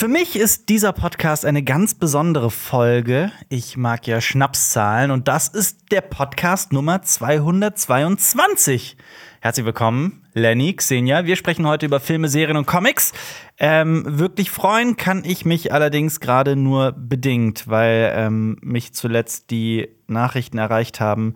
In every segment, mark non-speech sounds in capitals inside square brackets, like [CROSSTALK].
Für mich ist dieser Podcast eine ganz besondere Folge. Ich mag ja Schnapszahlen und das ist der Podcast Nummer 222. Herzlich willkommen, Lenny, Xenia. Wir sprechen heute über Filme, Serien und Comics. Ähm, wirklich freuen kann ich mich allerdings gerade nur bedingt, weil ähm, mich zuletzt die Nachrichten erreicht haben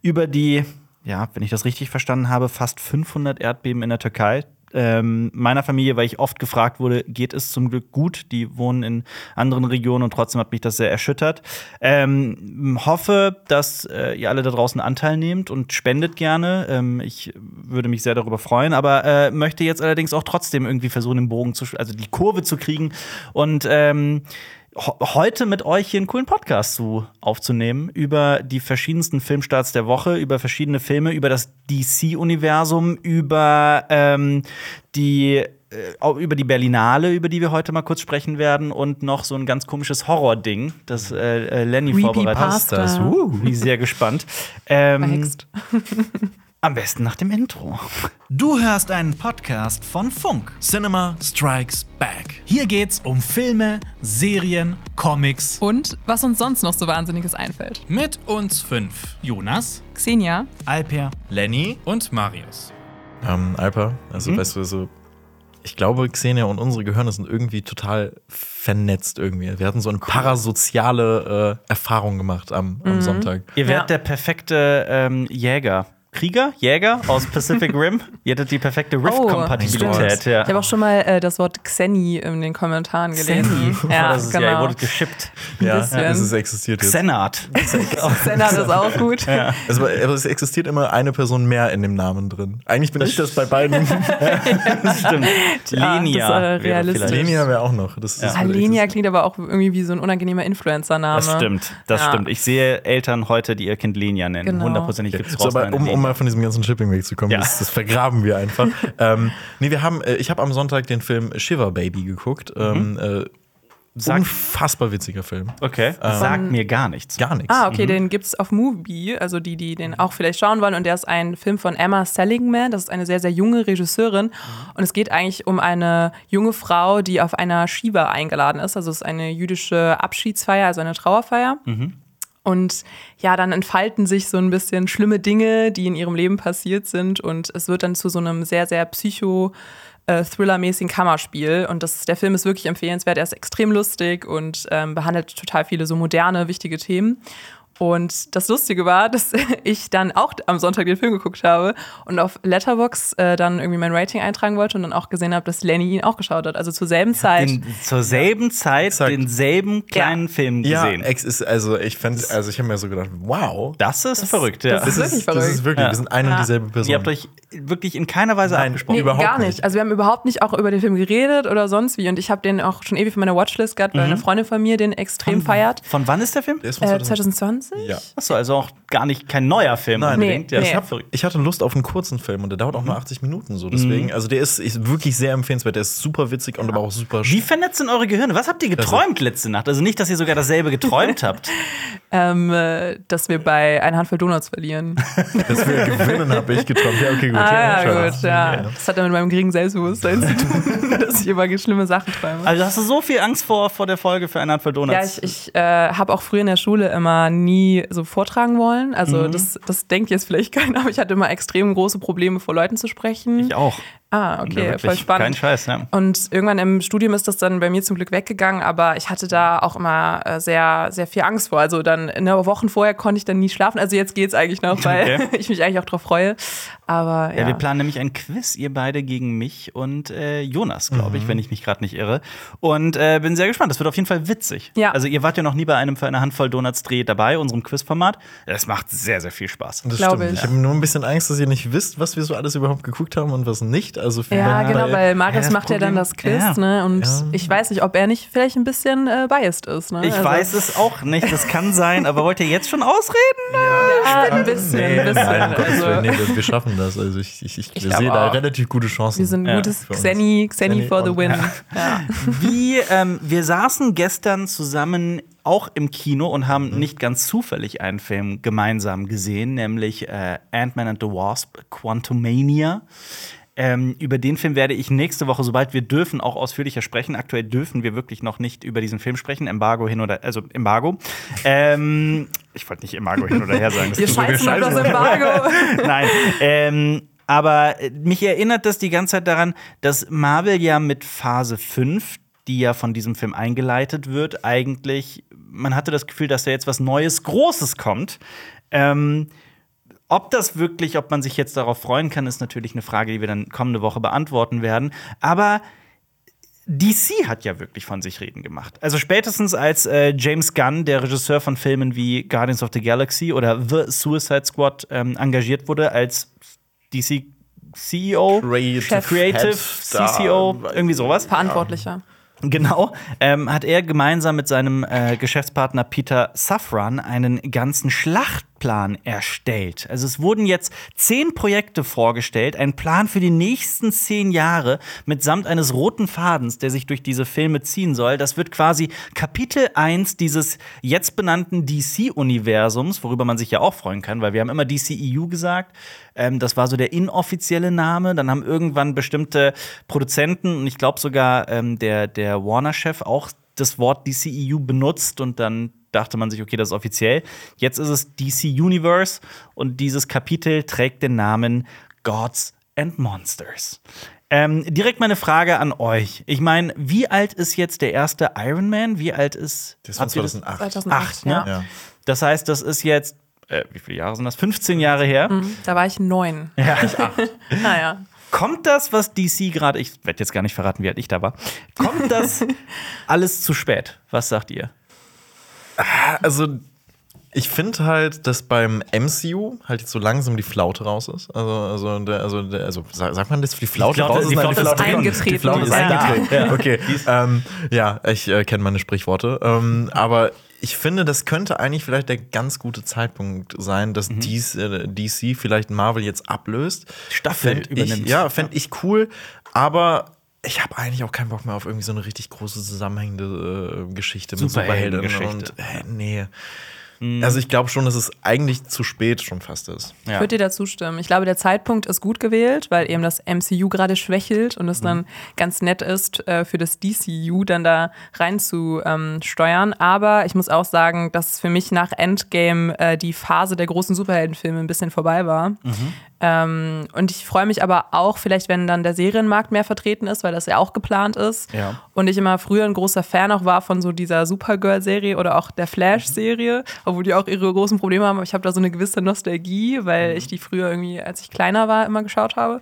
über die, ja, wenn ich das richtig verstanden habe, fast 500 Erdbeben in der Türkei ähm, meiner Familie, weil ich oft gefragt wurde, geht es zum Glück gut. Die wohnen in anderen Regionen und trotzdem hat mich das sehr erschüttert. Ähm, hoffe, dass äh, ihr alle da draußen Anteil nehmt und spendet gerne. Ähm, ich würde mich sehr darüber freuen, aber äh, möchte jetzt allerdings auch trotzdem irgendwie versuchen, den Bogen zu, also die Kurve zu kriegen und ähm, heute mit euch hier einen coolen Podcast zu aufzunehmen über die verschiedensten Filmstarts der Woche, über verschiedene Filme, über das DC-Universum, über ähm, die äh, über die Berlinale, über die wir heute mal kurz sprechen werden, und noch so ein ganz komisches Horror-Ding, das äh, äh Lenny vorbereitet hat. Das, uh, bin ich sehr gespannt. Ähm, [LAUGHS] Am besten nach dem Intro. Du hörst einen Podcast von Funk. Cinema Strikes Back. Hier geht's um Filme, Serien, Comics und was uns sonst noch so Wahnsinniges einfällt. Mit uns fünf: Jonas, Xenia, Alper, Lenny und Marius. Ähm, Alper, also hm? weißt du, so ich glaube, Xenia und unsere Gehirne sind irgendwie total vernetzt irgendwie. Wir hatten so eine parasoziale äh, Erfahrung gemacht am, am mhm. Sonntag. Ihr werdet ja. der perfekte ähm, Jäger. Krieger, Jäger aus Pacific [LAUGHS] Rim. Ihr hättet die perfekte Rift-Kompatibilität. Oh, ja. Ich habe auch schon mal äh, das Wort Xeni in den Kommentaren gelesen. Xeni? [LAUGHS] Ja, das ist, genau. ja, ihr wurdet geschippt. Ja, das ist existiert jetzt. Xenat. [LAUGHS] Xenat ist auch gut. Ja. Also, aber es existiert immer eine Person mehr in dem Namen drin. Eigentlich bin das ich das bei beiden. das stimmt. Lenia. Wäre Lenia wäre auch noch. Das ja. Lenia klingt aber auch irgendwie wie so ein unangenehmer Influencer-Name. Das stimmt, das stimmt. Ich sehe Eltern heute, die ihr Kind Lenia nennen. Genau. Hundertprozentig gibt es so, um, um mal von diesem ganzen Shipping wegzukommen. Ja. Das, das vergraben wir einfach. [LAUGHS] ähm, nee, wir haben, äh, ich habe am Sonntag den Film Shiver Baby geguckt. Mhm. Ähm, äh, Sag, Unfassbar witziger Film. Okay. Ähm, Sagt mir gar nichts. Gar nichts. Ah, okay, mhm. den gibt's auf Movie, also die, die den auch vielleicht schauen wollen. Und der ist ein Film von Emma Seligman. Das ist eine sehr, sehr junge Regisseurin. Und es geht eigentlich um eine junge Frau, die auf einer Shiva eingeladen ist. Also es ist eine jüdische Abschiedsfeier, also eine Trauerfeier. Mhm. Und ja, dann entfalten sich so ein bisschen schlimme Dinge, die in ihrem Leben passiert sind. Und es wird dann zu so einem sehr, sehr psycho- äh, Thriller-mäßigen Kammerspiel. Und das, der Film ist wirklich empfehlenswert. Er ist extrem lustig und ähm, behandelt total viele so moderne, wichtige Themen. Und das Lustige war, [LAUGHS] dass ich dann auch am Sonntag den Film geguckt habe und auf Letterbox äh, dann irgendwie mein Rating eintragen wollte und dann auch gesehen habe, dass Lenny ihn auch geschaut hat. Also zur selben Zeit. Den, zur selben Zeit Exakt. denselben kleinen ja. Film gesehen. Ja, ist, also ich fand, also ich habe mir so gedacht, wow. Das ist das, verrückt, ja. Das ist wirklich verrückt. Das ist wirklich, ja. wir sind eine und dieselbe Person. Ihr habt euch wirklich in keiner Weise Nein, abgesprochen. Nee, überhaupt gar nicht. Also wir haben überhaupt nicht auch über den Film geredet oder sonst wie. Und ich habe den auch schon ewig von meiner Watchlist gehabt, weil mhm. eine Freundin von mir den extrem von, feiert. Von wann ist der Film? Der ist von äh, 2020. Ja. Achso, also auch gar nicht kein neuer Film Nein, unbedingt. Nee, ja, nee. Ich, hab, ich, hatte Lust auf einen kurzen Film und der dauert auch nur 80 mhm. Minuten so. Deswegen, mhm. also der ist, ist, wirklich sehr empfehlenswert. Der ist super witzig und aber auch super Wie vernetzt sind eure Gehirne? Was habt ihr geträumt letzte Nacht? Also nicht, dass ihr sogar dasselbe geträumt habt. [LAUGHS] ähm, äh, dass wir bei einer Handvoll Donuts verlieren. [LAUGHS] dass wir gewinnen, habe ich geträumt. Ja, okay, gut. Ah, ja, gut, ja. ja. Das hat dann mit meinem geringen Selbstbewusstsein zu tun, [LAUGHS] [LAUGHS] dass ich immer schlimme Sachen träume. Also hast du so viel Angst vor, vor der Folge für eine Handvoll Donuts? Ja, ich, ich äh, habe auch früher in der Schule immer nie so vortragen wollen. Also mhm. das, das denkt jetzt vielleicht keiner, aber ich hatte immer extrem große Probleme, vor Leuten zu sprechen. Ich auch. Ah, okay, ja, voll spannend. Kein Scheiß, ja. Und irgendwann im Studium ist das dann bei mir zum Glück weggegangen, aber ich hatte da auch immer äh, sehr, sehr viel Angst vor. Also dann in der Wochen vorher konnte ich dann nie schlafen. Also jetzt geht es eigentlich noch, [LAUGHS] weil okay. [LAUGHS] ich mich eigentlich auch drauf freue. Aber ja. ja. wir planen nämlich ein Quiz, ihr beide gegen mich und äh, Jonas, glaube ich, mhm. wenn ich mich gerade nicht irre. Und äh, bin sehr gespannt. Das wird auf jeden Fall witzig. Ja. Also ihr wart ja noch nie bei einem für eine Handvoll Donuts Dreh dabei, unserem Quizformat. Es macht sehr, sehr viel Spaß. Das glaube stimmt. Ich, ich habe nur ein bisschen Angst, dass ihr nicht wisst, was wir so alles überhaupt geguckt haben und was nicht. Also ja, genau, weil Marius ja, macht Problem, ja dann das Quiz, ja. ne? Und ja. ich weiß nicht, ob er nicht vielleicht ein bisschen äh, biased ist. Ne? Ich also. weiß es auch nicht, das kann sein, aber wollt ihr jetzt schon ausreden? Ja, ein bisschen. Nee, ein bisschen. Nein, also. nee, wir, wir, schaffen das. Also ich, ich, ich, ich sehe da relativ gute Chancen. Wir sind ein gutes Xeni, Xeni for the win. [LAUGHS] Wie, ähm, wir saßen gestern zusammen auch im Kino und haben mhm. nicht ganz zufällig einen Film gemeinsam gesehen, nämlich äh, Ant-Man and the Wasp, Quantumania. Ähm, über den Film werde ich nächste Woche, sobald wir dürfen, auch ausführlicher sprechen. Aktuell dürfen wir wirklich noch nicht über diesen Film sprechen. Embargo hin oder, also Embargo. Ähm, ich wollte nicht Embargo hin oder her sagen. Das Wir so scheißen auf das. Embargo. [LAUGHS] Nein. Ähm, aber äh, mich erinnert das die ganze Zeit daran, dass Marvel ja mit Phase 5, die ja von diesem Film eingeleitet wird, eigentlich, man hatte das Gefühl, dass da jetzt was Neues, Großes kommt. Ähm, ob das wirklich, ob man sich jetzt darauf freuen kann, ist natürlich eine Frage, die wir dann kommende Woche beantworten werden. Aber DC hat ja wirklich von sich reden gemacht. Also spätestens als äh, James Gunn, der Regisseur von Filmen wie Guardians of the Galaxy oder The Suicide Squad, ähm, engagiert wurde als DC CEO, Creative. Creative. CCO, irgendwie sowas. Verantwortlicher. Genau, ähm, hat er gemeinsam mit seinem äh, Geschäftspartner Peter Safran einen ganzen Schlachtplan erstellt. Also es wurden jetzt zehn Projekte vorgestellt, ein Plan für die nächsten zehn Jahre mitsamt eines roten Fadens, der sich durch diese Filme ziehen soll. Das wird quasi Kapitel 1 dieses jetzt benannten DC-Universums, worüber man sich ja auch freuen kann, weil wir haben immer DCEU gesagt. Ähm, das war so der inoffizielle Name. Dann haben irgendwann bestimmte Produzenten und ich glaube sogar ähm, der, der Warner-Chef auch das Wort DCEU benutzt und dann dachte man sich, okay, das ist offiziell. Jetzt ist es DC Universe und dieses Kapitel trägt den Namen Gods and Monsters. Ähm, direkt meine Frage an euch. Ich meine, wie alt ist jetzt der erste Iron Man? Wie alt ist Das war habt ihr das- 2008. 2008, Acht, ne? ja. Ja. Das heißt, das ist jetzt, äh, wie viele Jahre sind das? 15 Jahre her. Mhm, Da war ich neun. Ja. [LAUGHS] Naja. Kommt das, was DC gerade, ich werde jetzt gar nicht verraten, wie alt ich da war, kommt das [LAUGHS] alles zu spät? Was sagt ihr? Also, ich finde halt, dass beim MCU halt jetzt so langsam die Flaute raus ist. Also, also, der, also, der, also sa- sagt man das, die Flaute, Flaute- raus ist? die Nein, Flaute ist eingetreten. Die Flaute ist Ja. eingetreten. Ja. Okay. ähm, ja, ich äh, kenne meine Sprichworte. Ähm, aber ich finde, das könnte eigentlich vielleicht der ganz gute Zeitpunkt sein, dass Mhm. dies, äh, DC vielleicht Marvel jetzt ablöst. Staffel Fänd übernimmt. Ich, ja, fände ich cool. Aber ich habe eigentlich auch keinen Bock mehr auf irgendwie so eine richtig große zusammenhängende äh, Geschichte mit Superhelden. Superheldengeschichte. Und, äh, nee. Also ich glaube schon, dass es eigentlich zu spät schon fast ist. Ich würde dir dazu stimmen. Ich glaube, der Zeitpunkt ist gut gewählt, weil eben das MCU gerade schwächelt und es dann ganz nett ist, äh, für das DCU dann da rein zu ähm, steuern. Aber ich muss auch sagen, dass für mich nach Endgame äh, die Phase der großen Superheldenfilme ein bisschen vorbei war. Ähm, und ich freue mich aber auch, vielleicht, wenn dann der Serienmarkt mehr vertreten ist, weil das ja auch geplant ist. Ja. Und ich immer früher ein großer Fan auch war von so dieser Supergirl-Serie oder auch der Flash-Serie, obwohl die auch ihre großen Probleme haben. Aber ich habe da so eine gewisse Nostalgie, weil ich die früher irgendwie, als ich kleiner war, immer geschaut habe.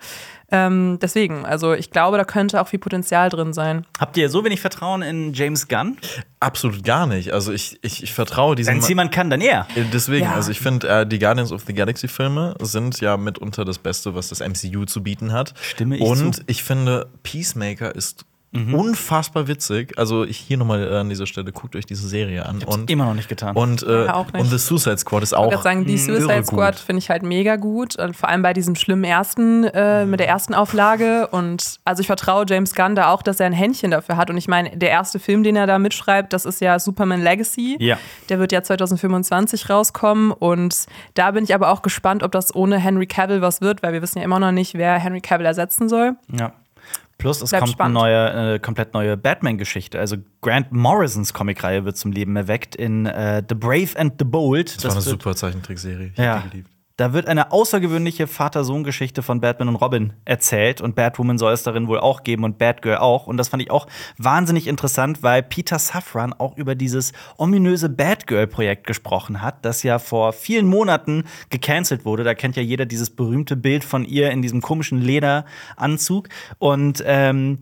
Ähm, deswegen, also ich glaube, da könnte auch viel Potenzial drin sein. Habt ihr so wenig Vertrauen in James Gunn? Absolut gar nicht. Also ich, ich, ich vertraue diesem. Wenn es jemand kann, dann er. Deswegen, Ja. also ich finde, äh, die Guardians of the Galaxy Filme sind ja mitunter das Beste, was das MCU zu bieten hat. Stimme ich Und zu. ich finde, Peacemaker ist Mhm. unfassbar witzig. Also ich hier nochmal an dieser Stelle, guckt euch diese Serie an. Und, immer noch nicht getan. und, äh, Ja, auch nicht. und The Suicide Squad ist Ich auch. würde sagen, die Suicide. Squad finde ich halt mega gut. Und vor allem bei diesem schlimmen ersten, äh, mit der ersten Auflage. Und also ich vertraue James Gunn da auch, dass er ein Händchen dafür hat. Und ich meine, der erste Film, den er da mitschreibt, das ist ja Superman Legacy. Ja. Der wird ja 2025 rauskommen. Und da bin ich aber auch gespannt, ob das ohne Henry Cavill was wird, weil wir wissen ja immer noch nicht, wer Henry Cavill ersetzen soll. Ja. Plus, es Bleibt kommt spannend. eine neue, äh, komplett neue Batman-Geschichte. Also Grant Morrisons Comicreihe wird zum Leben erweckt in äh, The Brave and the Bold. Das war eine wird- super Zeichentrickserie. Ich Ja. hab die geliebt. Da wird eine außergewöhnliche Vater-Sohn-Geschichte von Batman und Robin erzählt und Batwoman soll es darin wohl auch geben und Batgirl auch. Und das fand ich auch wahnsinnig interessant, weil Peter Safran auch über dieses ominöse Batgirl-Projekt gesprochen hat, das ja vor vielen Monaten gecancelt wurde. Da kennt ja jeder dieses berühmte Bild von ihr in diesem komischen Lederanzug. Und ähm,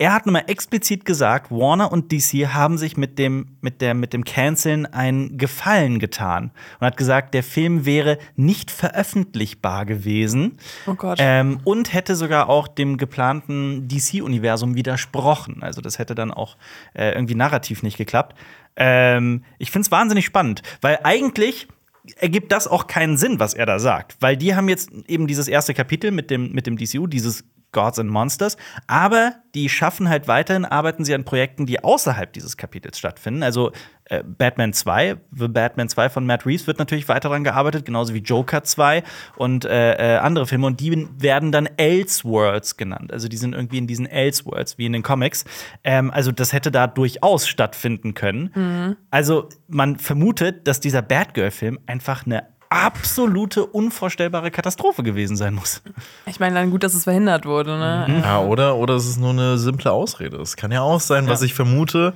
er hat nochmal explizit gesagt, Warner und DC haben sich mit dem, mit der, mit dem Canceln einen Gefallen getan und hat gesagt, der Film wäre nicht veröffentlichbar gewesen Oh Gott. ähm, und hätte sogar auch dem geplanten DC-Universum widersprochen. Also das hätte dann auch äh, irgendwie narrativ nicht geklappt. Ähm, ich finde es wahnsinnig spannend, weil eigentlich ergibt das auch keinen Sinn, was er da sagt. Weil die haben jetzt eben dieses erste Kapitel mit dem, mit dem DCU, dieses Gods and Monsters. Aber die schaffen halt weiterhin, arbeiten sie an Projekten, die außerhalb dieses Kapitels stattfinden. Also äh, Batman 2, The Batman 2 von Matt Reeves wird natürlich weiter daran gearbeitet, genauso wie Joker 2 und äh, äh, andere Filme. Und die werden dann Elseworlds genannt. Also die sind irgendwie in diesen Elseworlds, wie in den Comics. Ähm, also das hätte da durchaus stattfinden können. Also man vermutet, dass dieser Batgirl-Film einfach eine absolute, unvorstellbare Katastrophe gewesen sein muss. Ich meine, dann gut, dass es verhindert wurde, ne? Ja, oder, oder es ist nur eine simple Ausrede. Es kann ja auch sein, was ich vermute.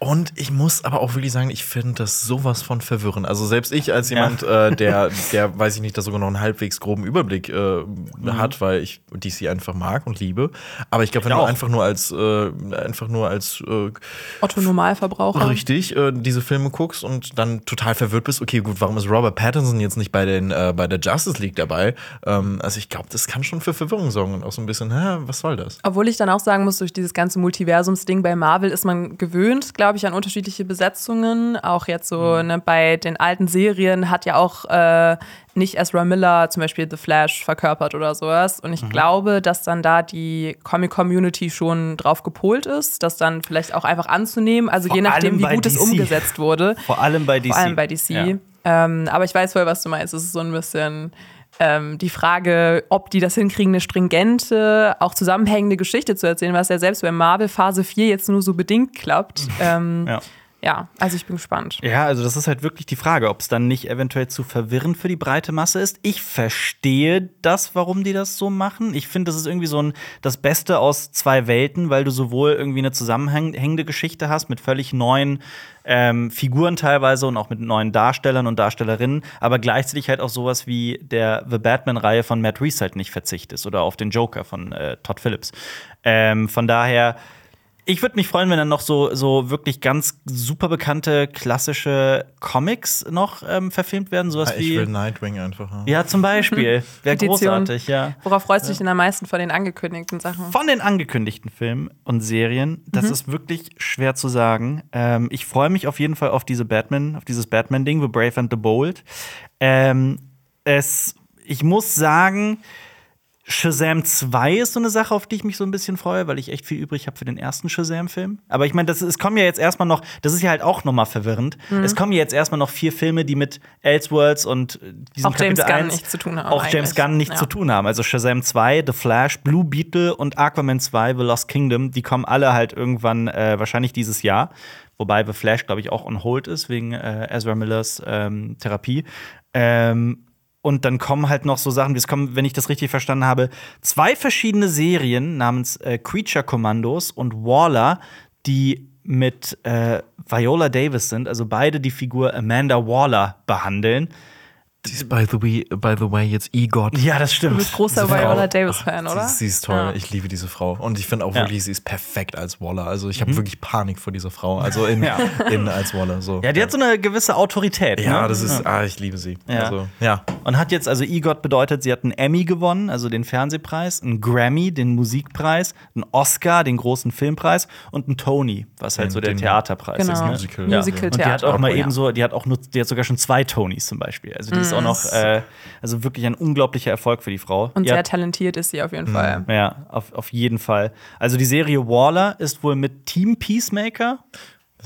Und ich muss aber auch wirklich sagen, ich finde das sowas von verwirrend. Also selbst ich als jemand, äh, der, [LAUGHS] der weiß ich nicht, da sogar noch einen halbwegs groben Überblick äh, hat, weil ich DC einfach mag und liebe. Aber ich glaube, wenn du einfach nur als äh, einfach nur als äh, Otto Normalverbraucher. richtig äh, diese Filme guckst und dann total verwirrt bist, okay, gut, warum ist Robert Pattinson jetzt nicht bei den äh, bei der Justice League dabei? Ähm, also ich glaube, das kann schon für Verwirrung sorgen und auch so ein bisschen, hä, was soll das? Obwohl ich dann auch sagen muss, durch dieses ganze Multiversums-Ding bei Marvel ist man gewöhnt, glaube ich, an unterschiedliche Besetzungen. Auch jetzt so ne, bei den alten Serien hat ja auch äh, nicht Ezra Miller zum Beispiel The Flash verkörpert oder sowas. Und ich glaube, dass dann da die Comic-Community schon drauf gepolt ist, das dann vielleicht auch einfach anzunehmen. Also Vor je nachdem, wie gut es DC. umgesetzt wurde. Vor allem bei DC. Vor allem bei DC. Ja. Ähm, aber ich weiß voll, was du meinst. Es ist so ein bisschen ähm, die Frage, ob die das hinkriegen, eine stringente, auch zusammenhängende Geschichte zu erzählen, was ja selbst bei Marvel Phase 4 jetzt nur so bedingt klappt. [LAUGHS] Ähm, Ja. Ja. also ich bin gespannt. Ja, also das ist halt wirklich die Frage, ob es dann nicht eventuell zu verwirrend für die breite Masse ist. Ich verstehe das, warum die das so machen. Ich finde, das ist irgendwie so ein das Beste aus zwei Welten, weil du sowohl irgendwie eine zusammenhängende Geschichte hast mit völlig neuen ähm, Figuren teilweise und auch mit neuen Darstellern und Darstellerinnen, aber gleichzeitig halt auch sowas wie der The Batman-Reihe von Matt Reeves halt nicht verzichtest oder auf den Joker von äh, Todd Phillips. Ähm, von daher ich würde mich freuen, wenn dann noch so, so wirklich ganz super bekannte klassische Comics noch ähm, verfilmt werden. Sowas Ah, ich wie. will Nightwing einfach haben. Ja, zum Beispiel. [LAUGHS] Wäre großartig, ja. Worauf freust du dich denn am meisten von den angekündigten Sachen? Von den angekündigten Filmen und Serien, das ist wirklich schwer zu sagen. Ähm, ich freue mich auf jeden Fall auf diese Batman, auf dieses Batman-Ding, The Brave and the Bold. Ähm, es, ich muss sagen, Shazam 2 ist so eine Sache, auf die ich mich so ein bisschen freue, weil ich echt viel übrig habe für den ersten Shazam-Film. Aber ich meine, es kommen ja jetzt erstmal noch, das ist ja halt auch nochmal verwirrend. Es kommen ja jetzt erstmal noch vier Filme, die mit Elseworlds und diesem Auch James Kapitel Gunn 1 nichts zu tun haben Auch James eigentlich. Gunn nichts Ja. zu tun haben. Also Shazam 2, The Flash, Blue Beetle und Aquaman 2, The Lost Kingdom, die kommen alle halt irgendwann äh, wahrscheinlich dieses Jahr. Wobei The Flash, glaube ich, auch on hold ist wegen äh, Ezra Millers ähm, Therapie. Ähm, und dann kommen halt noch so Sachen, es kommen, wenn ich das richtig verstanden habe, zwei verschiedene Serien namens äh, Creature Commandos und Waller, die mit äh, Viola Davis sind, also beide die Figur Amanda Waller behandeln. Sie ist by the way, by the way jetzt EGOT. Ja, das stimmt. Du bist großer Viola Davis-Fan, Sie oder? ist, sie ist toll. Ja. Ich liebe diese Frau. Und ich finde auch Ja. Mhm. wirklich, sie ist perfekt als Waller. Also ich habe wirklich Panik vor dieser Frau. Also in, Ja. in als Waller. So. Ja, die hat so eine gewisse Autorität. ja, ne? das ist, ah, ich liebe sie. Ja. Also, ja. Und hat jetzt, also EGOT bedeutet, sie hat einen Emmy gewonnen, also den Fernsehpreis, einen Grammy, den Musikpreis, einen Oscar, den großen Filmpreis und einen Tony, was halt Den- so der den Theaterpreis Genau. ist. Ne? Musical. Ja. Musical Und die hat auch mal Oh, eben so, die hat auch nur, die hat sogar schon zwei Tonys zum Beispiel. Also die ist auch Mhm. noch, äh, also wirklich ein unglaublicher Erfolg für die Frau. Und Die sehr talentiert ist sie auf Mhm. jeden Fall. ja, auf, auf jeden Fall. Also die Serie Waller ist wohl mit Team Peacemaker,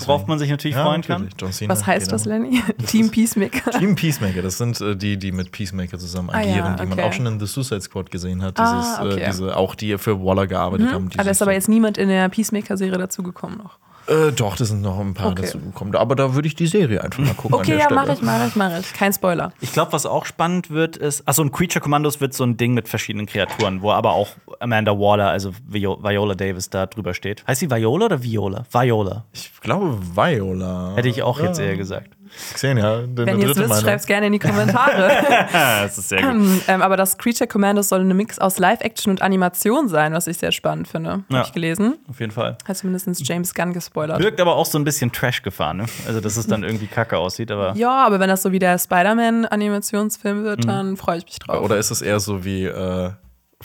worauf man sich natürlich ja, freuen natürlich. kann. Cena, Was heißt jeder. das, Lenny? [LAUGHS] Team Peacemaker. Team Peacemaker, das sind äh, die, die mit Peacemaker zusammen Ah, ja, agieren, die man okay. auch schon in The Suicide Squad gesehen hat. Ah, Dieses, okay. äh, diese, auch die für Waller gearbeitet haben. Aber da ist aber jetzt niemand in der Peacemaker-Serie dazugekommen noch. Äh, doch, das sind noch ein paar Okay. dazu gekommen. Aber da würde ich die Serie einfach mal gucken. an Okay, der ja, Stelle. mach ich, mach ich, mach ich. Kein Spoiler. Ich glaube, was auch spannend wird, ist, achso, ein Creature Commandos wird so ein Ding mit verschiedenen Kreaturen, wo aber auch Amanda Waller, also Vio Viola Davis, da drüber steht. Heißt sie Viola oder Viola? Viola. Ich glaube Viola. Hätte ich auch jetzt eher gesagt. Xenia, deine Wenn ihr es wisst, schreibt es gerne in die Kommentare. [LAUGHS] das ist sehr gut. ähm, aber das Creature Commandos soll ein Mix aus Live-Action und Animation sein, was ich sehr spannend finde. Ja. Habe ich gelesen. Auf jeden Fall. Hat zumindest James Gunn gespoilert. Wirkt aber auch so ein bisschen Trash gefahren, ne? Also, dass es dann irgendwie kacke aussieht, aber. Ja, aber wenn das so wie der Spider-Man-Animationsfilm wird, Mhm. dann freue ich mich drauf. Oder ist es eher so wie äh,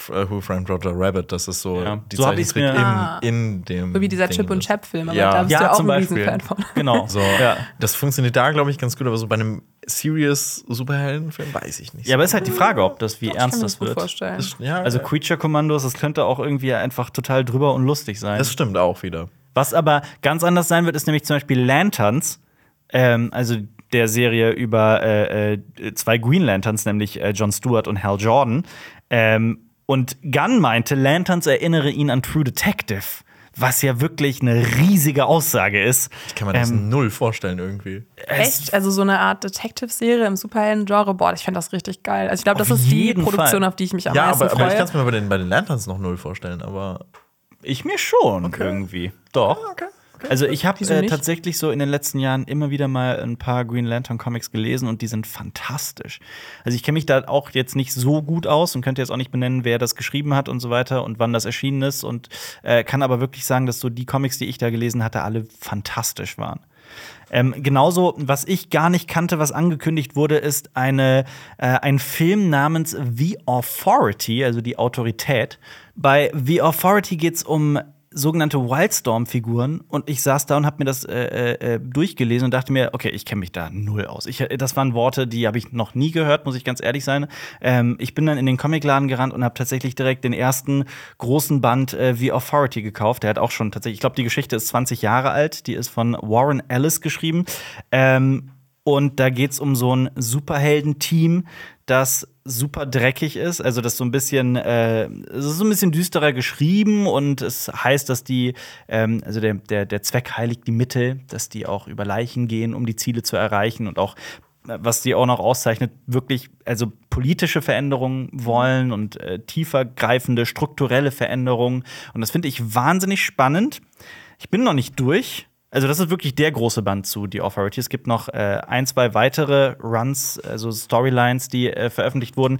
Who Framed Roger Rabbit, dass es so Ja. die So Zeichentrick mir- in, Ah. in dem. so wie dieser Ding Chip und ist. Chap-Film, aber Ja. da bist Ja, du ja auch zum ein Beispiel. Riesenfan von. Genau. So, Ja. das funktioniert da, glaube ich, ganz gut, aber so bei einem serious Superheldenfilm, weiß ich nicht. Ja, aber ist halt die Frage, ob das, wie Ich kann ernst mir das gut wird. vorstellen. Das, ja, Also Creature Commandos, das könnte auch irgendwie einfach total drüber und lustig sein. das stimmt auch wieder. Was aber ganz anders sein wird, ist nämlich zum Beispiel Lanterns, ähm, also der Serie über äh, äh, zwei Green Lanterns, nämlich äh, Jon Stewart und Hal Jordan. Ähm, und Gunn meinte, Lanterns erinnere ihn an True Detective, was ja wirklich eine riesige Aussage ist. Ich kann mir das Ähm, null vorstellen irgendwie. Echt? Also so eine Art Detective-Serie im Superhelden-Genre? Boah, ich fände das richtig geil. Also ich glaube, das ist die Produktion, Fall. auf die ich mich am Ja, meisten aber, aber ich freue. kann es mir bei den, bei den Lanterns noch null vorstellen, aber. Ich mir schon irgendwie. Doch. Also ich habe äh, tatsächlich so in den letzten Jahren immer wieder mal ein paar Green Lantern Comics gelesen und die sind fantastisch. Also ich kenne mich da auch jetzt nicht so gut aus und könnte jetzt auch nicht benennen, wer das geschrieben hat und so weiter und wann das erschienen ist und äh, kann aber wirklich sagen, dass so die Comics, die ich da gelesen hatte, alle fantastisch waren. Ähm, genauso, was ich gar nicht kannte, was angekündigt wurde, ist eine, äh, ein Film namens The Authority, also die Autorität. Bei The Authority geht es um sogenannte Wildstorm-Figuren und ich saß da und habe mir das äh, äh, durchgelesen und dachte mir, okay, ich kenne mich da null aus. Ich, das waren Worte, die habe ich noch nie gehört, muss ich ganz ehrlich sein. Ähm, ich bin dann in den Comicladen gerannt und habe tatsächlich direkt den ersten großen Band äh, The Authority gekauft. Der hat auch schon tatsächlich, ich glaube, die Geschichte ist 20 Jahre alt. Die ist von Warren Ellis geschrieben. Ähm, und da geht es um so ein Superheldenteam, das super dreckig ist. Also das so ein bisschen, äh, ist so ein bisschen düsterer geschrieben und es heißt, dass die, ähm, also der, der, der Zweck heiligt die Mittel, dass die auch über Leichen gehen, um die Ziele zu erreichen und auch äh, was die auch noch auszeichnet, wirklich also politische Veränderungen wollen und äh, tiefer greifende strukturelle Veränderungen. Und das finde ich wahnsinnig spannend. Ich bin noch nicht durch. Also, das ist wirklich der große Band zu The Authority. Es gibt noch äh, ein, zwei weitere Runs, also Storylines, die äh, veröffentlicht wurden.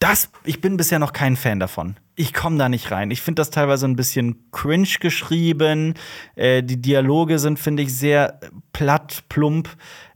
Das, ich bin bisher noch kein Fan davon. Ich komme da nicht rein. Ich finde das teilweise ein bisschen cringe geschrieben. Äh, die Dialoge sind, finde ich, sehr platt, plump.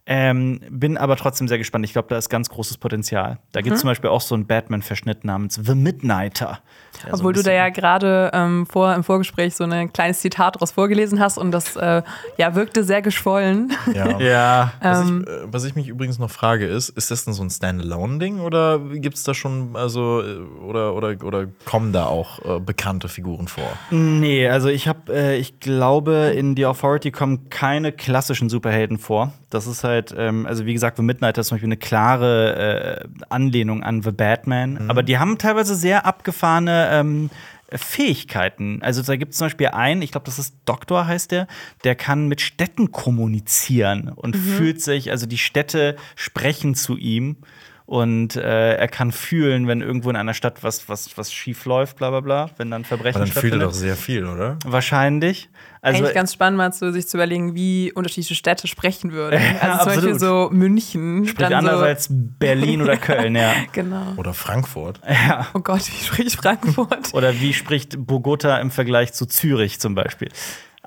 Ähm, bin aber trotzdem sehr gespannt. Ich glaube, da ist ganz großes Potenzial. Da gibt es zum Beispiel auch so einen Batman-Verschnitt namens The Midnighter. So ein Obwohl du da ja gerade ähm, vor, im Vorgespräch so ein kleines Zitat daraus vorgelesen hast und das äh, ja, wirkte sehr geschwollen. Ja. [LAUGHS] Ja. Was, Ähm. ich, äh, was ich mich übrigens noch frage, ist, ist das denn so ein Standalone-Ding oder gibt es da schon, also, äh, oder, oder, oder kommen da auch äh, bekannte Figuren vor? Nee, also ich habe, äh, ich glaube, in The Authority kommen keine klassischen Superhelden vor. Das ist halt, ähm, also wie gesagt, The Midnight ist zum Beispiel eine klare äh, Anlehnung an The Batman. Aber die haben teilweise sehr abgefahrene ähm, Fähigkeiten. Also da gibt es zum Beispiel einen, ich glaube, das ist Doktor heißt der, der kann mit Städten kommunizieren und fühlt sich, also die Städte sprechen zu ihm. Und äh, er kann fühlen, wenn irgendwo in einer Stadt was, was, was schief läuft, bla bla bla, wenn dann Verbrechen Aber dann fühlt er doch sehr viel, oder? Wahrscheinlich. Also, Eigentlich ganz spannend, mal zu, sich zu überlegen, wie unterschiedliche Städte sprechen würden. [LAUGHS] Ja, Also zum Beispiel so München. sprich dann anders so, als Berlin oder Köln, ja. [LAUGHS] Genau. Oder Frankfurt. [LAUGHS] ja. Oh Gott, wie spricht Frankfurt? Oder wie spricht Bogota im Vergleich zu Zürich zum Beispiel?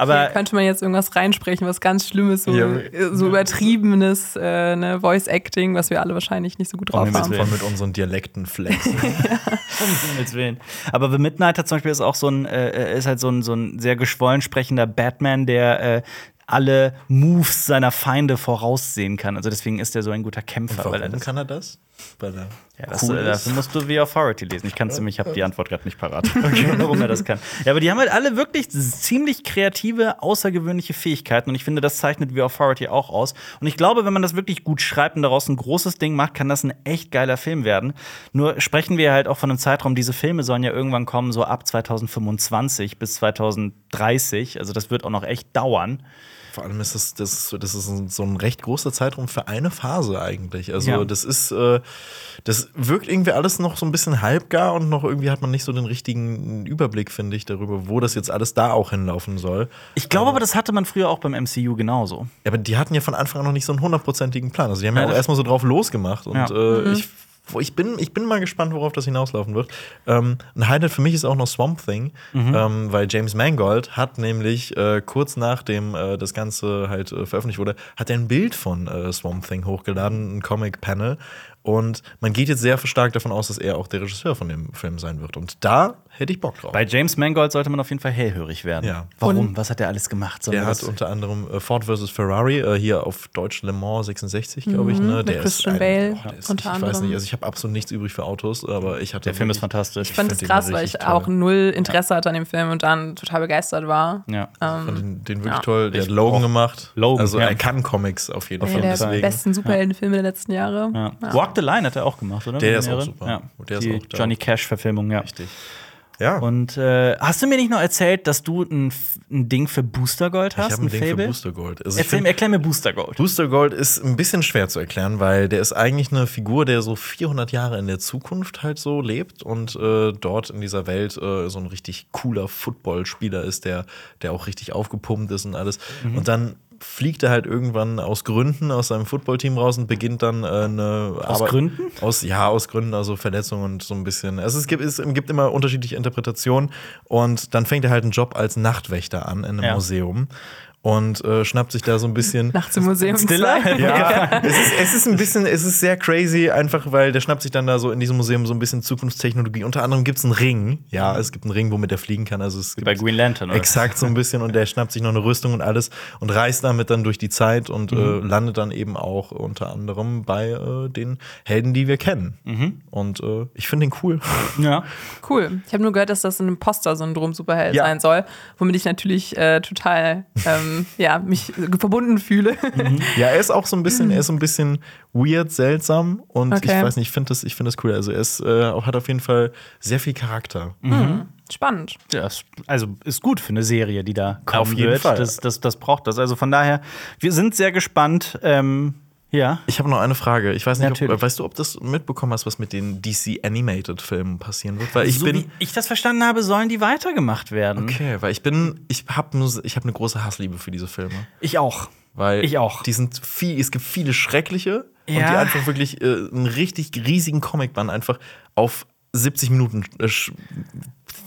Hier Aber könnte man jetzt irgendwas reinsprechen, was ganz Schlimmes, so, Ja. äh, so übertriebenes äh, ne, Voice-Acting, was wir alle wahrscheinlich nicht so gut drauf Um haben. Voll mit unseren Dialekten flexen. [LAUGHS] um Willen. Aber The Midnighter zum Beispiel ist auch so ein, äh, ist halt so ein, so ein sehr geschwollen sprechender Batman, der äh, alle Moves seiner Feinde voraussehen kann. Also deswegen ist er so ein guter Kämpfer. weil er Warum das, kann er das? Ja, das, cool dafür musst du The Authority lesen. Ich kann's nämlich, ich habe die Antwort gerade nicht parat, [LAUGHS] warum er das kann. Ja, aber die haben halt alle wirklich ziemlich kreative, außergewöhnliche Fähigkeiten und ich finde, das zeichnet The Authority auch aus. Und ich glaube, wenn man das wirklich gut schreibt und daraus ein großes Ding macht, kann das ein echt geiler Film werden. Nur sprechen wir halt auch von einem Zeitraum, diese Filme sollen ja irgendwann kommen, so ab 2025 bis 2030. Also das wird auch noch echt dauern. Vor allem ist das, das, das ist ein- so ein recht großer Zeitraum für eine Phase eigentlich. Also Ja. das ist, äh, das wirkt irgendwie alles noch so ein bisschen halbgar und noch irgendwie hat man nicht so den richtigen Überblick, finde ich, darüber, wo das jetzt alles da auch hinlaufen soll. Ich glaube aber, das hatte man früher auch beim MCU genauso. Ja, aber die hatten ja von Anfang an noch nicht so einen hundertprozentigen Plan. Also die haben ja, Ja, auch erstmal so drauf losgemacht. Und Ja. äh, ich, wo ich, bin, ich bin mal gespannt, worauf das hinauslaufen wird. Ähm, ein Highlight für mich ist auch noch Swamp Thing, ähm, weil James Mangold hat nämlich äh, kurz nachdem äh, das Ganze halt äh, veröffentlicht wurde, hat er ein Bild von äh, Swamp Thing hochgeladen, ein Comic-Panel. Und man geht jetzt sehr stark davon aus, dass er auch der Regisseur von dem Film sein wird. Und da hätte ich Bock drauf. Bei James Mangold sollte man auf jeden Fall hellhörig werden. Ja. Warum? Und- Was hat er alles gemacht? Sollen der hat unter anderem äh, Ford vs. Ferrari, äh, hier auf Deutsch Le Mans 66, glaube ich. Ne? Mhm, mit Der Christian ist Bale boah, der ist, unter ich weiß anderem. nicht, also ich habe absolut nichts übrig für Autos, aber ich hatte. der Film ist fantastisch. Ich fand find es krass, weil ich toll. auch null Interesse hatte an dem Film und dann total begeistert war. ja. Ich fand den, den wirklich ja. toll. Der Ich hat Logan gemacht. Logan, also ja. er kann Comics auf jeden Fall. Einer der besten Superheldenfilme der letzten Jahre. Ja. Walk the Line hat er auch gemacht, oder? Der ist auch super. Ja. Der ist Die auch da. Johnny Cash-Verfilmung, ja. Richtig. Ja. Und äh, hast du mir nicht noch erzählt, dass du ein, ein Ding für Booster Gold hast? ich habe ein Ding für Fable? Booster Gold. Also Erzähl, find- erklär mir Booster Gold. Booster Gold ist ein bisschen schwer zu erklären, weil der ist eigentlich eine Figur, der so 400 Jahre in der Zukunft halt so lebt und äh, dort in dieser Welt äh, so ein richtig cooler Footballspieler ist, der, der auch richtig aufgepumpt ist und alles. Mhm. Und dann fliegt er halt irgendwann aus Gründen aus seinem Footballteam raus und beginnt dann äh, eine Aus Gründen? Aus, ja, aus Gründen, also Verletzungen und so ein bisschen. Also es gibt, es gibt immer unterschiedliche Interpretationen und dann fängt er halt einen Job als Nachtwächter an in einem Ja. Museum und äh, schnappt sich da so ein bisschen [LAUGHS] Nachts im Museum Stiller? 2. [LAUGHS] ja, es ist, es ist ein bisschen, es ist sehr crazy, einfach weil der schnappt sich dann da so in diesem Museum so ein bisschen Zukunftstechnologie. Unter anderem gibt es einen Ring. Ja, es gibt einen Ring, womit er fliegen kann. Also es gibt Bei Green Lantern, oder? Exakt so ein bisschen und der schnappt sich noch eine Rüstung und alles und reist damit dann durch die Zeit und Mhm. äh, landet dann eben auch unter anderem bei äh, den Helden, die wir kennen. Mhm. Und äh, ich finde ihn cool. [LAUGHS] Ja. Cool. Ich habe nur gehört, dass das ein Imposter-Syndrom-Superheld Ja. sein soll, womit ich natürlich äh, total ähm, ja, mich verbunden fühle. Ja, er ist auch so ein bisschen, er ist so ein bisschen weird, seltsam und Okay. ich weiß nicht, ich finde das, ich finde das cool. Also er ist, äh, hat auf jeden Fall sehr viel Charakter. Spannend. Ja, ist- also ist gut für eine Serie, die da kommen Auf jeden wird. Fall. Das, das, das braucht das. Also von daher, wir sind sehr gespannt. Ähm, ja. Ich habe noch eine Frage. Ich weiß nicht, ob, weißt du, ob das mitbekommen hast, was mit den DC Animated Filmen passieren wird? Weil ich so bin wie ich das verstanden habe, sollen die weitergemacht werden. okay, weil ich bin, ich habe ich habe eine große Hassliebe für diese Filme, Ich auch. weil Ich auch. Die sind viel, es gibt viele schreckliche und Ja. die einfach wirklich äh, einen richtig riesigen Comicband einfach auf 70 Minuten äh,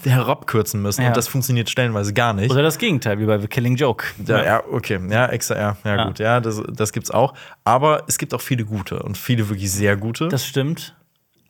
herabkürzen müssen Ja. und das funktioniert stellenweise gar nicht. Oder das Gegenteil, wie bei The Killing Joke. Ja, ja, okay. Ja, extra, ja, ja, Ja. gut. Ja, das, das gibt's auch. Aber es gibt auch viele gute und viele wirklich sehr gute. Das stimmt.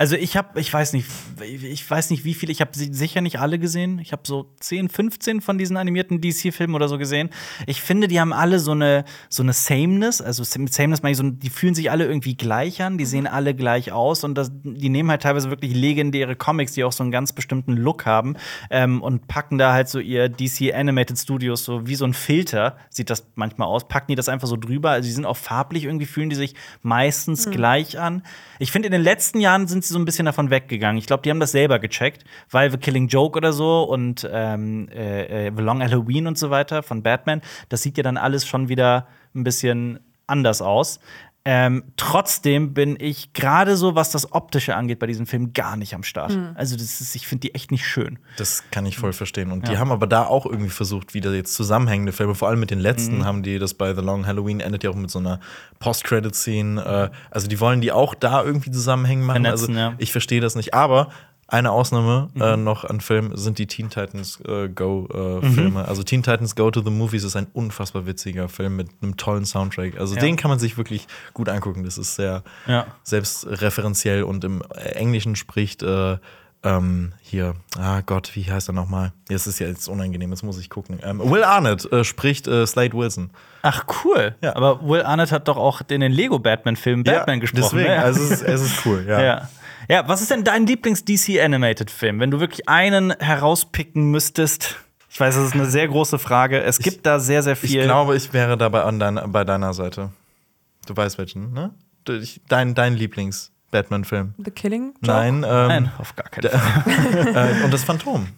Also ich habe, ich weiß nicht, ich weiß nicht wie viele, ich habe sicher nicht alle gesehen. Ich habe so 10, 15 von diesen animierten DC-Filmen oder so gesehen. Ich finde, die haben alle so eine, so eine Sameness, also mit Sameness meine ich so, die fühlen sich alle irgendwie gleich an, die sehen alle gleich aus und das, die nehmen halt teilweise wirklich legendäre Comics, die auch so einen ganz bestimmten Look haben ähm, und packen da halt so ihr DC Animated Studios so wie so ein Filter, sieht das manchmal aus, packen die das einfach so drüber. Also die sind auch farblich irgendwie, fühlen die sich meistens gleich an. Ich finde, in den letzten Jahren sind sie so ein bisschen davon weggegangen. Ich glaube, die haben das selber gecheckt, weil The Killing Joke oder so und ähm, äh, äh, The Long Halloween und so weiter von Batman, das sieht ja dann alles schon wieder ein bisschen anders aus. Ähm, trotzdem bin ich gerade so, was das Optische angeht, bei diesem Film gar nicht am Start. Also, das ist, ich finde die echt nicht schön. Das kann ich voll verstehen. Und die Ja. haben aber da auch irgendwie versucht, wieder jetzt zusammenhängende Filme, vor allem mit den letzten, Mhm. haben die das bei The Long Halloween, endet ja auch mit so einer Post-Credit-Scene. Äh, also die wollen die auch da irgendwie zusammenhängen machen. Vernetzen, also ja. ich verstehe das nicht. Aber eine Ausnahme Mhm. äh, noch an Filmen sind die Teen Titans äh, Go äh, Mhm. Filme. Also Teen Titans Go to the Movies ist ein unfassbar witziger Film mit einem tollen Soundtrack. Also Ja. den kann man sich wirklich gut angucken. Das ist sehr Ja. selbstreferenziell und im Englischen spricht äh, ähm, hier, ah Gott, wie heißt er nochmal? Jetzt ist ja jetzt unangenehm, jetzt muss ich gucken. Ähm, Will Arnett äh, spricht äh, Slade Wilson. Ach, cool. Ja. Aber Will Arnett hat doch auch in den Lego-Batman-Filmen Batman gesprochen. Deswegen, ne? also es ist, es ist cool, ja. [LAUGHS] Ja. Ja, was ist denn dein Lieblings-DC-Animated-Film? Wenn du wirklich einen herauspicken müsstest. Ich weiß, das ist eine sehr große Frage. Es gibt da sehr, sehr Ich viel. glaube, ich wäre dabei an dein, bei deiner Seite. Du weißt welchen, ne? Ich- Dein, dein Lieblings-Batman-Film. The Killing? Joke? Nein, ähm, Nein, auf gar keinen [LAUGHS] Fall. äh, und das Phantom.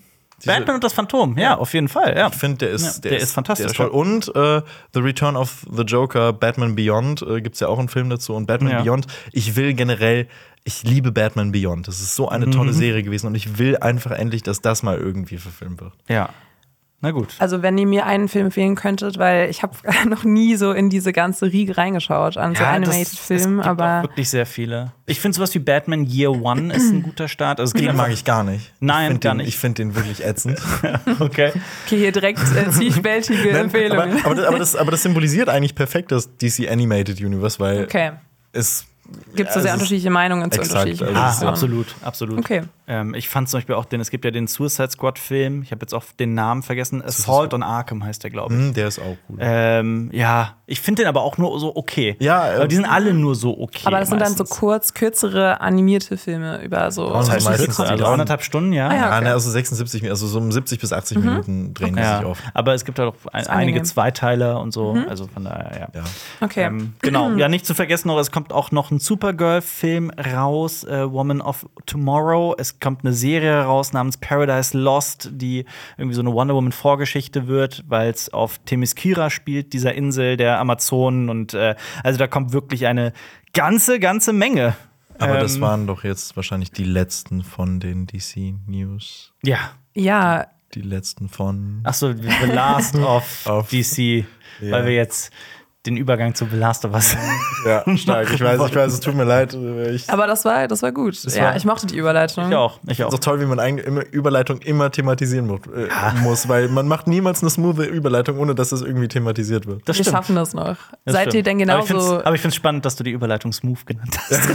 Batman und das Phantom, ja, auf jeden Fall. Ja. Ich finde, der ist, Ja, der ist fantastisch, Der ist toll. Und äh, The Return of the Joker, Batman Beyond, äh, gibt es ja auch einen Film dazu. Und Batman Ja. Beyond, ich will generell, ich liebe Batman Beyond. Das ist so eine tolle Mhm. Serie gewesen. Und ich will einfach endlich, dass das mal irgendwie verfilmt wird. ja. Na gut. Also, wenn ihr mir einen Film empfehlen könntet, weil ich habe [LAUGHS] noch nie so in diese ganze Riege reingeschaut an so Ja, es gibt auch aber wirklich sehr viele. Ich finde sowas wie Batman Year One ist ein guter Start. Also Den mag ich gar nicht. Nein, gar den, nicht. Ich finde den wirklich ätzend. [LAUGHS] Okay. okay, hier direkt äh, zwiespältige Nein, aber, Empfehlungen. aber, das, aber, das, [LAUGHS] aber das symbolisiert eigentlich perfekt das DC Animated Universe, weil Okay. es Gibt so sehr Also, unterschiedliche Meinungen zu exakt, unterschiedlichen also Ah, so- absolut, absolut. Okay. Ähm, ich fand zum Beispiel auch den, es gibt ja den Suicide Squad-Film, ich habe jetzt auch den Namen vergessen, Assault on Arkham heißt der, glaube ich. Hm, der ist auch gut. Ähm, ja, ich finde den aber auch nur so okay. Ja, äh, aber die sind alle nur so okay. Aber das sind dann so meistens. kurz, kürzere animierte Filme über so. Das heißt meistens Also Kontexte. anderthalb Stunden, ja. Ah, ja. Ja, okay. ne, also 76, also so um 70 bis 80 Minuten drehen die Ja, sich auf. aber es gibt auch ein, einige. Zweiteiler und so. Also von daher, ja. Ja. Okay. Ähm, genau, [CLEARS THROAT] ja, nicht zu vergessen noch, es kommt auch noch ein Supergirl-Film raus, äh, Woman of Tomorrow. Es kommt eine Serie raus namens Paradise Lost, die irgendwie so eine Wonder Woman-Vorgeschichte wird, weil es auf Themyscira spielt, dieser Insel der Amazonen. Und äh, also da kommt wirklich eine ganze, ganze Menge. Aber das Ähm, waren doch jetzt wahrscheinlich die letzten von den DC News. Ja. ja, Die letzten von. Ach so, The Last [LAUGHS] of Auf- DC, Ja. weil wir jetzt den Übergang zu The Last of Us. Ja, stark. Ich weiß, ich weiß, es tut mir leid. Ich aber das war, das war gut. ja, war- ich mochte die Überleitung. Ich auch, ich ist auch. auch toll, wie man eigentlich Überleitung immer thematisieren mu äh, muss, weil man macht niemals eine smooth Überleitung, ohne dass es irgendwie thematisiert wird. Das Wir stimmt. schaffen das noch. Das Seid ihr stimmt. denn Aber ich genauso. Aber ich finde es spannend, dass du die Überleitung smooth genannt hast.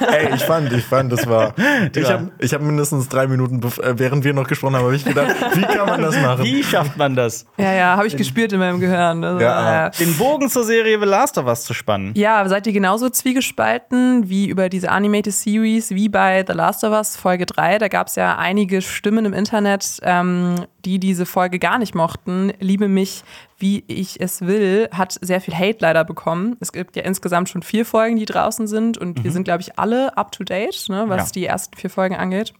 [LAUGHS] Ey, ich fand, ich fand, das war. [LAUGHS] Ich habe ich hab mindestens drei Minuten, äh, während wir noch gesprochen haben, habe ich gedacht, wie kann man das machen? Wie schafft man das? ja, ja, habe ich gespürt in meinem Gehirn. Also, Ja, Den Bogen zur Serie The Last of Us zu spannen. Ja, seid ihr genauso zwiegespalten wie über diese Animated Series, wie bei The Last of Us Folge 3? Da gab es ja einige Stimmen im Internet, ähm, die diese Folge gar nicht mochten. Liebe mich, wie ich es will, hat sehr viel Hate leider bekommen. Es gibt ja insgesamt schon vier Folgen, die draußen sind und wir sind, glaube ich, alle up to date, ne, was Ja. die ersten vier Folgen angeht.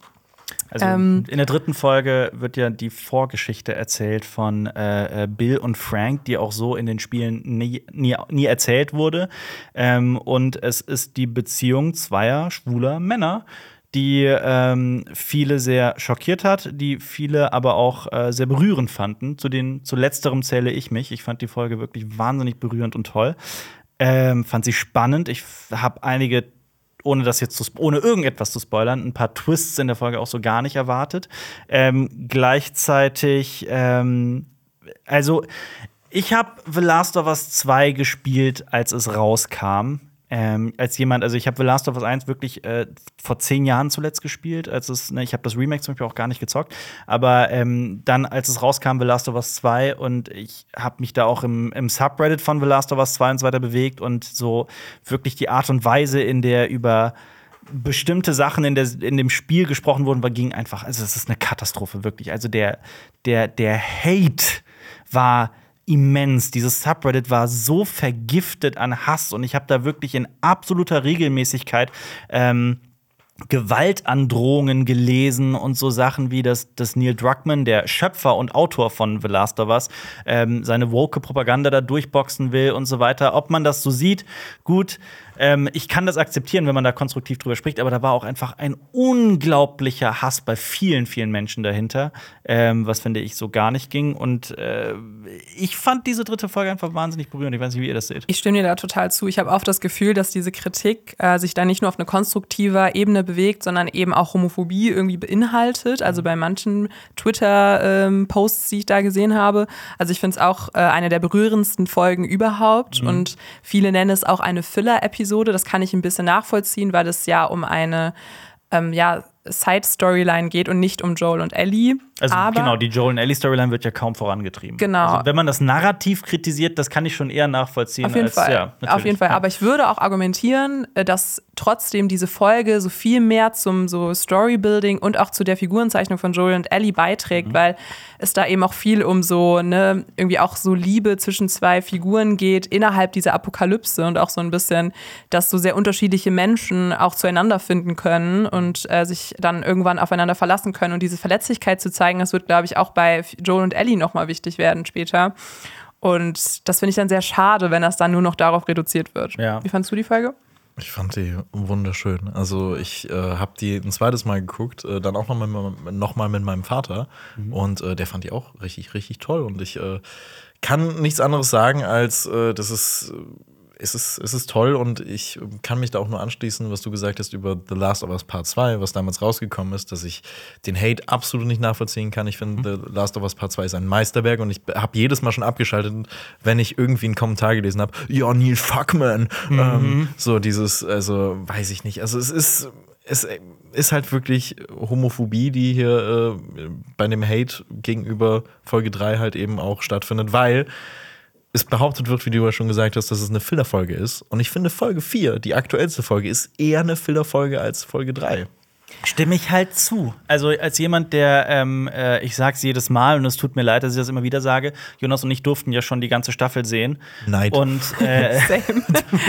Also Ähm. in der dritten Folge wird ja die Vorgeschichte erzählt von äh, äh, Bill und Frank, die auch so in den Spielen nie, nie, nie erzählt wurde. Ähm, und es ist die Beziehung zweier schwuler Männer, die ähm, viele sehr schockiert hat, die viele aber auch äh, sehr berührend fanden. Zu den zu letzterem zähle ich mich. Ich fand die Folge wirklich wahnsinnig berührend und toll. Ähm, fand sie spannend. Ich habe einige ohne das jetzt zu, ohne irgendetwas zu spoilern, ein paar Twists in der Folge auch so gar nicht erwartet. Ähm, gleichzeitig, ähm, also ich habe The Last of Us 2 gespielt, als es rauskam. Ähm, als jemand, also ich habe The Last of Us 1 wirklich äh, vor zehn Jahren zuletzt gespielt, als es, ne, ich habe das Remake zum Beispiel auch gar nicht gezockt, aber ähm, dann, als es rauskam, The Last of Us 2 und ich habe mich da auch im, im Subreddit von The Last of Us 2 und so weiter bewegt und so wirklich die Art und Weise, in der über bestimmte Sachen in, der, in dem Spiel gesprochen wurden, war, ging einfach, also es ist eine Katastrophe, wirklich. Also der, der, der Hate war immens. Dieses Subreddit war so vergiftet an Hass und ich habe da wirklich in absoluter Regelmäßigkeit ähm, Gewaltandrohungen gelesen und so Sachen wie, dass, dass Neil Druckmann, der Schöpfer und Autor von The Last of Us, ähm, seine woke Propaganda da durchboxen will und so weiter. Ob man das so sieht, gut. Ähm, ich kann das akzeptieren, wenn man da konstruktiv drüber spricht, aber da war auch einfach ein unglaublicher Hass bei vielen, vielen Menschen dahinter, ähm, was finde ich so gar nicht ging. Und äh, ich fand diese dritte Folge einfach wahnsinnig berührend. Ich weiß nicht, wie ihr das seht. Ich stimme dir da total zu. Ich habe oft das Gefühl, dass diese Kritik äh, sich da nicht nur auf eine konstruktive Ebene bewegt, sondern eben auch Homophobie irgendwie beinhaltet. Also bei manchen Twitter-Posts, die ich da gesehen habe. Also ich finde es auch äh, eine der berührendsten Folgen überhaupt. Und viele nennen es auch eine Filler-Episode. Das kann ich ein bisschen nachvollziehen, weil es ja um eine ähm, ja, Side-Storyline geht und nicht um Joel und Ellie. Also Aber genau, die Joel und Ellie Storyline wird ja kaum vorangetrieben. Genau. Also, wenn man das Narrativ kritisiert, das kann ich schon eher nachvollziehen. Auf jeden als, Fall. Ja, Auf jeden Fall. Ja. Aber ich würde auch argumentieren, äh, dass trotzdem diese Folge so viel mehr zum so Storybuilding und auch zu der Figurenzeichnung von Joel und Ellie beiträgt, Mhm. weil es da eben auch viel um so, ne, irgendwie auch so Liebe zwischen zwei Figuren geht innerhalb dieser Apokalypse und auch so ein bisschen, dass so sehr unterschiedliche Menschen auch zueinander finden können und äh, sich dann irgendwann aufeinander verlassen können. Und diese Verletzlichkeit zu zeigen, das wird, glaube ich, auch bei Joel und Ellie nochmal wichtig werden später. Und das finde ich dann sehr schade, wenn das dann nur noch darauf reduziert wird. Ja. Wie fandst du die Folge? Ich fand die wunderschön. Also ich äh, habe die ein zweites Mal geguckt, äh, dann auch noch mal, noch mal mit meinem Vater. Und äh, der fand die auch richtig, richtig toll. Und ich äh, kann nichts anderes sagen, als äh, das ist es ist, es ist toll und ich kann mich da auch nur anschließen, was du gesagt hast über The Last of Us Part 2, was damals rausgekommen ist, dass ich den Hate absolut nicht nachvollziehen kann. Ich finde, mhm. The Last of Us Part 2 ist ein Meisterwerk und ich habe jedes Mal schon abgeschaltet, wenn ich irgendwie einen Kommentar gelesen habe, ja, Neil Fuckman. Mhm. Ähm, so dieses, also weiß ich nicht. Also es ist es ist halt wirklich Homophobie, die hier äh, bei dem Hate gegenüber Folge 3 halt eben auch stattfindet, weil es behauptet wird, wie du ja schon gesagt hast, dass es eine Fillerfolge ist. Und ich finde, Folge 4, die aktuellste Folge, ist eher eine Fillerfolge als Folge 3. Stimme ich halt zu. Also als jemand, der, ähm, äh, ich sag's jedes Mal und es tut mir leid, dass ich das immer wieder sage, Jonas und ich durften ja schon die ganze Staffel sehen. Neid. Und äh, [LAUGHS]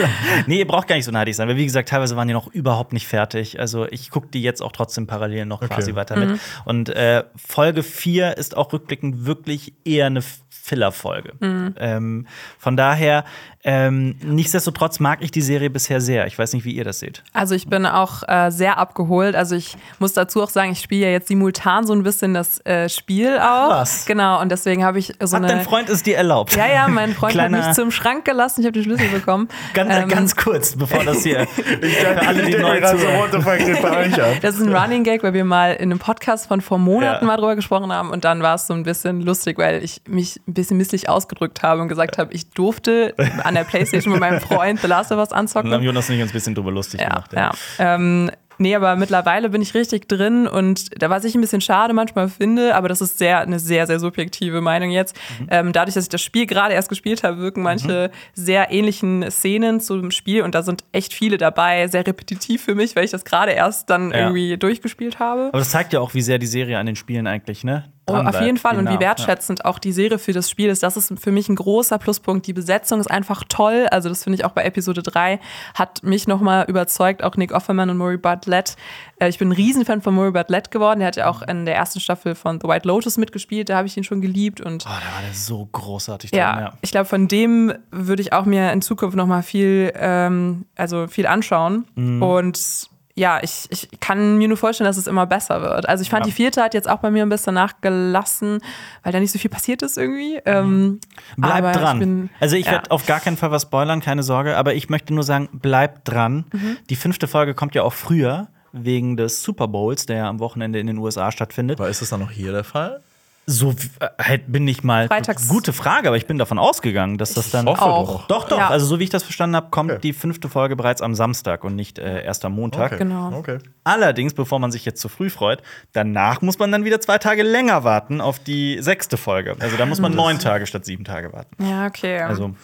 [LAUGHS] nee, ihr braucht gar nicht so neidig sein, weil wie gesagt, teilweise waren die noch überhaupt nicht fertig. Also ich gucke die jetzt auch trotzdem parallel noch okay. quasi weiter mit. Mhm. Und äh, Folge 4 ist auch rückblickend wirklich eher eine Filler-Folge. Mhm. Ähm, von daher, ähm, nichtsdestotrotz mag ich die Serie bisher sehr. Ich weiß nicht, wie ihr das seht. Also ich bin auch äh, sehr abgeholt. Also ich muss dazu auch sagen, ich spiele ja jetzt simultan so ein bisschen das äh, Spiel auch. Was? Genau, und deswegen habe ich so Hat eine. dein Freund ist dir erlaubt? Ja, ja, mein Freund hat mich zum Schrank gelassen. Ich habe den Schlüssel bekommen. [LAUGHS] ganz, ähm, ganz kurz, bevor das hier [LAUGHS] für alle, die neu zuhören. Das ist ein Running Gag, weil wir mal in einem Podcast von vor Monaten ja. mal drüber gesprochen haben und dann war es so ein bisschen lustig, weil ich mich ein bisschen misslich ausgedrückt habe und gesagt habe, ich durfte an der Playstation mit meinem Freund The Last of Us anzocken. Und haben Jonas und ich uns ein bisschen drüber lustig ja, gemacht. Ja. ja. Ähm, Nee, aber mittlerweile bin ich richtig drin und da was ich ein bisschen schade manchmal finde, aber das ist sehr eine sehr sehr subjektive Meinung jetzt. Mhm. Ähm, dadurch, dass ich das Spiel gerade erst gespielt habe, wirken manche mhm. sehr ähnlichen Szenen zum Spiel und da sind echt viele dabei, sehr repetitiv für mich, weil ich das gerade erst dann ja. irgendwie durchgespielt habe. Aber das zeigt ja auch, wie sehr die Serie an den Spielen eigentlich ne Oh, auf jeden Fall. Und wie wertschätzend ja. auch die Serie für das Spiel ist. Das ist für mich ein großer Pluspunkt. Die Besetzung ist einfach toll. Also, das finde ich auch bei Episode 3. Hat mich nochmal überzeugt, auch Nick Offerman und Murray Bartlett. Äh, ich bin ein Riesenfan von Murray Bartlett geworden. Der hat ja auch in der ersten Staffel von The White Lotus mitgespielt. Da habe ich ihn schon geliebt. Und oh, da war der so großartig. Ja, drin, ja. ich glaube, von dem würde ich auch mir in Zukunft nochmal viel, ähm, also viel anschauen. Mhm. Und ja, ich, ich kann mir nur vorstellen, dass es immer besser wird. Also ich fand, ja. die vierte hat jetzt auch bei mir ein bisschen nachgelassen, weil da nicht so viel passiert ist irgendwie. Ähm, bleib dran. Ich bin, also ich ja. werde auf gar keinen Fall was spoilern, keine Sorge, aber ich möchte nur sagen, bleib dran. Mhm. Die fünfte Folge kommt ja auch früher, wegen des Super Bowls, der ja am Wochenende in den USA stattfindet. Aber ist das dann noch hier der Fall? So äh, halt bin ich mal. Freitags. Gute Frage, aber ich bin davon ausgegangen, dass das dann. Ich hoffe auch. Doch, doch. Ja. Also, so wie ich das verstanden habe, kommt okay. die fünfte Folge bereits am Samstag und nicht äh, erst am Montag. Okay. Genau. Okay. Allerdings, bevor man sich jetzt zu früh freut, danach muss man dann wieder zwei Tage länger warten auf die sechste Folge. Also, da muss man neun Tage statt sieben Tage warten. Ja, okay. Also.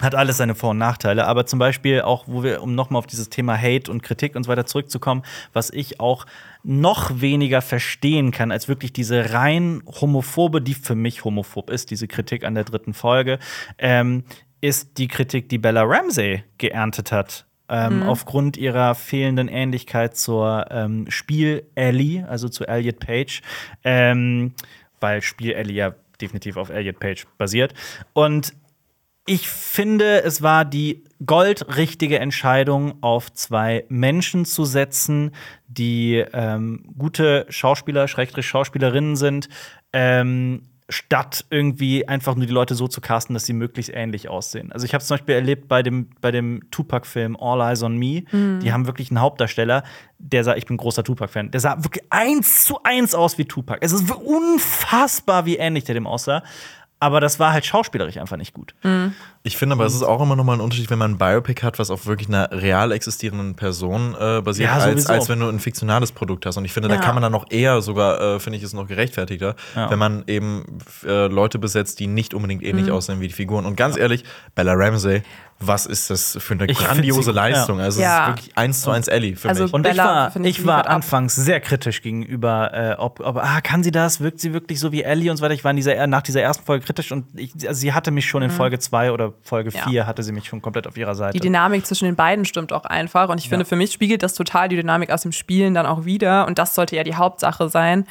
Hat alles seine Vor- und Nachteile. Aber zum Beispiel auch, wo wir, um nochmal auf dieses Thema Hate und Kritik und so weiter zurückzukommen, was ich auch noch weniger verstehen kann, als wirklich diese rein homophobe, die für mich homophob ist, diese Kritik an der dritten Folge, ähm, ist die Kritik, die Bella Ramsey geerntet hat. Ähm, mhm. Aufgrund ihrer fehlenden Ähnlichkeit zur ähm, Spiel Ellie, also zu Elliot Page, ähm, weil Spiel Ellie ja definitiv auf Elliot Page basiert. Und ich finde, es war die goldrichtige Entscheidung, auf zwei Menschen zu setzen, die ähm, gute Schauspieler, Schrägstrich Schauspielerinnen sind, ähm, statt irgendwie einfach nur die Leute so zu casten, dass sie möglichst ähnlich aussehen. Also ich habe es zum Beispiel erlebt bei dem, bei dem Tupac-Film All Eyes on Me. Mhm. Die haben wirklich einen Hauptdarsteller, der sah, ich bin großer Tupac-Fan, der sah wirklich eins zu eins aus wie Tupac. Es ist unfassbar, wie ähnlich der dem aussah. Aber das war halt schauspielerisch einfach nicht gut. Mhm. Ich finde aber, es ist auch immer noch mal ein Unterschied, wenn man ein Biopic hat, was auf wirklich einer real existierenden Person äh, basiert, ja, als, als wenn du ein fiktionales Produkt hast. Und ich finde, ja. da kann man dann noch eher sogar, äh, finde ich es noch gerechtfertigter, ja. wenn man eben äh, Leute besetzt, die nicht unbedingt ähnlich mhm. aussehen wie die Figuren. Und ganz ehrlich, Bella Ramsey was ist das für eine ich grandiose Leistung? Ja. Also, ja. es ist wirklich eins zu eins Ellie für also mich. Und Bella, ich war, ich war anfangs sehr kritisch gegenüber, äh, ob, ob, ah, kann sie das? Wirkt sie wirklich so wie Ellie und so weiter? Ich war dieser, nach dieser ersten Folge kritisch und ich, also sie hatte mich schon in mhm. Folge 2 oder Folge 4 ja. hatte sie mich schon komplett auf ihrer Seite. Die Dynamik zwischen den beiden stimmt auch einfach. Und ich finde, für mich spiegelt das total die Dynamik aus dem Spielen dann auch wieder. Und das sollte ja die Hauptsache sein.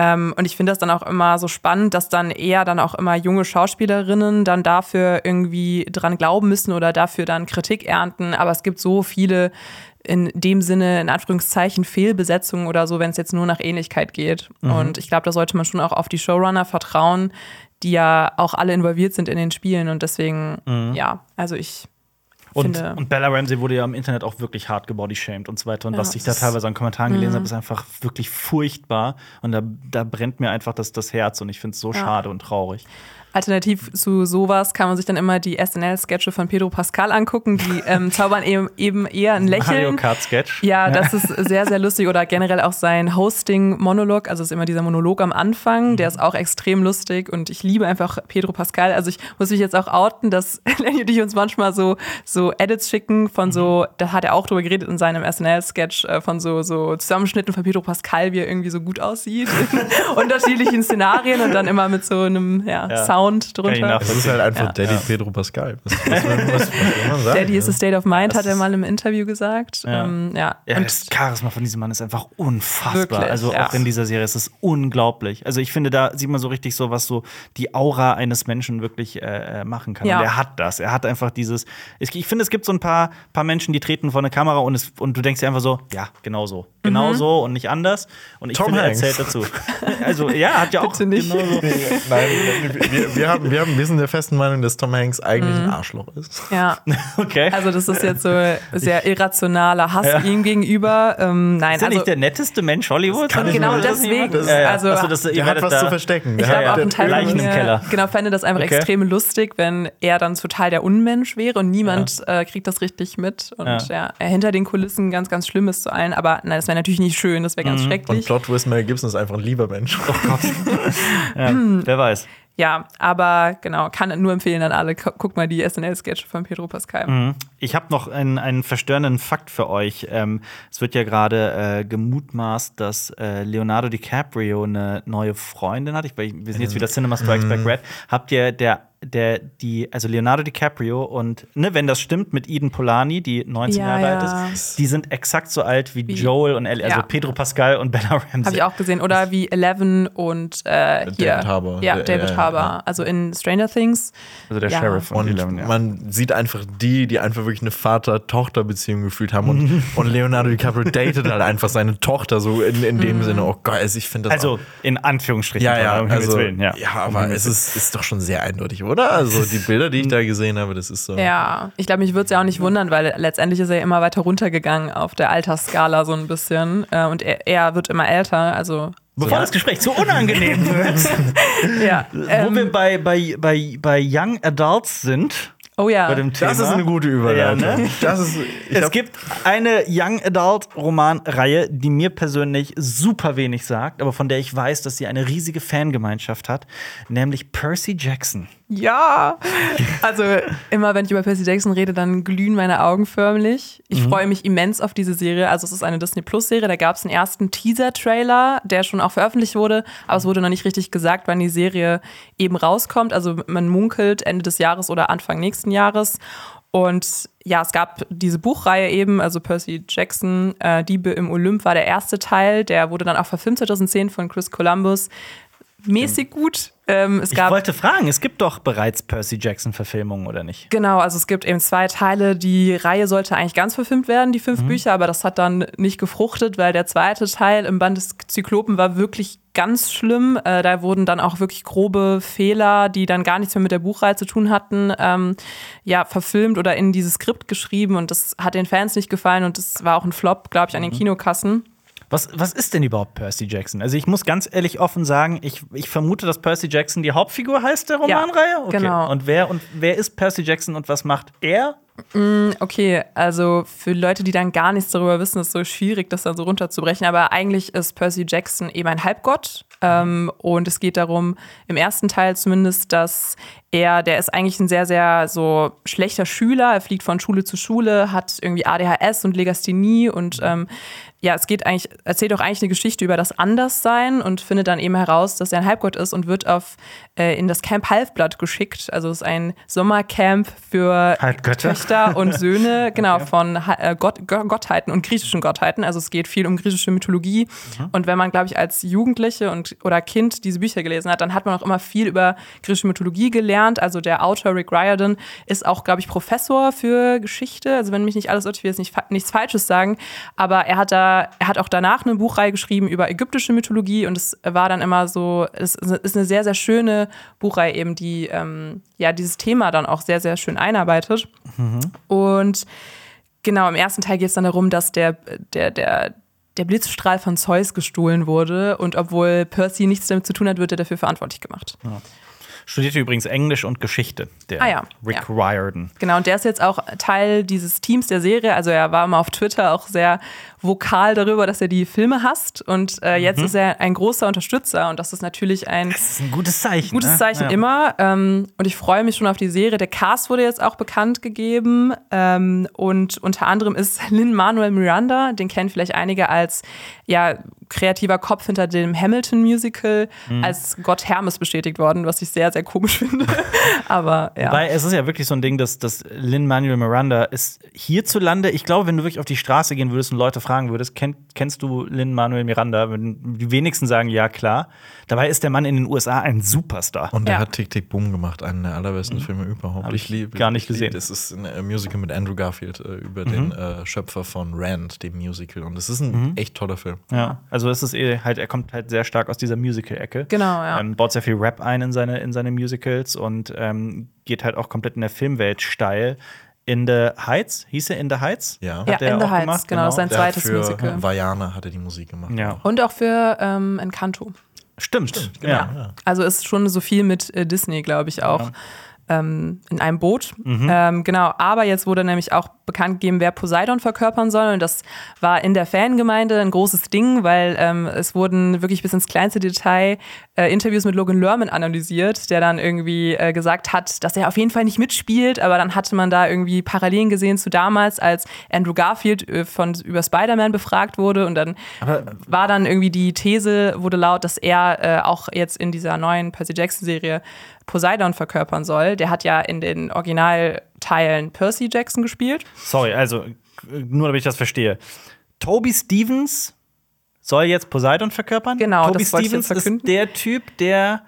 Ähm, und ich finde das dann auch immer so spannend, dass dann eher dann auch immer junge Schauspielerinnen dann dafür irgendwie dran glauben müssen oder dafür dann Kritik ernten. Aber es gibt so viele in dem Sinne, in Anführungszeichen, Fehlbesetzungen oder so, wenn es jetzt nur nach Ähnlichkeit geht. Mhm. Und ich glaube, da sollte man schon auch auf die Showrunner vertrauen, die ja auch alle involviert sind in den Spielen. Und deswegen, mhm. ja, also ich Und, finde- und Bella Ramsey wurde ja im Internet auch wirklich hart gebodyshamed und so weiter. Und Ja, was ich da teilweise an Kommentaren gelesen Mhm. habe, ist einfach wirklich furchtbar. Und da, da brennt mir einfach das, das Herz und ich finde es so schade und traurig. Alternativ zu sowas kann man sich dann immer die SNL-Sketche von Pedro Pascal angucken. Die ähm, [LAUGHS] zaubern eben, eben eher ein Mario Lächeln. Kart Sketch. Ja, das ist sehr, sehr lustig. Oder generell auch sein Hosting-Monolog. Also es ist immer dieser Monolog am Anfang. Der ist auch extrem lustig. Und ich liebe einfach Pedro Pascal. Also ich muss mich jetzt auch outen, dass [LAUGHS] Lenny und ich uns manchmal so, so Edits schicken von so, da hat er auch drüber geredet in seinem SNL-Sketch, äh, von so, so Zusammenschnitten von Pedro Pascal, wie er irgendwie so gut aussieht. in [LAUGHS] unterschiedlichen Szenarien und dann immer mit so einem ja, Ja. Sound Kann ich drunter. Das ist halt einfach Ja. Daddy Pedro Pascal. Was, was, was, was sagen? Daddy is a state of mind, Das hat er ist- mal im Interview gesagt. Ja. Ähm, ja. Ja, Und das Charisma von diesem Mann ist einfach unfassbar. Wirklich, also ja. auch in dieser Serie ist es unglaublich. Also ich finde, da sieht man so richtig so, was so die Aura eines Menschen wirklich äh, äh, machen kann. Ja. Und er hat das. Er hat einfach dieses. Ich, ich finde, es gibt so ein paar, paar Menschen, die treten vor eine Kamera und, es, und du denkst dir einfach so, ja, genau so. Genau Mhm. so und nicht anders. Und ich Tom finde, er erzählt dazu. Also ja, hat ja [LAUGHS] auch Bitte nicht. genau so. [LAUGHS] Nein, wir, wir, haben, wir, haben, wir sind der festen Meinung, dass Tom Hanks eigentlich Mhm. ein Arschloch ist. ja. [LAUGHS] Okay. Also das ist jetzt so sehr irrationaler Hass Ja. ihm gegenüber. Ähm, nein, ist er also nicht der netteste Mensch Hollywoods? kann und ich genau deswegen. das- Ja, ja. Also Achso, das, ihr hat was da- zu verstecken. ich glaube auch ein Teil Leichen von im mir, Keller. genau fände das einfach Okay. extrem lustig, wenn er dann total der Unmensch wäre und niemand äh, kriegt das richtig mit und Ja. ja. er hinter den Kulissen ganz ganz schlimm ist zu allen. Aber nein, das wäre natürlich nicht schön, das wäre ganz Und schrecklich. Plot Twist, Mel Gibson ist einfach ein lieber Mensch. [LAUGHS] Ja, [CLEARS THROAT] wer weiß. Ja, aber genau, kann nur empfehlen an alle. Gu- Guck mal die SNL-Sketche von Pedro Pascal. Mhm. Ich habe noch einen, einen verstörenden Fakt für euch. Ähm, es wird ja gerade äh, gemutmaßt, dass äh, Leonardo DiCaprio eine neue Freundin hat. Ich, wir sind jetzt wieder Cinema Strikes Back Red. Habt ihr der der die also Leonardo DiCaprio und ne, wenn das stimmt mit Eden Polani, die 19 Ja, Jahre ja. alt ist, die sind exakt so alt wie, Wie- Joel und Ellie, also Ja. Pedro Pascal und Bella Ramsey. Habe ich auch gesehen. Oder wie Eleven und äh, hier. David Harbour. Ja, Der- David Harbour. ja. Also in Stranger Things. Also der Ja. Sheriff von Und Eleven, ja. man sieht einfach die, die einfach wirklich eine Vater-Tochter-Beziehung gefühlt haben. Und, [LAUGHS] und Leonardo DiCaprio datet halt einfach seine Tochter so in, in dem Sinne. Oh Gott, also ich finde das Also auch, in Anführungsstrichen. ja, ja, um also, Willen, ja. ja, aber es ist, ist doch schon sehr eindeutig, oder? Also die Bilder, die ich da gesehen habe, das ist so. Ja, ich glaube, mich würde es ja auch nicht wundern, weil letztendlich ist er immer weiter runtergegangen auf der Altersskala so ein bisschen. Äh, und er, er wird immer älter. Also, Bevor das Gespräch zu unangenehm [LAUGHS] wird. ja. Wo Ähm, wir bei, bei, bei, bei Young Adults sind, oh ja. bei dem Thema. Das ist eine gute Überleitung. Ja, ne? Das ist, ich Es gibt eine Young Adult Romanreihe, die mir persönlich super wenig sagt, aber von der ich weiß, dass sie eine riesige Fangemeinschaft hat, nämlich Percy Jackson. Ja, also immer wenn ich über Percy Jackson rede, dann glühen meine Augen förmlich. Ich freue mich immens auf diese Serie. Also es ist eine Disney Plus Serie. Da gab es einen ersten Teaser-Trailer, der schon auch veröffentlicht wurde, aber es wurde noch nicht richtig gesagt, wann die Serie eben rauskommt. Also man munkelt Ende des Jahres oder Anfang nächsten Jahres. Und ja, es gab diese Buchreihe eben, also Percy Jackson, äh, Diebe im Olymp war der erste Teil. Der wurde dann auch verfilmt 2010 von Chris Columbus. Mäßig gut. Ähm, Ich wollte fragen, es gibt doch bereits Percy Jackson-Verfilmungen, oder nicht? Genau, also es gibt eben zwei Teile. Die Reihe sollte eigentlich ganz verfilmt werden, die Mhm. fünf Bücher, aber das hat dann nicht gefruchtet, weil der zweite Teil im Band des Zyklopen war wirklich ganz schlimm. Äh, da wurden dann auch wirklich grobe Fehler, die dann gar nichts mehr mit der Buchreihe zu tun hatten, ähm, ja, verfilmt oder in dieses Skript geschrieben und das hat den Fans nicht gefallen und das war auch ein Flop, glaube ich, an den Mhm. Kinokassen. Was, was ist denn überhaupt Percy Jackson? Also ich muss ganz ehrlich offen sagen, ich, ich vermute, dass Percy Jackson die Hauptfigur heißt der Ja, Romanreihe. Okay. genau. Und wer und wer ist Percy Jackson und was macht er? Okay, also für Leute, die dann gar nichts darüber wissen, ist es so schwierig, das dann so runterzubrechen. Aber eigentlich ist Percy Jackson eben ein Halbgott. Ähm, und es geht darum, im ersten Teil zumindest, dass er, der ist eigentlich ein sehr, sehr so schlechter Schüler. Er fliegt von Schule zu Schule, hat irgendwie ADHS und Legasthenie und ähm, ja, es geht eigentlich, erzählt auch eigentlich eine Geschichte über das Anderssein und findet dann eben heraus, dass er ein Halbgott ist und wird auf äh, in das Camp Halfblatt geschickt. Also es ist ein Sommercamp für Halbgötter? Töchter und [LAUGHS] Söhne, genau, von Ha- äh, Gott, Go- Gottheiten und griechischen Gottheiten. Also es geht viel um griechische Mythologie. Und wenn man, glaube ich, als Jugendliche und oder Kind diese Bücher gelesen hat, dann hat man auch immer viel über griechische Mythologie gelernt. Also der Autor Rick Riordan ist auch, glaube ich, Professor für Geschichte. Also wenn mich nicht alles irrt, ich will jetzt nicht, nichts Falsches sagen, aber er hat da, er hat auch danach eine Buchreihe geschrieben über ägyptische Mythologie und es war dann immer so, es ist eine sehr, sehr schöne Buchreihe eben, die ähm, ja dieses Thema dann auch sehr, sehr schön einarbeitet. Und genau, im ersten Teil geht es dann darum, dass der, der, der, der Blitzstrahl von Zeus gestohlen wurde und obwohl Percy nichts damit zu tun hat, wird er dafür verantwortlich gemacht. Studierte übrigens Englisch und Geschichte, der Ah ja, Rick ja. Riordan. Genau, und der ist jetzt auch Teil dieses Teams der Serie. Also er war mal auf Twitter auch sehr vokal darüber, dass er die Filme hasst. Und äh, jetzt ist er ein großer Unterstützer. Und das ist natürlich ein ist ein gutes Zeichen. gutes ne? Zeichen ja. immer. Ähm, und ich freue mich schon auf die Serie. Der Cast wurde jetzt auch bekannt gegeben. Ähm, und unter anderem ist [LAUGHS] Lin-Manuel Miranda, den kennen vielleicht einige als ja, kreativer Kopf hinter dem Hamilton-Musical, Mhm. als Gott Hermes bestätigt worden, was ich sehr, sehr komisch finde. [LAUGHS] Aber ja. Weil es ist ja wirklich so ein Ding, dass, dass Lin-Manuel Miranda ist hierzulande, ich glaube, wenn du wirklich auf die Straße gehen würdest und Leute fragen würdest, kenn, kennst du Lin-Manuel Miranda? Wenn die wenigsten sagen, ja, klar. Dabei ist der Mann in den USA ein Superstar. Und der Ja. hat Tick Tick Boom gemacht, einen der allerbesten Filme überhaupt. Mhm. Hab ich liebe gar nicht ich lieb- gesehen. Mhm. Das ist ein äh, Musical mit Andrew Garfield äh, über den äh, Schöpfer von Rand, dem Musical. Und es ist ein echt toller Film. Ja, also es ist eh halt, er kommt halt sehr stark aus dieser Musical-Ecke. Genau, ja. Ähm, baut sehr viel Rap ein in seine, in seine Musicals und ähm, geht halt auch komplett in der Filmwelt steil. In the Heights, hieß er In the Heights? Ja. Ja, Hat der In the auch Heights, gemacht, genau, das ist ein Der hat zweites für Musical. Vajana hat er die Musik gemacht. Ja, Und auch für ähm, Encanto. stimmt. genau, ja. ja. Also ist schon so viel mit äh, Disney, glaube ich, auch. Ähm, in einem Boot. Ähm, genau, aber jetzt wurde nämlich auch bekannt gegeben, wer Poseidon verkörpern soll. Und das war in der Fangemeinde ein großes Ding, weil ähm, es wurden wirklich bis ins kleinste Detail äh, Interviews mit Logan Lerman analysiert, der dann irgendwie äh, gesagt hat, dass er auf jeden Fall nicht mitspielt, aber dann hatte man da irgendwie Parallelen gesehen zu damals, als Andrew Garfield äh, von, über Spider-Man befragt wurde und dann war dann irgendwie die These, wurde laut, dass er äh, auch jetzt in dieser neuen Percy Jackson-Serie Poseidon verkörpern soll. Der hat ja in den Originalteilen Percy Jackson gespielt. Sorry, also nur damit ich das verstehe. Toby Stevens soll jetzt Poseidon verkörpern? Genau, Toby das Stevens ist der Typ, der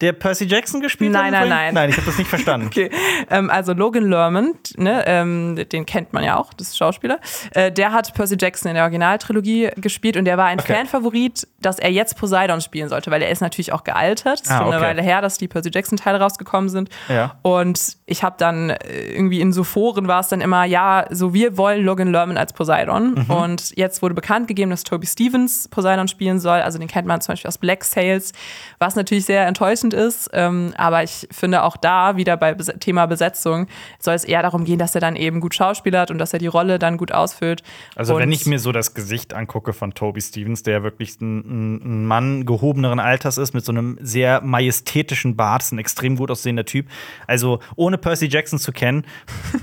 der Percy Jackson gespielt Nein, hat? nein, nein. Nein, ich habe das nicht verstanden. [LAUGHS] Okay, ähm, also Logan Lerman, ne, ähm, den kennt man ja auch, das ist Schauspieler. Äh, der hat Percy Jackson in der Originaltrilogie gespielt und der war ein Okay. Fanfavorit, dass er jetzt Poseidon spielen sollte, weil er ist natürlich auch gealtert. Ist Ah, schon eine. Weile her, dass die Percy Jackson-Teile rausgekommen sind. Ja. Und ich habe dann äh, irgendwie in so Foren war es dann immer, ja, so wir wollen Logan Lerman als Poseidon. Mhm. Und jetzt wurde bekannt gegeben, dass Toby Stevens Poseidon spielen soll. Also den kennt man zum Beispiel aus Black Sails, was natürlich sehr enttäuschend ist. Ähm, aber ich finde auch da wieder bei Bes Thema Besetzung soll es eher darum gehen, dass er dann eben gut schauspielert und dass er die Rolle dann gut ausfüllt. Also, und wenn ich mir so das Gesicht angucke von Toby Stevens, der wirklich ein, ein- Mann gehobeneren Alters ist, mit so einem sehr majestätischen Bart, ist ein extrem gut aussehender Typ. Also, ohne Percy Jackson zu kennen,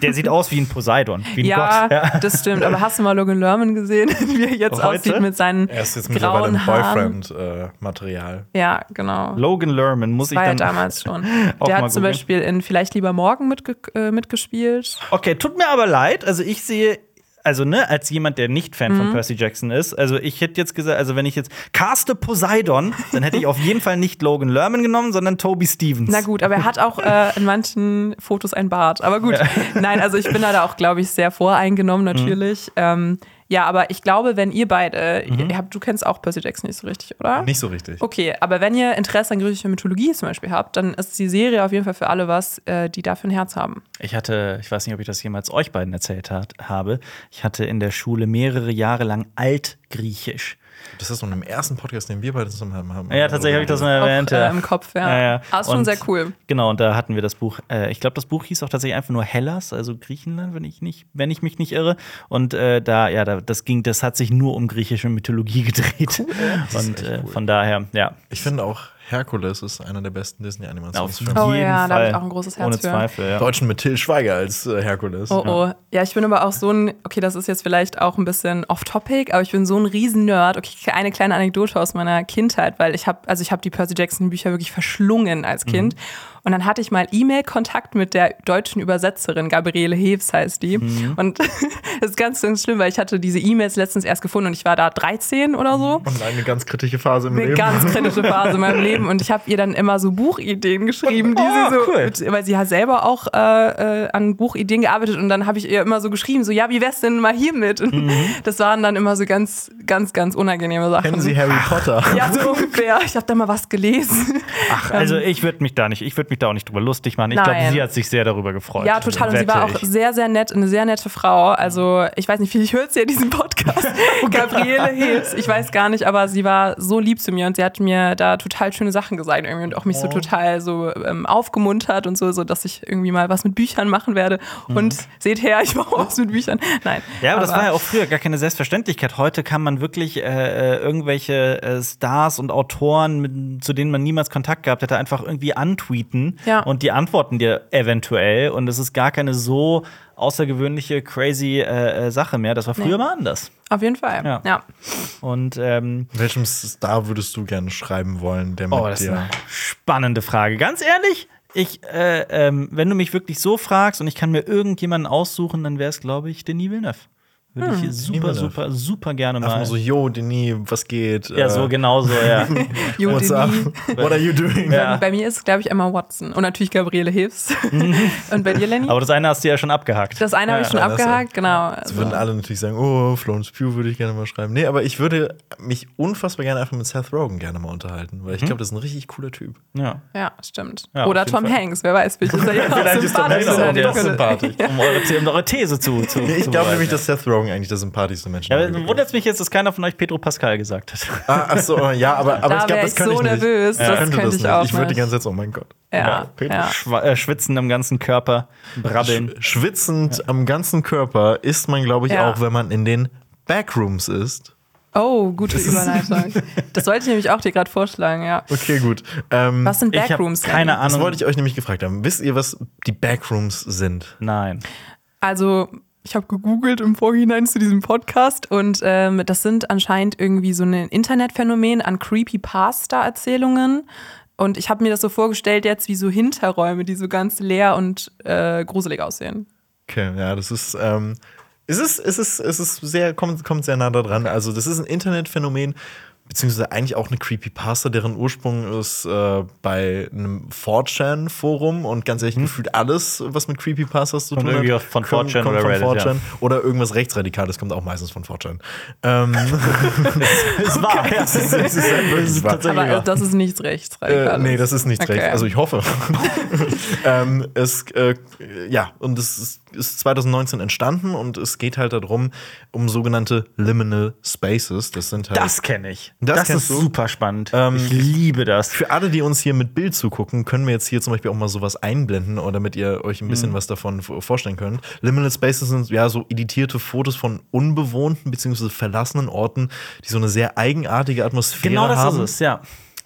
der sieht aus wie ein Poseidon, wie ein ja, Gott. Ja. das stimmt. Aber hast du mal Logan Lerman gesehen, [LAUGHS] wie er jetzt Heute? aussieht mit seinen Er ist jetzt mittlerweile Haaren? Boyfriend-Material. Ja, genau. Logan Lerman muss ich war ja dann. damals schon. [LAUGHS] Der hat zum. Beispiel in Vielleicht lieber morgen mitge äh, mitgespielt. Okay, tut mir aber leid. Also, ich sehe. Also, ne, als jemand, der nicht Fan Mhm. von Percy Jackson ist, also ich hätte jetzt gesagt, also wenn ich jetzt caste Poseidon, dann hätte ich auf jeden Fall nicht Logan Lerman genommen, sondern Toby Stevens. Na gut, aber er hat auch äh, in manchen Fotos ein Bart. Aber gut, nein, also ich bin da auch, glaube ich, sehr voreingenommen natürlich. Ähm, ja, aber ich glaube, wenn ihr beide, ihr habt, du kennst auch Percy Jackson nicht so richtig, oder? Nicht so richtig. Okay, aber wenn ihr Interesse an griechischer Mythologie zum Beispiel habt, dann ist die Serie auf jeden Fall für alle was, äh, die dafür ein Herz haben. Ich hatte, ich weiß nicht, ob ich das jemals euch beiden erzählt hat, habe, ich hatte in der Schule mehrere Jahre lang Altgriechisch. Das ist so im ersten Podcast, den wir beide zusammen haben. Ja, tatsächlich habe ich das mal Auch, erwähnt. äh, ja. Im Kopf, ja. Ja, ja. Aber ist schon Und- sehr cool. Genau, und da hatten wir das Buch, äh, ich glaube, das Buch hieß auch tatsächlich einfach nur Hellas, also Griechenland, wenn ich, nicht, wenn ich mich nicht irre. Und äh, da, ja, da, das ging, das hat sich nur um griechische Mythologie gedreht. Und echt äh, cool. von daher, ja. Ich finde auch, Herkules ist einer der besten Disney-Animationsfilme. Oh jeden ja, da hab ich auch ein großes Herz Ohne für. Zweifel, ja. Deutschen mit Till Schweiger als äh, Herkules. Oh oh. Ja, ich bin aber auch so ein, okay, das ist jetzt vielleicht auch ein bisschen off-topic, aber ich bin so ein Riesen-Nerd. Okay, eine kleine Anekdote aus meiner Kindheit, weil ich habe, also ich habe die Percy Jackson-Bücher wirklich verschlungen als Kind. Und dann hatte ich mal E-Mail-Kontakt mit der deutschen Übersetzerin, Gabriele Heves heißt die. Und [LAUGHS] das ist ganz, ganz schlimm, weil ich hatte diese E-Mails letztens erst gefunden und ich war da 13 oder so. Und eine ganz kritische Phase im Eine Leben. ganz [LAUGHS] kritische Phase in meinem Leben und ich habe ihr dann immer so Buchideen geschrieben, die Oh, sie so, cool. mit, weil sie hat selber auch äh, äh, an Buchideen gearbeitet und dann habe ich ihr immer so geschrieben, so ja, wie wär's denn mal hiermit? Und Mhm. [LAUGHS] Das waren dann immer so ganz, ganz, ganz unangenehme Sachen. Kennen Sie Harry Potter? Ja, so ungefähr. Ich habe da mal was gelesen. Ach, also ich würde mich da nicht, ich würde mich mich da auch nicht drüber lustig machen. Ich glaube, sie hat sich sehr darüber gefreut. Ja, total. Und sie war auch ich. sehr, sehr nett, eine sehr nette Frau. Also, ich weiß nicht, vielleicht hört sie ja diesen Podcast. [LAUGHS] Gabriele Hilfs. Ich weiß gar nicht, aber sie war so lieb zu mir und sie hat mir da total schöne Sachen gesagt irgendwie und auch mich so total so ähm, aufgemuntert und so, so, dass ich irgendwie mal was mit Büchern machen werde. Und seht her, ich mache was mit Büchern. Nein. Ja, aber das war ja auch früher gar keine Selbstverständlichkeit. Heute kann man wirklich äh, äh, irgendwelche äh, Stars und Autoren, mit, zu denen man niemals Kontakt gehabt hätte, einfach irgendwie antweeten Ja. und die antworten dir eventuell. Und es ist gar keine so außergewöhnliche, crazy äh, äh, Sache mehr. Das war früher Nee. mal anders. Auf jeden Fall. Ja. ja. Und ähm, Welchem Star würdest du gerne schreiben wollen, der mit oh, das ist dir. eine spannende Frage. Ganz ehrlich, ich, äh, ähm, wenn du mich wirklich so fragst und ich kann mir irgendjemanden aussuchen, dann wäre es, glaube ich, Denis Villeneuve. Würde ich super, super, super gerne Einfach mal. mal so, yo, Denis, was geht? ja, so Äh, genau so, ja. [LAUGHS] [LAUGHS] Jo, What's Denis. up? What are you doing? Ja. Bei mir ist glaube ich, Emma Watson. Und natürlich Gabriele Hilfs. [LAUGHS] und bei dir, Lenny? Aber das eine hast du ja schon abgehakt. Das eine habe ich schon Ja, das- abgehakt, genau. Jetzt Also, würden alle natürlich sagen, oh, Florence Pugh würde ich gerne mal schreiben. Nee, aber ich würde mich unfassbar gerne einfach mit Seth Rogen gerne mal unterhalten, weil ich glaube, das ist ein richtig cooler Typ. Ja. ja, stimmt. Ja, Oder Tom Fall. Hanks, wer weiß, vielleicht ist er ja auch Vielleicht ist Tom sympathisch. Hanks auch sympathisch. Um eure, The- um eure These zu. zu Ich glaube nämlich, dass Seth Rogen eigentlich der sympathischste Mensch Ja, aber wundert mich jetzt, dass keiner von euch Pedro Pascal gesagt hat. Ah, ach so, ja, aber, [LAUGHS] aber Da ich glaube, das ich könnte so ich nicht. nervös, das könnte könnte ich auch Ich würde die ganze Zeit so, oh mein Gott. Ja, ja. Schwa äh, schwitzen am ganzen Körper, brabbeln. Sch schwitzend am ganzen Körper ist man, glaube ich, Ja. auch, wenn man in den Backrooms ist. Oh, gute Überleitung. Das wollte ich nämlich auch dir gerade vorschlagen, ja. Okay, gut. Ähm, Was sind Backrooms? keine Lenny? das Ahnung. wollte ich euch nämlich gefragt haben. Wisst ihr, was die Backrooms sind? Nein. Also, ich habe gegoogelt im Vorhinein zu diesem Podcast und ähm, das sind anscheinend irgendwie so ein Internetphänomen an Creepypasta-Erzählungen. Und ich habe mir das so vorgestellt jetzt wie so Hinterräume, die so ganz leer und äh, gruselig aussehen. Okay, ja, das ist. Ähm, es ist, es ist, es ist sehr, kommt, kommt sehr nah da dran. Also, das ist ein Internetphänomen, beziehungsweise eigentlich auch eine Creepypasta, deren Ursprung ist äh, bei einem 4chan-Forum und ganz ehrlich, gefühlt alles, was mit Creepypastas zu Kommt tun hat, irgendwie auch von kommt- 4chan kommt oder von Reddit, ja. 4chan. Oder irgendwas Rechtsradikales kommt auch meistens von 4chan. Ähm, Es [LAUGHS] war. es ist, tatsächlich Aber wahr. äh, das ist nichts rechtsradikales. Äh, nee, das ist nicht Okay. recht. Also ich hoffe. [LAUGHS] ähm, es, äh, ja, und es ist, ist 2019 entstanden und es geht halt darum, um sogenannte Liminal Spaces. Das sind halt. Das kenne ich. Das Das, ist du? super spannend. Ähm, ich liebe das. für alle, die uns hier mit Bild zugucken, können wir jetzt hier zum Beispiel auch mal sowas einblenden oder damit ihr euch ein bisschen was davon vorstellen könnt. Liminal Spaces sind ja so editierte Fotos von unbewohnten bzw. verlassenen Orten, die so eine sehr eigenartige Atmosphäre Genau das haben. ist es, ja.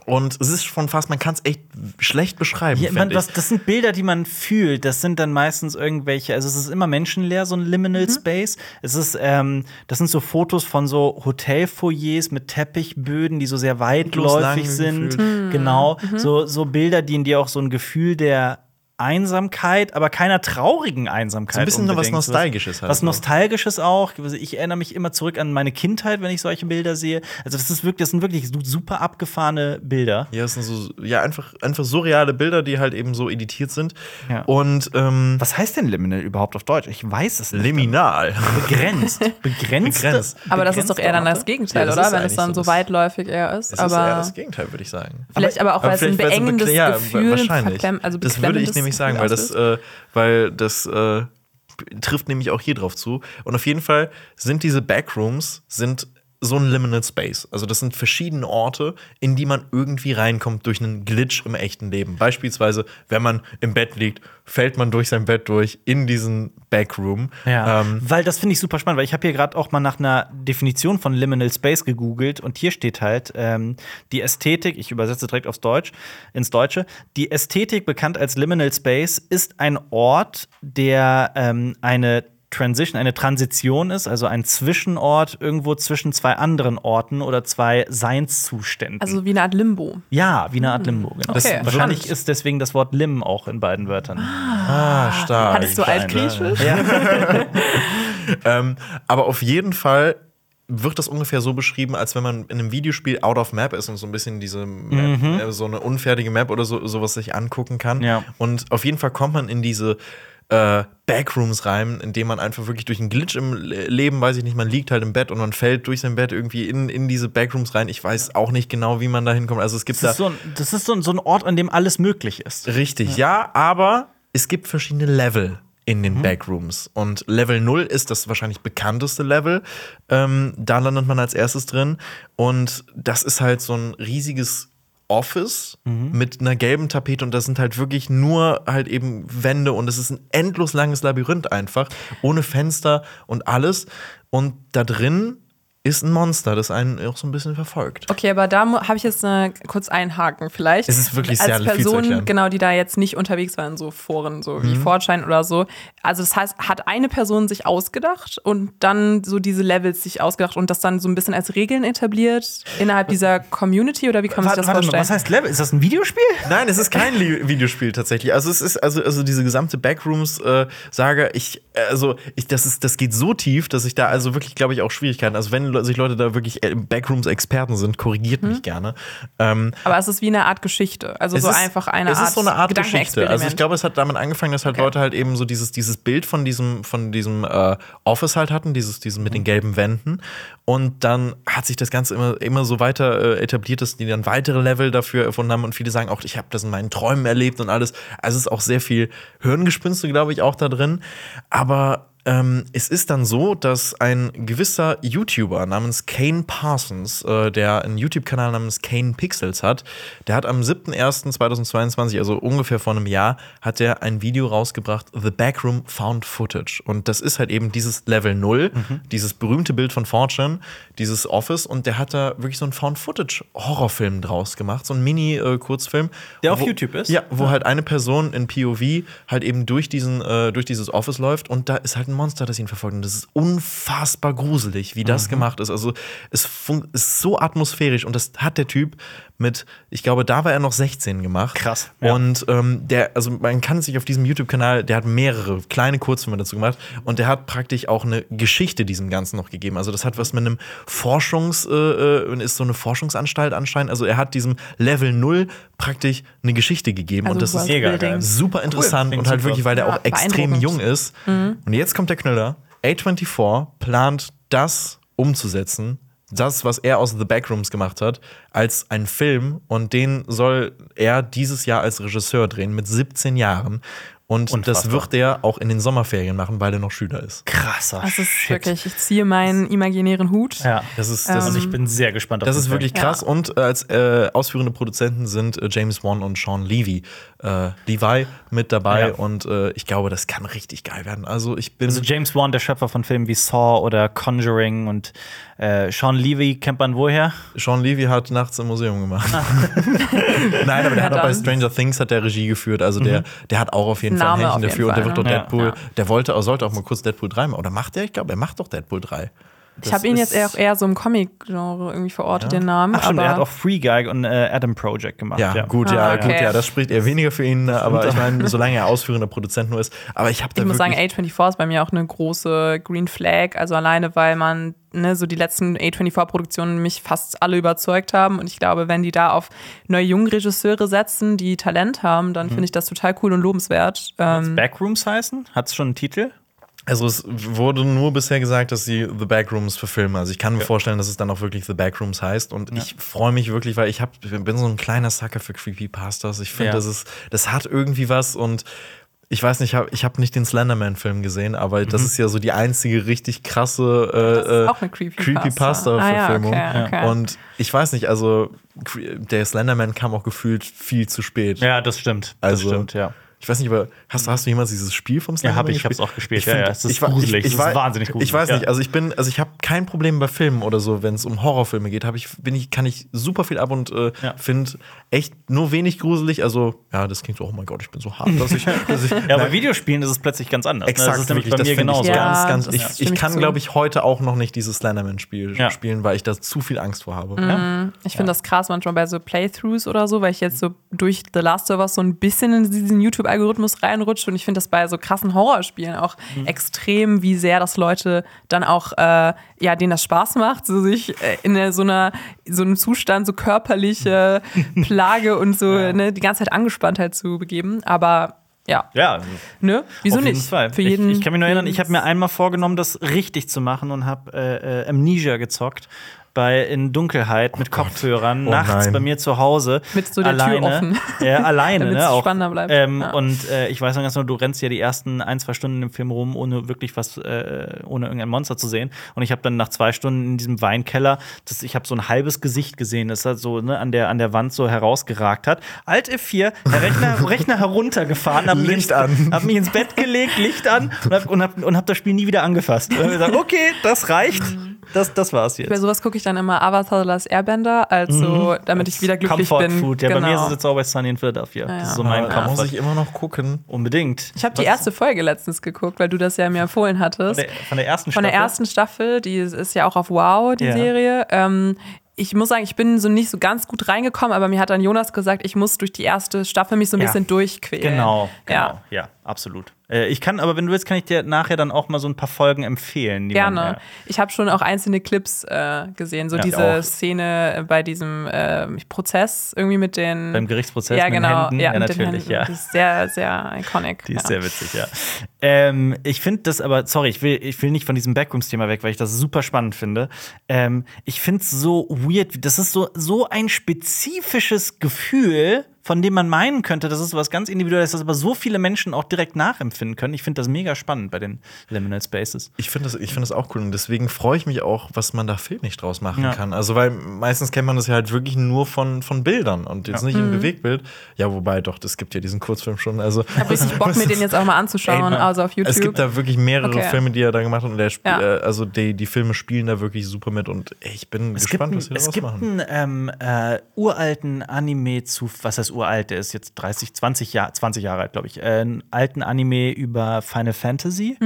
Und es ist schon fast, man kann es echt schlecht beschreiben. Ja, man, ich. was, das sind Bilder, die man fühlt. Das sind dann meistens irgendwelche, also es ist immer menschenleer, so ein Liminal Space. Es ist, ähm, das sind so Fotos von so Hotelfoyers mit Teppichböden, die so sehr weitläufig sind. gefühlt. Genau. So, so Bilder, die in dir auch so ein Gefühl der Einsamkeit, aber keiner traurigen Einsamkeit. So ein bisschen noch was unbedingt. Nostalgisches halt, Was so. Nostalgisches auch. Ich erinnere mich immer zurück an meine Kindheit, wenn ich solche Bilder sehe. Also, das ist wirklich, das sind wirklich super abgefahrene Bilder. Ja, es sind so, ja, einfach, einfach surreale Bilder, die halt eben so editiert sind. Ja. Und ähm, Was heißt denn Liminal überhaupt auf Deutsch? Ich weiß es nicht. liminal. Begrenzt. [LAUGHS] Begrenzt. Begrenzt. Aber das ist doch eher dann das Gegenteil, Ja, das oder? Wenn es dann so so das- weitläufig eher ist. Es aber ist eher das Gegenteil, würde ich sagen. Vielleicht aber auch, weil es ein beengendes ja, Gefühl, wahrscheinlich. verklemm- also das würde ich beklemmendes nämlich sagen, weil das, äh, weil das äh, trifft nämlich auch hier drauf zu. Und auf jeden Fall sind diese Backrooms sind so ein Liminal Space. Also das sind verschiedene Orte, in die man irgendwie reinkommt durch einen Glitch im echten Leben. Beispielsweise, wenn man im Bett liegt, fällt man durch sein Bett durch in diesen Backroom. Ja, Ähm, weil das finde ich super spannend, weil ich habe hier gerade auch mal nach einer Definition von Liminal Space gegoogelt und hier steht halt ähm, die Ästhetik, ich übersetze direkt aufs Deutsch, ins Deutsche, die Ästhetik, bekannt als Liminal Space, ist ein Ort, der ähm, eine Transition, eine Transition ist, also ein Zwischenort irgendwo zwischen zwei anderen Orten oder zwei Seinszuständen. Also wie eine Art Limbo. ja, wie eine Art Limbo, genau. Okay, Das, wahrscheinlich ist deswegen das Wort Lim auch in beiden Wörtern. ah, stark. Hattest du Altgriechisch? [LAUGHS] Ähm, aber auf jeden Fall wird das ungefähr so beschrieben, als wenn man in einem Videospiel out of map ist und so ein bisschen diese Map, äh, so eine unfertige Map oder so sowas sich angucken kann. Ja. Und auf jeden Fall kommt man in diese äh, Backrooms rein, in dem man einfach wirklich durch einen Glitch im Le- Leben, weiß ich nicht, man liegt halt im Bett und man fällt durch sein Bett irgendwie in, in diese Backrooms rein. Ich weiß auch nicht genau, wie man da hinkommt. Also es gibt Das da ist, so ein, das ist so, ein, so ein Ort, an dem alles möglich ist. Richtig, ja. aber es gibt verschiedene Level in den Backrooms. Und Level 0 ist das wahrscheinlich bekannteste Level. Ähm, da landet man als erstes drin. Und das ist halt so ein riesiges Office mit einer gelben Tapete und das sind halt wirklich nur halt eben Wände und es ist ein endlos langes Labyrinth einfach, ohne Fenster und alles. Und da drin ist ein Monster, das einen auch so ein bisschen verfolgt. Okay, aber da habe ich jetzt äh, kurz einen Haken vielleicht. Es ist wirklich sehr Als viel zu Person. Mhm. genau, die da jetzt nicht unterwegs war in so Foren, so wie Fortschein oder so. Also das heißt, hat eine Person sich ausgedacht und dann so diese Levels sich ausgedacht und das dann so ein bisschen als Regeln etabliert innerhalb dieser Community oder wie kann man sich das warte, vorstellen? was heißt Level? Ist das ein Videospiel? Nein, es ist kein Videospiel tatsächlich. Also es ist also also diese gesamte Backrooms-Saga. ich also ich das ist das geht so tief, dass ich da also wirklich glaube ich auch Schwierigkeiten. Also wenn Sich Leute da wirklich äh, Backrooms-Experten sind, korrigiert mich gerne. Ähm, aber es ist wie eine Art Geschichte, also es so ist, einfach eine es Art ist so eine Art Geschichte. Also ich glaube, es hat damit angefangen, dass halt Okay. Leute halt eben so dieses, dieses Bild von diesem, von diesem äh, Office halt hatten, dieses, dieses mit den gelben Wänden. Und dann hat sich das Ganze immer, immer so weiter äh, etabliert, dass die dann weitere Level dafür erfunden haben. Und viele sagen auch, ich habe das in meinen Träumen erlebt und alles. Also es ist auch sehr viel Hirngespinste, glaube ich, auch da drin. Aber ähm, es ist dann so, dass ein gewisser YouTuber namens Kane Parsons, äh, der einen YouTube-Kanal namens Kane Pixels hat, der hat am 7.1.2022, also ungefähr vor einem Jahr, hat er ein Video rausgebracht, The Backroom Found Footage. Und das ist halt eben dieses Level 0, dieses berühmte Bild von Fortune, dieses Office. Und der hat da wirklich so einen Found-Footage-Horrorfilm draus gemacht, so einen Mini-Kurzfilm. Der auf wo- YouTube ist? Ja, wo halt eine Person in POV halt eben durch diesen äh, durch dieses Office läuft und da ist halt ein Monster, das ihn verfolgt und das ist unfassbar gruselig, wie Mhm. das gemacht ist. Also es ist so atmosphärisch und das hat der Typ mit, ich glaube, da war er noch 16 gemacht. Krass, ja. Und ähm, der, also man kann sich auf diesem YouTube-Kanal, der hat mehrere kleine Kurzfilme dazu gemacht und der hat praktisch auch eine Geschichte diesem Ganzen noch gegeben. Also das hat was mit einem Forschungs, äh, äh, ist so eine Forschungsanstalt anscheinend. Also er hat diesem Level 0 praktisch eine Geschichte gegeben Also und das ist Mega geil. super interessant Klingt und halt wirklich, weil der Ja, auch extrem jung ist. Und jetzt kommt der Knüller. A24 plant das umzusetzen, das, was er aus The Backrooms gemacht hat, als einen Film und den soll er dieses Jahr als Regisseur drehen mit 17 Jahren. Und das Unfassbar. wird er auch in den Sommerferien machen, weil er noch Schüler ist. Krasser das ist Shit. wirklich, ich ziehe meinen imaginären Hut. Ja. Das ist, das Also ist ich bin sehr gespannt auf Das ist wirklich krass. Und äh, als äh, ausführende Produzenten sind äh, James Wan und Sean Levy, äh, Levi mit dabei. Ja. Und äh, ich glaube, das kann richtig geil werden. Also ich bin. Also James Wan, der Schöpfer von Filmen wie Saw oder Conjuring und äh, Sean Levy kennt man woher? Sean Levy hat nachts im Museum gemacht. [LAUGHS] Nein, aber der Ja, hat auch bei. Stranger Things hat der Regie geführt. Also der, der hat auch auf jeden Fall ein Händchen dafür. Und der Fall, wird doch ne? Deadpool. Ja. Der wollte, sollte auch mal kurz Deadpool 3 machen. Oder macht der? Ich glaube, er macht doch Deadpool 3. Ich habe ihn jetzt eher, eher so im Comic-Genre irgendwie verortet, den Namen. Ach stimmt, aber er hat auch Free Guy und äh, Adam Project gemacht. Ja, gut, ja, Ah, okay. gut, ja, das spricht eher weniger für ihn, aber ich meine, solange er ausführender Produzent nur ist. Aber ich habe da Ich muss sagen, wirklich A24 ist bei mir auch eine große Green Flag. Also alleine, weil man ne, so die letzten A24-Produktionen mich fast alle überzeugt haben. Und ich glaube, wenn die da auf neue junge Regisseure setzen, die Talent haben, Mhm. dann finde ich das total cool und lobenswert. Ähm, Backrooms heißen? Hat es schon einen Titel? Also es wurde nur bisher gesagt, dass sie The Backrooms verfilmen. Also ich kann mir vorstellen, dass es dann auch wirklich The Backrooms heißt. Und ich freue mich wirklich, weil ich hab, bin so ein kleiner Sucker für Creepypastas. Ich finde, Ja. das ist, das hat irgendwie was und ich weiß nicht, ich habe hab nicht den Slenderman-Film gesehen, aber das ist ja so die einzige richtig krasse äh, Creepypasta. Creepypasta-Verfilmung. Ah ja, okay, okay. Und ich weiß nicht, also der Slenderman kam auch gefühlt viel zu spät. Ja, das stimmt. Das Also, stimmt, ja. Ich weiß nicht, aber hast, hast du jemals dieses Spiel vom Ja, Slenderman hab ich, ich hab's gespielt? auch gespielt. Ich ja, find- ja, es ist ich, war- gruselig. Ich, ich, es war- ist wahnsinnig gruselig. Ich weiß ja. nicht, also ich bin, also ich habe kein Problem bei Filmen oder so, wenn es um Horrorfilme geht, habe ich, bin ich, kann ich super viel ab und äh, Ja. finde echt nur wenig gruselig. Also, ja, das klingt so, oh mein Gott, ich bin so hart, dass ich. [LAUGHS] Dass ich Ja, bei Videospielen ist es plötzlich ganz anders. ne? Exakt, das ist nämlich wirklich, bei mir genauso. Ich, Ja, ganz, ganz, das ich, ich kann, glaube ich, heute auch noch nicht dieses Slenderman-Spiel Ja. spielen, weil ich da zu viel Angst vor habe. Mhm. Ich finde das krass manchmal bei so Playthroughs oder so, weil ich jetzt so durch The Last of Us so ein bisschen in diesen YouTube-Algorithmus reinrutsche und ich finde das bei so krassen Horrorspielen auch Mhm. extrem, wie sehr das Leute dann auch, äh, ja, denen das Spaß macht, so sich äh, in so einer so einem Zustand so körperliche [LAUGHS] Plage und so ne, die ganze Zeit Angespanntheit zu begeben. Aber Ja. Ja, Ne? Wieso auf jeden nicht? Fall. Für jeden, ich, ich kann mich nur erinnern, ich habe mir einmal vorgenommen, das richtig zu machen und habe äh, äh, Amnesia gezockt. Bei, in Dunkelheit mit Kopfhörern, Oh nachts nein. bei mir zu Hause. Mit so der Tür alleine. offen. Ja, [LAUGHS] alleine, ne? Auch. spannender bleibt. Ähm, Ja. Und äh, ich weiß noch ganz genau, du rennst ja die ersten ein, zwei Stunden im Film rum, ohne wirklich was, äh, ohne irgendein Monster zu sehen. Und ich habe dann nach zwei Stunden in diesem Weinkeller, das, ich habe so ein halbes Gesicht gesehen, das halt so ne, an, der, an der Wand so herausgeragt hat. Alt F4, der Rechner, [LAUGHS] Rechner heruntergefahren, hab Licht an. Hab mich ins Bett gelegt, Licht an und hab, und hab, und hab das Spiel nie wieder angefasst. Und hab gesagt, okay, das reicht. Das, das war's Bei jetzt. sowas gucke ich dann immer Avatar The Last Airbender, also damit ich wieder glücklich Comfort bin. Food. Ja, bei mir ist Genau. es jetzt auch bei Sunny in Philadelphia. Ja, Das ist ja. so mein Da muss ich immer noch gucken. Unbedingt. Ich habe die erste Folge letztens geguckt, weil du das ja mir empfohlen hattest. Von der, von der ersten Von der Staffel? ersten Staffel, die ist ja auch auf Wow, die Ja. Serie. Ähm, ich muss sagen, ich bin so nicht so ganz gut reingekommen, aber mir hat dann Jonas gesagt, ich muss durch die erste Staffel mich so ein Ja. bisschen durchquälen. Genau, genau. Ja. Ja, absolut. Äh, ich kann, aber wenn du willst, kann ich dir nachher dann auch mal so ein paar Folgen empfehlen. Gerne. Man, äh, Ich habe schon auch einzelne Clips äh, gesehen, so Ja, diese. Szene bei diesem äh, Prozess irgendwie mit den beim Gerichtsprozess ja, mit genau, den Händen. Ja, Ja, natürlich, ja. Die ist sehr, sehr iconic. Die ist ja. sehr witzig, ja. Ähm, ich finde das aber, sorry, ich will, ich will nicht von diesem Backrooms-Thema weg, weil ich das super spannend finde. Ähm, ich finde es so weird, das ist so, so ein spezifisches Gefühl, von dem man meinen könnte, das ist was ganz Individuelles, das aber so viele Menschen auch direkt nachempfinden können. Ich finde das mega spannend bei den Liminal Spaces. Ich finde das, ich find das auch cool und deswegen freue ich mich auch, was man da filmisch draus machen Ja. kann. Also, weil meistens kennt man das ja halt wirklich nur von, von Bildern und jetzt Ja. nicht im Bewegtbild. Ja, wobei doch, es gibt ja diesen Kurzfilm schon. Also, Ich habe richtig Bock, mir den jetzt auch mal anzuschauen, Ey, also auf YouTube. es gibt da wirklich mehrere Okay. Filme, die er da gemacht hat und der Ja. äh, also die, die Filme spielen da wirklich super mit und ich bin Es gespannt, gibt, was sie einen- es daraus gibt machen. einen ähm, äh, uralten Anime zu, was heißt uralt, der ist jetzt 30, 20, Jahr, 20 Jahre alt, glaube ich. Äh, einen alten Anime über Final Fantasy.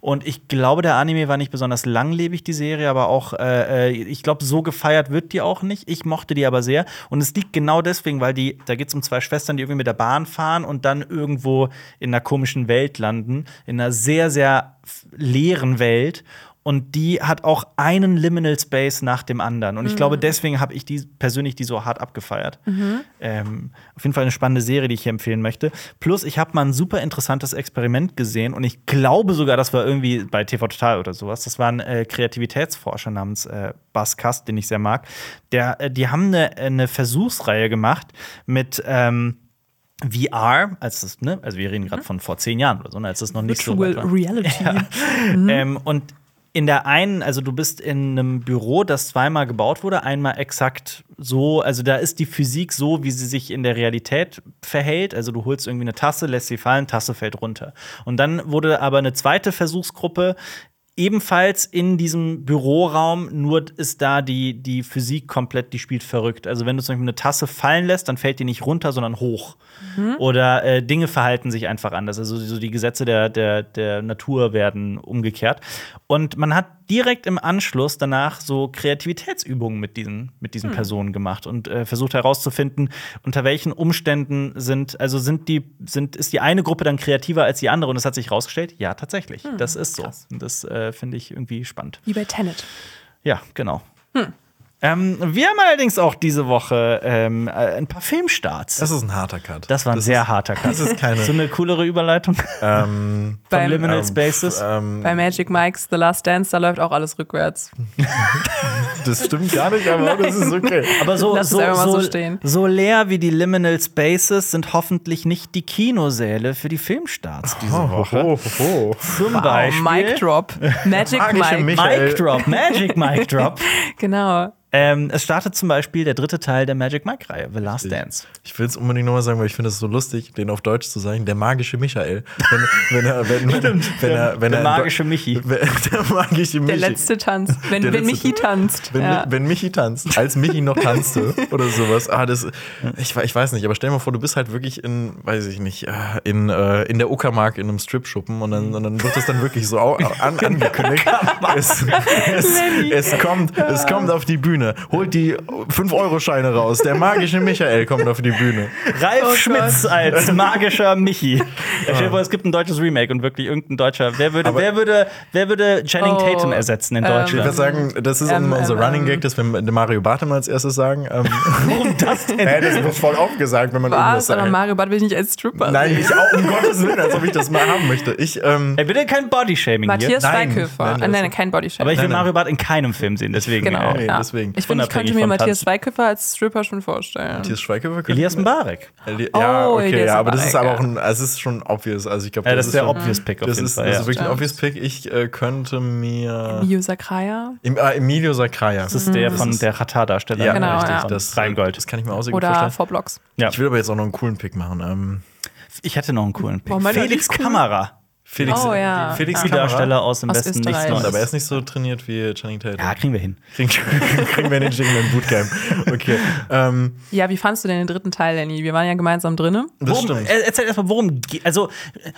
Und ich glaube, der Anime war nicht besonders langlebig, die Serie, aber auch, äh, äh, ich glaube, so gefeiert wird die auch nicht. Ich mochte die aber sehr. Und es liegt genau deswegen, weil die, da geht es um zwei Schwestern, die irgendwie mit der Bahn fahren und dann irgendwo in einer komischen Welt landen, in einer sehr, sehr leeren Welt. Und die hat auch einen Liminal Space nach dem anderen. Und ich glaube, deswegen habe ich die persönlich die so hart abgefeiert. Ähm, auf jeden Fall eine spannende Serie, die ich hier empfehlen möchte. Plus, ich habe mal ein super interessantes Experiment gesehen und ich glaube sogar, das war irgendwie bei TV Total oder sowas. Das war ein äh, Kreativitätsforscher namens äh, Bas Kast, den ich sehr mag. Der, äh, die haben eine, eine Versuchsreihe gemacht mit ähm, VR, als das, ne, also wir reden gerade von vor zehn Jahren oder so, ne, als das noch nicht so Virtual weit war. Reality. [LAUGHS] Ähm, und in der einen, also du bist in einem Büro, das zweimal gebaut wurde, einmal exakt so, also da ist die Physik so, wie sie sich in der Realität verhält. Also du holst irgendwie eine Tasse, lässt sie fallen, Tasse fällt runter. Und dann wurde aber eine zweite Versuchsgruppe ebenfalls in diesem Büroraum, nur ist da die, die Physik komplett, die spielt verrückt. Also wenn du zum Beispiel eine Tasse fallen lässt, dann fällt die nicht runter, sondern hoch. Oder äh, Dinge verhalten sich einfach anders. Also so die Gesetze der, der, der Natur werden umgekehrt. Und man hat direkt im Anschluss danach so Kreativitätsübungen mit diesen, mit diesen Personen gemacht und äh, versucht herauszufinden, unter welchen Umständen sind, also sind die, sind, ist die eine Gruppe dann kreativer als die andere und es hat sich herausgestellt, ja, tatsächlich. das ist so. Und das äh, finde ich irgendwie spannend. Wie bei Tenet. Ja, genau. Ähm, wir haben allerdings auch diese Woche ähm, äh, ein paar Filmstarts. Das ist ein harter Cut. Das war ein sehr harter Cut. [LAUGHS] das ist keine- So eine coolere Überleitung ähm, [LAUGHS] von Beim- Liminal ähm, Spaces. ähm, Bei Magic Mike's The Last Dance, da läuft auch alles rückwärts. [LAUGHS] das stimmt gar nicht, aber das ist okay. Aber so, Lass es so, so, so stehen. so leer wie die Liminal Spaces sind hoffentlich nicht die Kinosäle für die Filmstarts diese Woche. Oh, oh, oh. Zum Beispiel. Mic Drop. Magic Mike. Mic Drop, Magic Mic Drop. Genau. Ähm, es startet zum Beispiel der dritte Teil der Magic Mike-Reihe, The Last Dance. Ich will es unbedingt nochmal sagen, weil ich finde es so lustig, den auf Deutsch zu sagen, der magische Michael. Wenn, wenn er, wenn, wenn, wenn er, wenn der er, magische Michi. [LAUGHS] Der magische Michi. Der letzte Tanz. [LAUGHS] Wenn, letzte- Michi tanzt. Wenn, ja. wenn Michi tanzt, als Michi noch tanzte [LAUGHS] oder sowas. Ah, das, ich, ich weiß nicht, aber stell dir mal vor, du bist halt wirklich in, weiß ich nicht, äh, in, äh, in der Uckermark in einem Strip-Schuppen und dann, und dann wird das dann wirklich so an, angekündigt. Es, es, es, kommt, es kommt auf die Bühne. Bühne. Holt die 5-Euro-Scheine raus. Der magische Michael kommt auf die Bühne. Ralf Oh Schmitz als magischer Michi. [LAUGHS] Ja, stell dir vor, es gibt ein deutsches Remake und wirklich irgendein deutscher. Wer würde, Aber- wer würde, wer würde Channing Oh, Tatum ersetzen in ähm, Ich Deutschland? würde sagen, das ist Ähm, unser ähm, Running ähm. Gag, dass wir Mario Barth immer als erstes sagen. Ähm, [LAUGHS] Warum das denn? Hä, das wird voll oft gesagt, wenn man irgendwas Was? Aber sagt. Mario Bart will ich nicht als Stripper. Nein, ich auch, um Gottes Willen, als ob ich das mal haben möchte. Ich, ähm, Ey, bitte kein Bodyshaming hier. Matthias Schweighöfer. nein, Nein, nein, kein Bodyshaming. Aber ich will Nein, nein. Mario Barth in keinem Film sehen, deswegen. Genau. Nee, ja. deswegen. Ich finde, ich könnte mir Matthias. Schweighöfer als Stripper schon vorstellen. Matthias Schweighöfer könnte- Elias Mbarek. Eli ja, Oh, okay, Elias ja, aber das ist aber Mbarek, auch ein, also es ist schon obvious. Also ich glaube, Ja, das ist der schon, obvious Pick auf das jeden ist, Fall. Das ja. ist wirklich ein obvious Pick. Ich äh, könnte mir Mio Sakraya. Em- äh, Emilio Sacraia. Das ist der Das von ist- der Qatar-Darsteller. ja, Genau, richtig. ja. Das, Rheingold. Das kann ich mir auch sehr gut Oder vorstellen. Vorblocks. Ja. Ich will aber jetzt auch noch einen coolen Pick machen. Ähm, Ich hätte noch einen coolen Pick. Felix. Kamera. Felix, Oh, ja. Felix Ja. Darsteller aus dem Aus besten Österreich. Nichts Neues. aber er ist nicht so trainiert wie Channing Tatum. Ja, kriegen wir hin. Kriegen, [LAUGHS] kriegen wir den Jingle im Bootcamp. Okay. Ähm, Ja, wie fandst du denn den dritten Teil, Lenny? Wir waren ja gemeinsam drinne. das Worum, stimmt. Mhm. er- erzähl erstmal, worum geht. Also,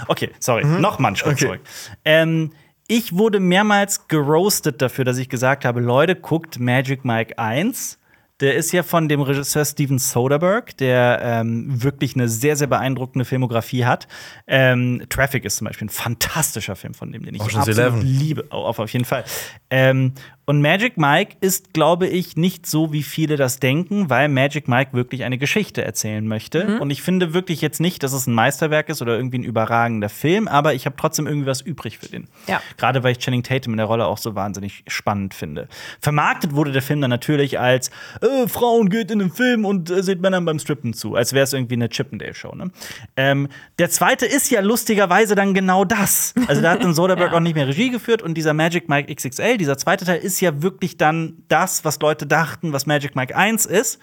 okay, sorry, noch mal einen Schritt Okay. zurück. Ähm, ich wurde mehrmals geroastet dafür, dass ich gesagt habe: Leute, guckt Magic Mike 1. Der ist ja von dem Regisseur Steven Soderbergh, der ähm, wirklich eine sehr, sehr beeindruckende Filmografie hat. Ähm, Traffic ist zum Beispiel ein fantastischer Film von dem, den ich Ocean's absolut Eleven. liebe. Auf, auf jeden Fall. Ähm, und Magic Mike ist, glaube ich, nicht so, wie viele das denken, weil Magic Mike wirklich eine Geschichte erzählen möchte. Und ich finde wirklich jetzt nicht, dass es ein Meisterwerk ist oder irgendwie ein überragender Film, aber ich habe trotzdem irgendwie was übrig für den. Ja. Gerade weil ich Channing Tatum in der Rolle auch so wahnsinnig spannend finde. Vermarktet wurde der Film dann natürlich als äh, Frauen geht in den Film und äh, seht Männern beim Strippen zu, als wäre es irgendwie eine Chippendale-Show. Ne? Ähm, der zweite ist ja lustigerweise dann genau das. Also da hat dann Soderbergh Ja. auch nicht mehr Regie geführt und dieser Magic Mike XXL, dieser zweite Teil, ist ja wirklich dann das, was Leute dachten, was Magic Mike 1 ist.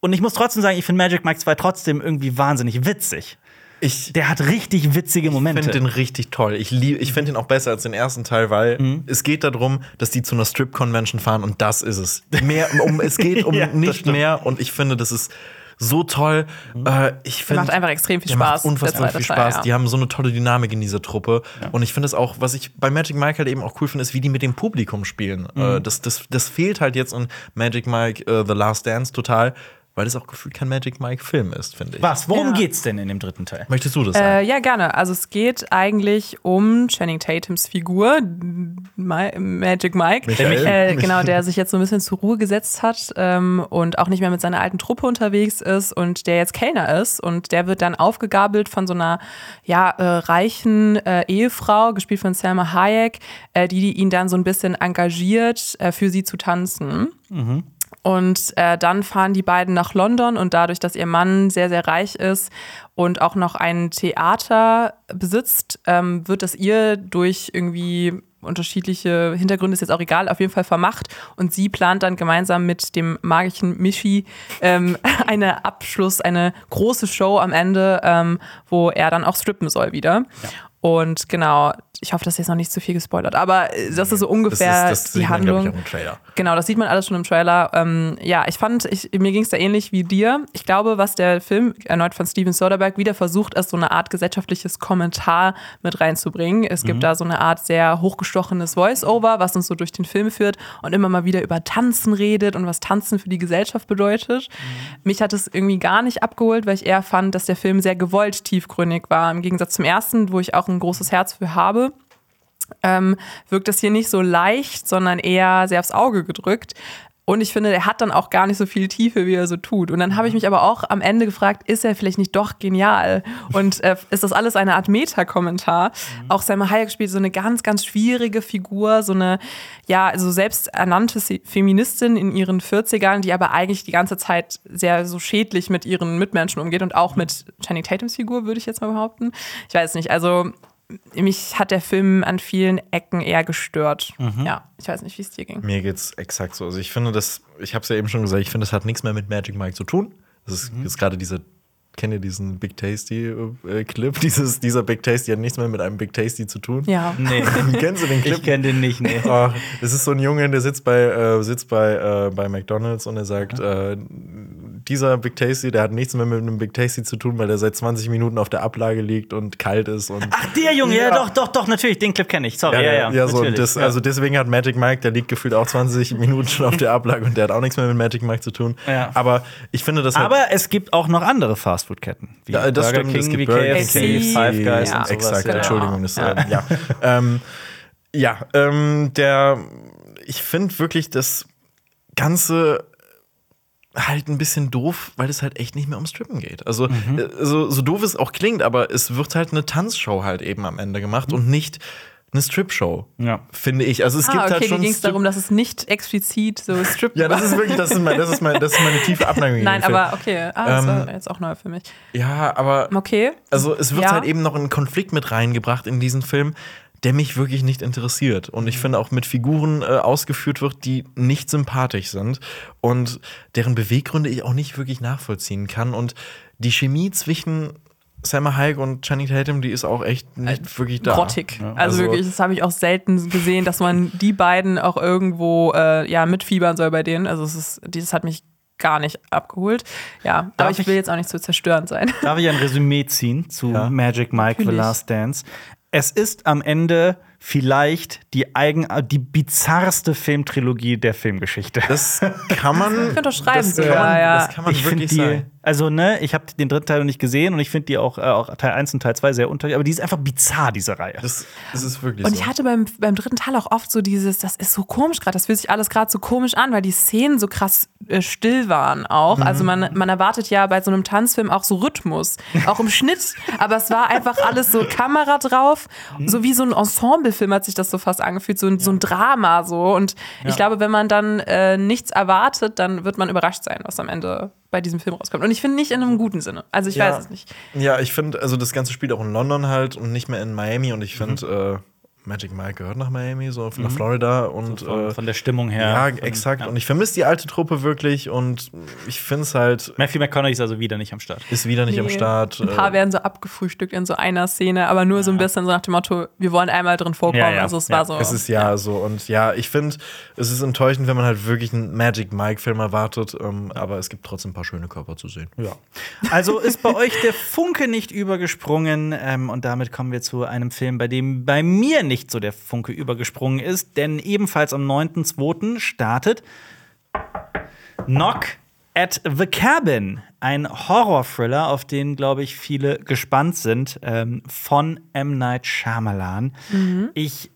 Und ich muss trotzdem sagen, ich finde Magic Mike 2 trotzdem irgendwie wahnsinnig witzig. Ich Der hat richtig witzige Momente. finde den richtig toll. Ich, lieb- ich finde ihn auch besser als den ersten Teil, weil Mhm. es geht darum, dass die zu einer Strip-Convention fahren und das ist es. Mehr, um, es geht [LAUGHS] um Ja, nicht mehr und ich finde, das ist so toll. Äh, ich finde, macht einfach extrem viel macht Spaß, der Unfassbar viel Teil, Spaß. ja. Die haben so eine tolle Dynamik in dieser Truppe. Und ich finde es auch, was ich bei Magic Mike halt eben auch cool finde, ist, wie die mit dem Publikum spielen. Mhm. Äh, das, das, das fehlt halt jetzt in Magic Mike äh, The Last Dance total, weil es auch gefühlt kein Magic Mike-Film ist, finde ich. Was? Worum Ja. geht's denn in dem dritten Teil? Möchtest du das Äh, sagen? ja, gerne. Also es geht eigentlich um Channing Tatums Figur, Ma Magic Mike. Michael. Äh, genau, der [LAUGHS] sich jetzt so ein bisschen zur Ruhe gesetzt hat ähm, und auch nicht mehr mit seiner alten Truppe unterwegs ist und der jetzt Kellner ist. Und der wird dann aufgegabelt von so einer ja, äh, reichen äh, Ehefrau, gespielt von Selma Hayek, äh, die, die ihn dann so ein bisschen engagiert, äh, für sie zu tanzen. Und äh, dann fahren die beiden nach London und dadurch, dass ihr Mann sehr, sehr reich ist und auch noch ein Theater besitzt, ähm, wird es ihr durch irgendwie unterschiedliche Hintergründe, ist jetzt auch egal, auf jeden Fall vermacht. Und sie plant dann gemeinsam mit dem magischen Michi ähm, [LAUGHS] eine Abschluss, eine große Show am Ende, ähm, wo er dann auch strippen soll wieder. Und genau, ich hoffe, das ist jetzt noch nicht zu viel gespoilert, aber äh, das ist so ungefähr das, das die sieht man, Handlung. ich, auch im Trailer. Genau, das sieht man alles schon im Trailer. Ähm, ja, ich fand, ich, mir ging es da ähnlich wie dir. Ich glaube, was der Film erneut von Steven Soderbergh wieder versucht, ist so eine Art gesellschaftliches Kommentar mit reinzubringen. Es gibt da so eine Art sehr hochgestochenes Voice-Over, was uns so durch den Film führt und immer mal wieder über Tanzen redet und was Tanzen für die Gesellschaft bedeutet. Mich hat es irgendwie gar nicht abgeholt, weil ich eher fand, dass der Film sehr gewollt tiefgründig war. Im Gegensatz zum ersten, wo ich auch ein großes Herz für habe ähm, wirkt das hier nicht so leicht, sondern eher sehr aufs Auge gedrückt. Und ich finde, er hat dann auch gar nicht so viel Tiefe, wie er so tut. Und dann habe ich mich aber auch am Ende gefragt, ist er vielleicht nicht doch genial? Und äh, ist das alles eine Art Meta-Kommentar? Auch Selma Hayek spielt so eine ganz, ganz schwierige Figur, so eine, ja, so selbsternannte Se- Feministin in ihren 40ern, die aber eigentlich die ganze Zeit sehr so schädlich mit ihren Mitmenschen umgeht und auch mit Channing Tatums Figur, würde ich jetzt mal behaupten. Ich weiß nicht, also mich hat der Film an vielen Ecken eher gestört. Ja, ich weiß nicht, wie es dir ging. Mir geht's exakt so. Also ich finde das, ich habe es ja eben schon gesagt, ich finde, das hat nichts mehr mit Magic Mike zu tun. Das ist, Mhm. gerade diese, kennt ihr diesen Big Tasty äh, Clip? [LAUGHS] Dieses, dieser Big Tasty hat nichts mehr mit einem Big Tasty zu tun. Ja. Nee, [LAUGHS] Kennst du den Clip? ich kenne den nicht, nee. [LAUGHS] Oh, das ist so ein Junge, der sitzt bei, äh, sitzt bei, äh, bei McDonalds und er sagt, äh, dieser Big Tasty, der hat nichts mehr mit einem Big Tasty zu tun, weil der seit 20 Minuten auf der Ablage liegt und kalt ist. Und Ach, der Junge, ja, doch, doch, doch, natürlich, den Clip kenne ich. Sorry, ja, ja. ja, so, natürlich. das, Ja. also deswegen hat Magic Mike, der liegt gefühlt auch 20 [LAUGHS] Minuten schon auf der Ablage und der hat auch nichts mehr mit Magic Mike zu tun. Ja. Aber ich finde das halt Aber es gibt auch noch andere Fastfood-Ketten. Wie Ja, das Burger stimmt, King, es gibt wie Burger KFC, King, Five Guys ja. und sowas. Exakt, ja. Entschuldigung. Das, Ja. äh, ja. [LAUGHS] ähm, ja, ähm, der, ich finde wirklich das Ganze halt ein bisschen doof, weil es halt echt nicht mehr ums Strippen geht. Also, Mhm. äh, so, so doof es auch klingt, aber es wird halt eine Tanzshow halt eben am Ende gemacht und nicht eine Strip-Show, Ja. finde ich. Also es Ah, gibt okay, halt schon ging es darum, dass es nicht explizit so Strip Ja, das ist wirklich, das ist, mein, das ist, mein, das ist meine tiefe Abneigung. Nein, aber okay. Ah, das Ähm, war jetzt auch neu für mich. Ja, aber Okay. Also es wird Ja. halt eben noch ein Konflikt mit reingebracht in diesen Film, der mich wirklich nicht interessiert. Und ich Mhm. finde auch mit Figuren äh, ausgeführt wird, die nicht sympathisch sind und deren Beweggründe ich auch nicht wirklich nachvollziehen kann. Und die Chemie zwischen Selma Hayek und Channing Tatum, die ist auch echt nicht wirklich da. grottig. Also, Also- wirklich, das habe ich auch selten gesehen, dass man die beiden auch irgendwo äh, ja, mitfiebern soll bei denen. Also es ist, das hat mich gar nicht abgeholt. Ja, Darf aber ich ich- will jetzt auch nicht so zerstörend sein. Darf ich ein Resümee ziehen zu Ja. Magic Mike The Natürlich. Last Dance? Es ist am Ende vielleicht die eigen die bizarrste Filmtrilogie der Filmgeschichte. Das kann man. Ich unterschreiben das kann man, ja, ja. Das kann man ich wirklich die, sagen. also ne, ich habe den dritten Teil noch nicht gesehen und ich finde die auch, äh, auch Teil 1 und Teil 2 sehr unter, aber die ist einfach bizarr, diese Reihe. Das, das ist wirklich Und so. ich hatte beim, beim dritten Teil auch oft so dieses, das ist so komisch gerade, das fühlt sich alles gerade so komisch an, weil die Szenen so krass äh, still waren auch. Also man, man erwartet ja bei so einem Tanzfilm auch so Rhythmus, auch im Schnitt. Aber es war einfach alles so Kamera drauf, so wie so ein Ensemblefilm hat sich das so fast angefühlt, so ein, so ein Drama so. Und ich glaube, wenn man dann äh, nichts erwartet, dann wird man überrascht sein, was am Ende bei diesem Film rauskommt. Und ich finde nicht in einem guten Sinne. Also ich Ja. weiß es nicht. Ja, ich finde, also das Ganze spielt auch in London halt und nicht mehr in Miami. Und ich finde, äh, Magic Mike gehört nach Miami, so nach Florida. Und von, äh, von der Stimmung her. ja, Von- exakt. ja. Und ich vermisse die alte Truppe wirklich. Und ich finde es halt, Matthew McConaughey ist also wieder nicht am Start. ist wieder nicht am Nee. Start. Ein paar äh, werden so abgefrühstückt in so einer Szene, aber nur so ein bisschen so nach dem Motto, wir wollen einmal drin vorkommen. Ja, ja. Also es Ja, war so. Es ist ja so. Und ja, ich finde, es ist enttäuschend, wenn man halt wirklich einen Magic Mike-Film erwartet. Ähm, aber es gibt trotzdem ein paar schöne Körper zu sehen. Ja. Also ist bei euch der Funke nicht übergesprungen. Ähm, und damit kommen wir zu einem Film, bei dem bei mir nicht so der Funke übergesprungen ist. Denn ebenfalls am 9.2. startet Knock at the Cabin. Ein Horror-Thriller, auf den, glaube ich, viele gespannt sind, ähm, von M. Night Shyamalan. Ich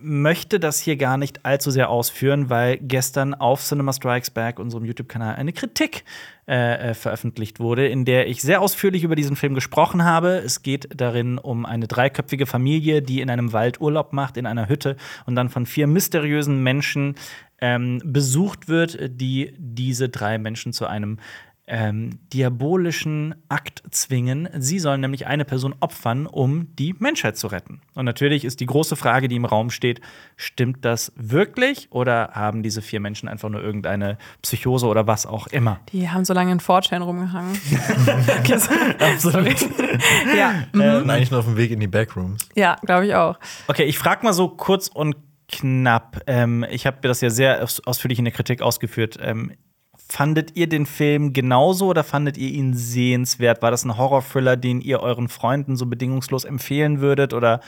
möchte das hier gar nicht allzu sehr ausführen, weil gestern auf Cinema Strikes Back, unserem YouTube-Kanal, eine Kritik äh, äh, veröffentlicht wurde, in der ich sehr ausführlich über diesen Film gesprochen habe. Es geht darin um eine dreiköpfige Familie, die in einem Wald Urlaub macht, in einer Hütte und dann von vier mysteriösen Menschen ähm, besucht wird, die diese drei Menschen zu einem ähm, diabolischen Akt zwingen. Sie sollen nämlich eine Person opfern, um die Menschheit zu retten. Und natürlich ist die große Frage, die im Raum steht, stimmt das wirklich oder haben diese vier Menschen einfach nur irgendeine Psychose oder was auch immer? Die haben so lange in 4chan rumgehangen. [LAUGHS] Sorry. ja, mhm. Wir sind eigentlich nur auf dem Weg in die Backrooms. ja glaube ich auch. Okay, ich frage mal so kurz und knapp. Ähm, ich habe das ja sehr aus ausführlich in der Kritik ausgeführt. Ähm, fandet ihr den Film genauso oder fandet ihr ihn sehenswert? War das ein Horror-Thriller, den ihr euren Freunden so bedingungslos empfehlen würdet? Oder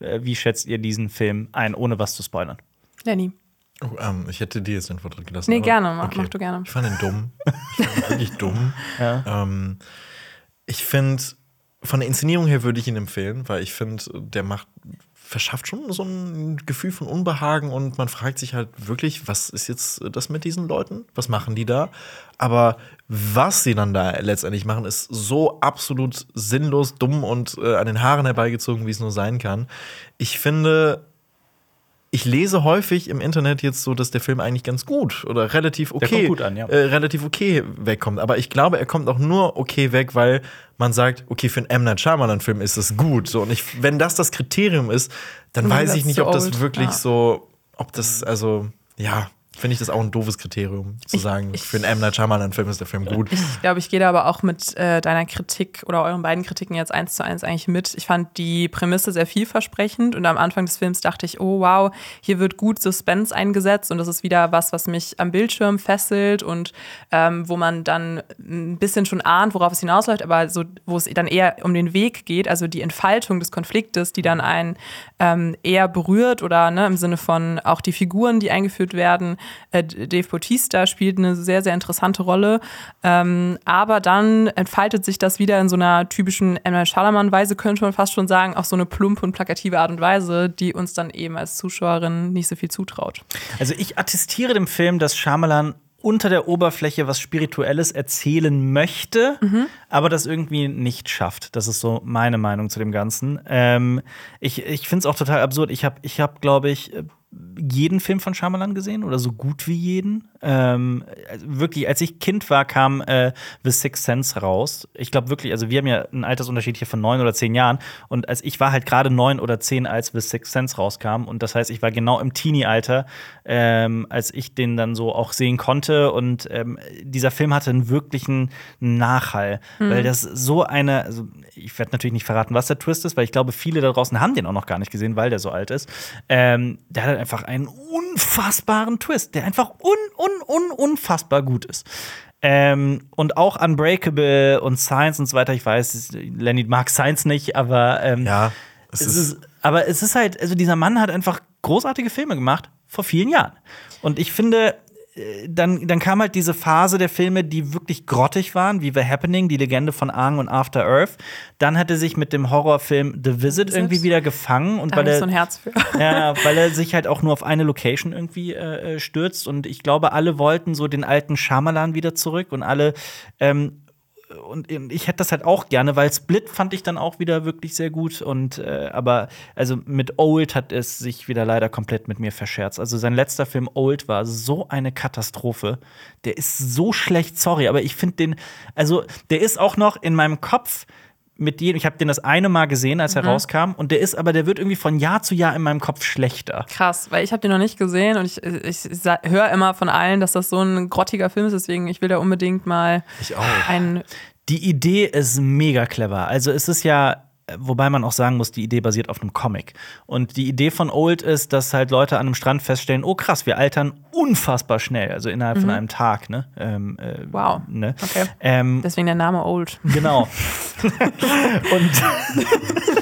äh, wie schätzt ihr diesen Film ein, ohne was zu spoilern? Lenny. Oh, ähm, ich hätte dir jetzt den Vortritt gelassen. Nee, aber- gerne, mach- mach du gerne. Ich fand ihn dumm. Ich fand ihn [LAUGHS] wirklich dumm. Ähm, ich finde, von der Inszenierung her würde ich ihn empfehlen, weil ich finde, der macht, verschafft schon so ein Gefühl von Unbehagen und man fragt sich halt wirklich, was ist jetzt das mit diesen Leuten? Was machen die da? Aber was sie dann da letztendlich machen, ist so absolut sinnlos, dumm und äh, an den Haaren herbeigezogen, wie es nur sein kann. Ich finde, ich lese häufig im Internet jetzt so, dass der Film eigentlich ganz gut oder relativ okay, an, ja. äh, relativ okay wegkommt. Aber ich glaube, er kommt auch nur okay weg, weil man sagt, okay, für einen M. Night Shyamalan-Film ist es gut. So, und ich, wenn das das Kriterium ist, dann weiß ich nicht, ob das wirklich Ja. so, ob das, also, ja. Finde ich das auch ein doofes Kriterium, zu sagen, ich- für einen M. Night Shyamalan-Film ist der Film gut. Ich glaube, ich gehe da aber auch mit äh, deiner Kritik oder euren beiden Kritiken jetzt eins zu eins eigentlich mit. Ich fand die Prämisse sehr vielversprechend und am Anfang des Films dachte ich, oh wow, hier wird gut Suspense eingesetzt und das ist wieder was, was mich am Bildschirm fesselt und ähm, wo man dann ein bisschen schon ahnt, worauf es hinausläuft, aber so, wo es dann eher um den Weg geht, also die Entfaltung des Konfliktes, die dann einen ähm, eher berührt oder ne, im Sinne von auch die Figuren, die eingeführt werden. Äh, Dave Bautista spielt eine sehr, sehr interessante Rolle. Ähm, aber dann entfaltet sich das wieder in so einer typischen M. Night Shyamalan-Weise, könnte man fast schon sagen, auf so eine plumpe und plakative Art und Weise, die uns dann eben als Zuschauerin nicht so viel zutraut. Also ich attestiere dem Film, dass Shyamalan unter der Oberfläche was Spirituelles erzählen möchte, aber das irgendwie nicht schafft. Das ist so meine Meinung zu dem Ganzen. Ähm, ich ich finde es auch total absurd. Ich habe, ich hab, glaube ich, äh, jeden Film von Shyamalan gesehen oder so gut wie jeden. Ähm, wirklich, als ich Kind war, kam äh, The Sixth Sense raus. Ich glaube wirklich, also wir haben ja einen Altersunterschied hier von neun oder zehn Jahren. Und als ich war halt gerade neun oder zehn, als The Sixth Sense rauskam. Und das heißt, ich war genau im Teenie-Alter, ähm, als ich den dann so auch sehen konnte. Und ähm, dieser Film hatte einen wirklichen Nachhall, weil das so eine, also ich werde natürlich nicht verraten, was der Twist ist, weil ich glaube, viele da draußen haben den auch noch gar nicht gesehen, weil der so alt ist. Ähm, der hat halt einfach einen unfassbaren Twist, der einfach un, un, un, unfassbar gut ist. Ähm, und auch Unbreakable und Science und so weiter. Ich weiß, Lenny mag Science nicht, aber ähm, Ja, es es ist, ist, aber es ist halt, also dieser Mann hat einfach großartige Filme gemacht vor vielen Jahren. Und ich finde, dann, dann kam halt diese Phase der Filme, die wirklich grottig waren, wie The Happening, die Legende von Aang und After Earth. Dann hat er sich mit dem Horrorfilm The Visit irgendwie wieder gefangen und Da weil er, so ein Herz für. [LAUGHS] ja, weil er sich halt auch nur auf eine Location irgendwie äh, äh, stürzt. Und ich glaube, alle wollten so den alten Shyamalan wieder zurück und alle ähm, und ich hätte das halt auch gerne, weil Split fand ich dann auch wieder wirklich sehr gut. Und äh, aber also mit Old hat es sich wieder leider komplett mit mir verscherzt. Also sein letzter Film Old war so eine Katastrophe. Der ist so schlecht, sorry, aber ich finde den, also der ist auch noch in meinem Kopf mit jedem. Ich habe den das eine Mal gesehen, als er rauskam, und der ist aber, der wird irgendwie von Jahr zu Jahr in meinem Kopf schlechter. Krass, weil ich habe den noch nicht gesehen und ich, ich, höre immer von allen, dass das so ein grottiger Film ist, deswegen ich will da unbedingt mal ich auch. einen Die Idee ist mega clever. Also es ist ja, wobei man auch sagen muss, die Idee basiert auf einem Comic. Und die Idee von Old ist, dass halt Leute an einem Strand feststellen, oh krass, wir altern unfassbar schnell, also innerhalb von einem Tag, ne? Ähm, äh, Wow. Ne? Okay. Ähm, Deswegen der Name Old. genau. [LAUGHS] Und.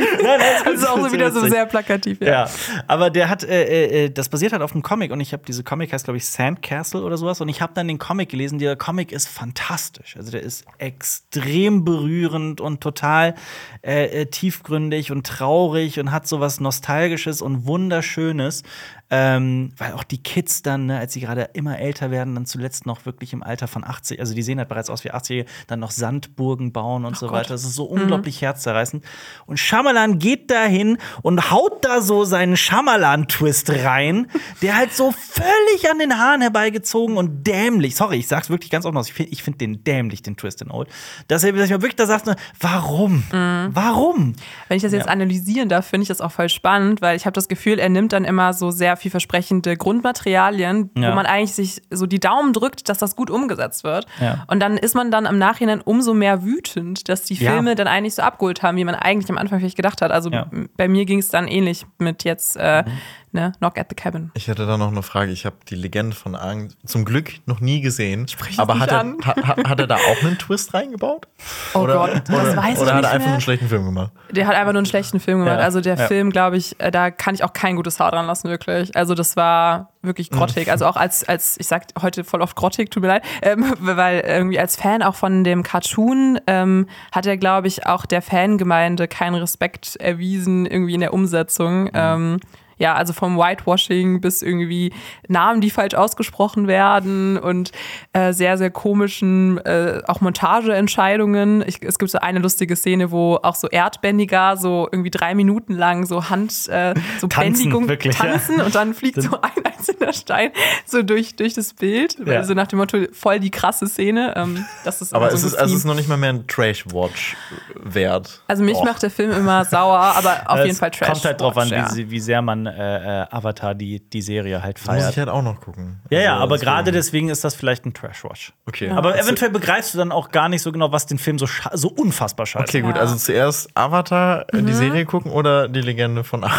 Nein, nein, gut, Das ist auch so wieder so sehr plakativ. Ja. Ja, aber der hat, äh, äh, das basiert halt auf einem Comic und ich habe diese Comic heißt glaube ich Sandcastle oder sowas und ich habe dann den Comic gelesen. Der Comic ist fantastisch, also der ist extrem berührend und total äh, äh, tiefgründig und traurig und hat sowas nostalgisches und wunderschönes. Ähm, weil auch die Kids dann, ne, als sie gerade immer älter werden, dann zuletzt noch wirklich im Alter von 80, also die sehen halt bereits aus wie 80 dann noch Sandburgen bauen und so Gott. weiter. Das ist so unglaublich herzzerreißend. Und Shyamalan geht dahin und haut da so seinen Shyamalan-Twist rein, der halt so völlig an den Haaren herbeigezogen und dämlich, sorry, ich sag's wirklich ganz offen aus, ich finde ich find den dämlich, den Twist in Old, dass er dass ich mir wirklich da sagt, ne, warum? Warum? Wenn ich das jetzt Ja. analysieren darf, finde ich das auch voll spannend, weil ich habe das Gefühl, er nimmt dann immer so sehr vielversprechende Grundmaterialien, Ja. wo man eigentlich sich so die Daumen drückt, dass das gut umgesetzt wird. Ja. Und dann ist man dann im Nachhinein umso mehr wütend, dass die Ja. Filme dann eigentlich so abgeholt haben, wie man eigentlich am Anfang vielleicht gedacht hat. Also Ja. bei mir ging es dann ähnlich mit jetzt äh, ne, Knock at the Cabin. Ich hätte da noch eine Frage. Ich habe die Legende von Aang zum Glück noch nie gesehen. es aber nicht hat er, ha, ha- hat er da auch einen Twist reingebaut? Oh Gott, das oder, weiß ich Oder hat nicht er einfach mehr. nur einen schlechten Film gemacht? Der hat einfach nur einen schlechten Film gemacht. Ja. Also der Ja. Film, glaube ich, äh, da kann ich auch kein gutes Haar dran lassen, wirklich. Also das war wirklich grottig. Also auch als, als ich sag heute voll oft grottig, tut mir leid, ähm, [LAUGHS] weil irgendwie als Fan auch von dem Cartoon ähm, hat er, glaube ich, auch der Fangemeinde keinen Respekt erwiesen, irgendwie in der Umsetzung. Ähm, ja, also vom Whitewashing bis irgendwie Namen, die falsch ausgesprochen werden und äh, sehr, sehr komischen äh, auch Montageentscheidungen. Ich, es gibt so eine lustige Szene, wo auch so Erdbändiger so irgendwie drei Minuten lang so Hand, äh, so Tanzen, Bändigung wirklich, ja. tanzen und dann fliegt so ein einzelner Stein so durch, durch das Bild. Ja. So nach dem Motto, voll die krasse Szene. Ähm, das ist Aber immer es so ist, also es ist noch nicht mal mehr ein Trash-Watch wert. Also mich Och. macht der Film immer sauer, aber [LAUGHS] auf jeden Fall Trash. Kommt halt drauf an, ja. wie, wie sehr man äh, äh, Avatar, die, die Serie halt Das muss feiert. ich halt auch noch gucken. ja, ja, Also, aber gerade deswegen ist das vielleicht ein Trash-Watch. Okay. Aber Also- eventuell begreifst du dann auch gar nicht so genau, was den Film so, so unfassbar scheiße Okay, gut, Ja. also zuerst Avatar, äh, Mhm. die Serie gucken oder die Legende von Aang?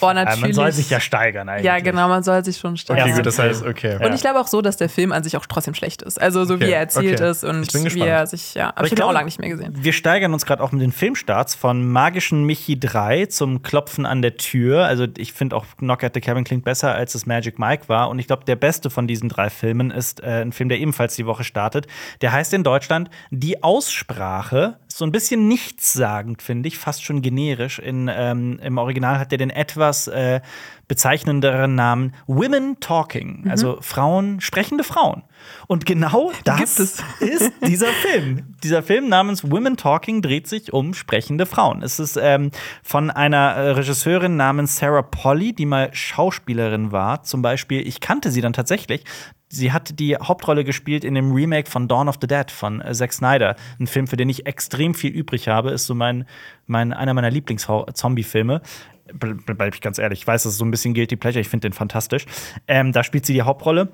Boah, Ja, natürlich. man soll sich ja steigern eigentlich. Ja, genau, man soll sich schon steigern. Okay, Ja. gut, das heißt, okay. Und ich glaube auch so, dass der Film an sich auch trotzdem schlecht ist. Also so Okay, wie er erzählt okay. ist und Ich bin wie er sich, ja. Aber, ich ich habe ihn auch lange nicht mehr gesehen. Wir steigern uns gerade auch mit den Filmstarts von Magischen Michi 3 zum Klopfen an der Tür. Also ich finde auch Knock at the Cabin klingt besser, als es Magic Mike war. Und ich glaube, der beste von diesen drei Filmen ist äh, ein Film, der ebenfalls die Woche startet. Der heißt in Deutschland Die Aussprache. So ein bisschen nichtssagend, finde ich, fast schon generisch. In, ähm, Im Original hat er den etwas äh, bezeichnenderen Namen Women Talking. Also Frauen, sprechende Frauen. Und genau das [LAUGHS] ist dieser Film. Dieser Film namens Women Talking dreht sich um sprechende Frauen. Es ist ähm, von einer äh, Regisseurin namens Sarah Polly, die mal Schauspielerin war. Zum Beispiel, ich kannte sie dann tatsächlich. Sie hat die Hauptrolle gespielt in dem Remake von Dawn of the Dead von äh, Zack Snyder. Ein Film, für den ich extrem viel übrig habe. Ist so mein, mein, einer meiner Lieblings-Zombie-Filme. Ble- Bleib ich ganz ehrlich. Ich weiß, das ist so ein bisschen Guilty Pleasure. Ich finde den fantastisch. Ähm, da spielt sie die Hauptrolle.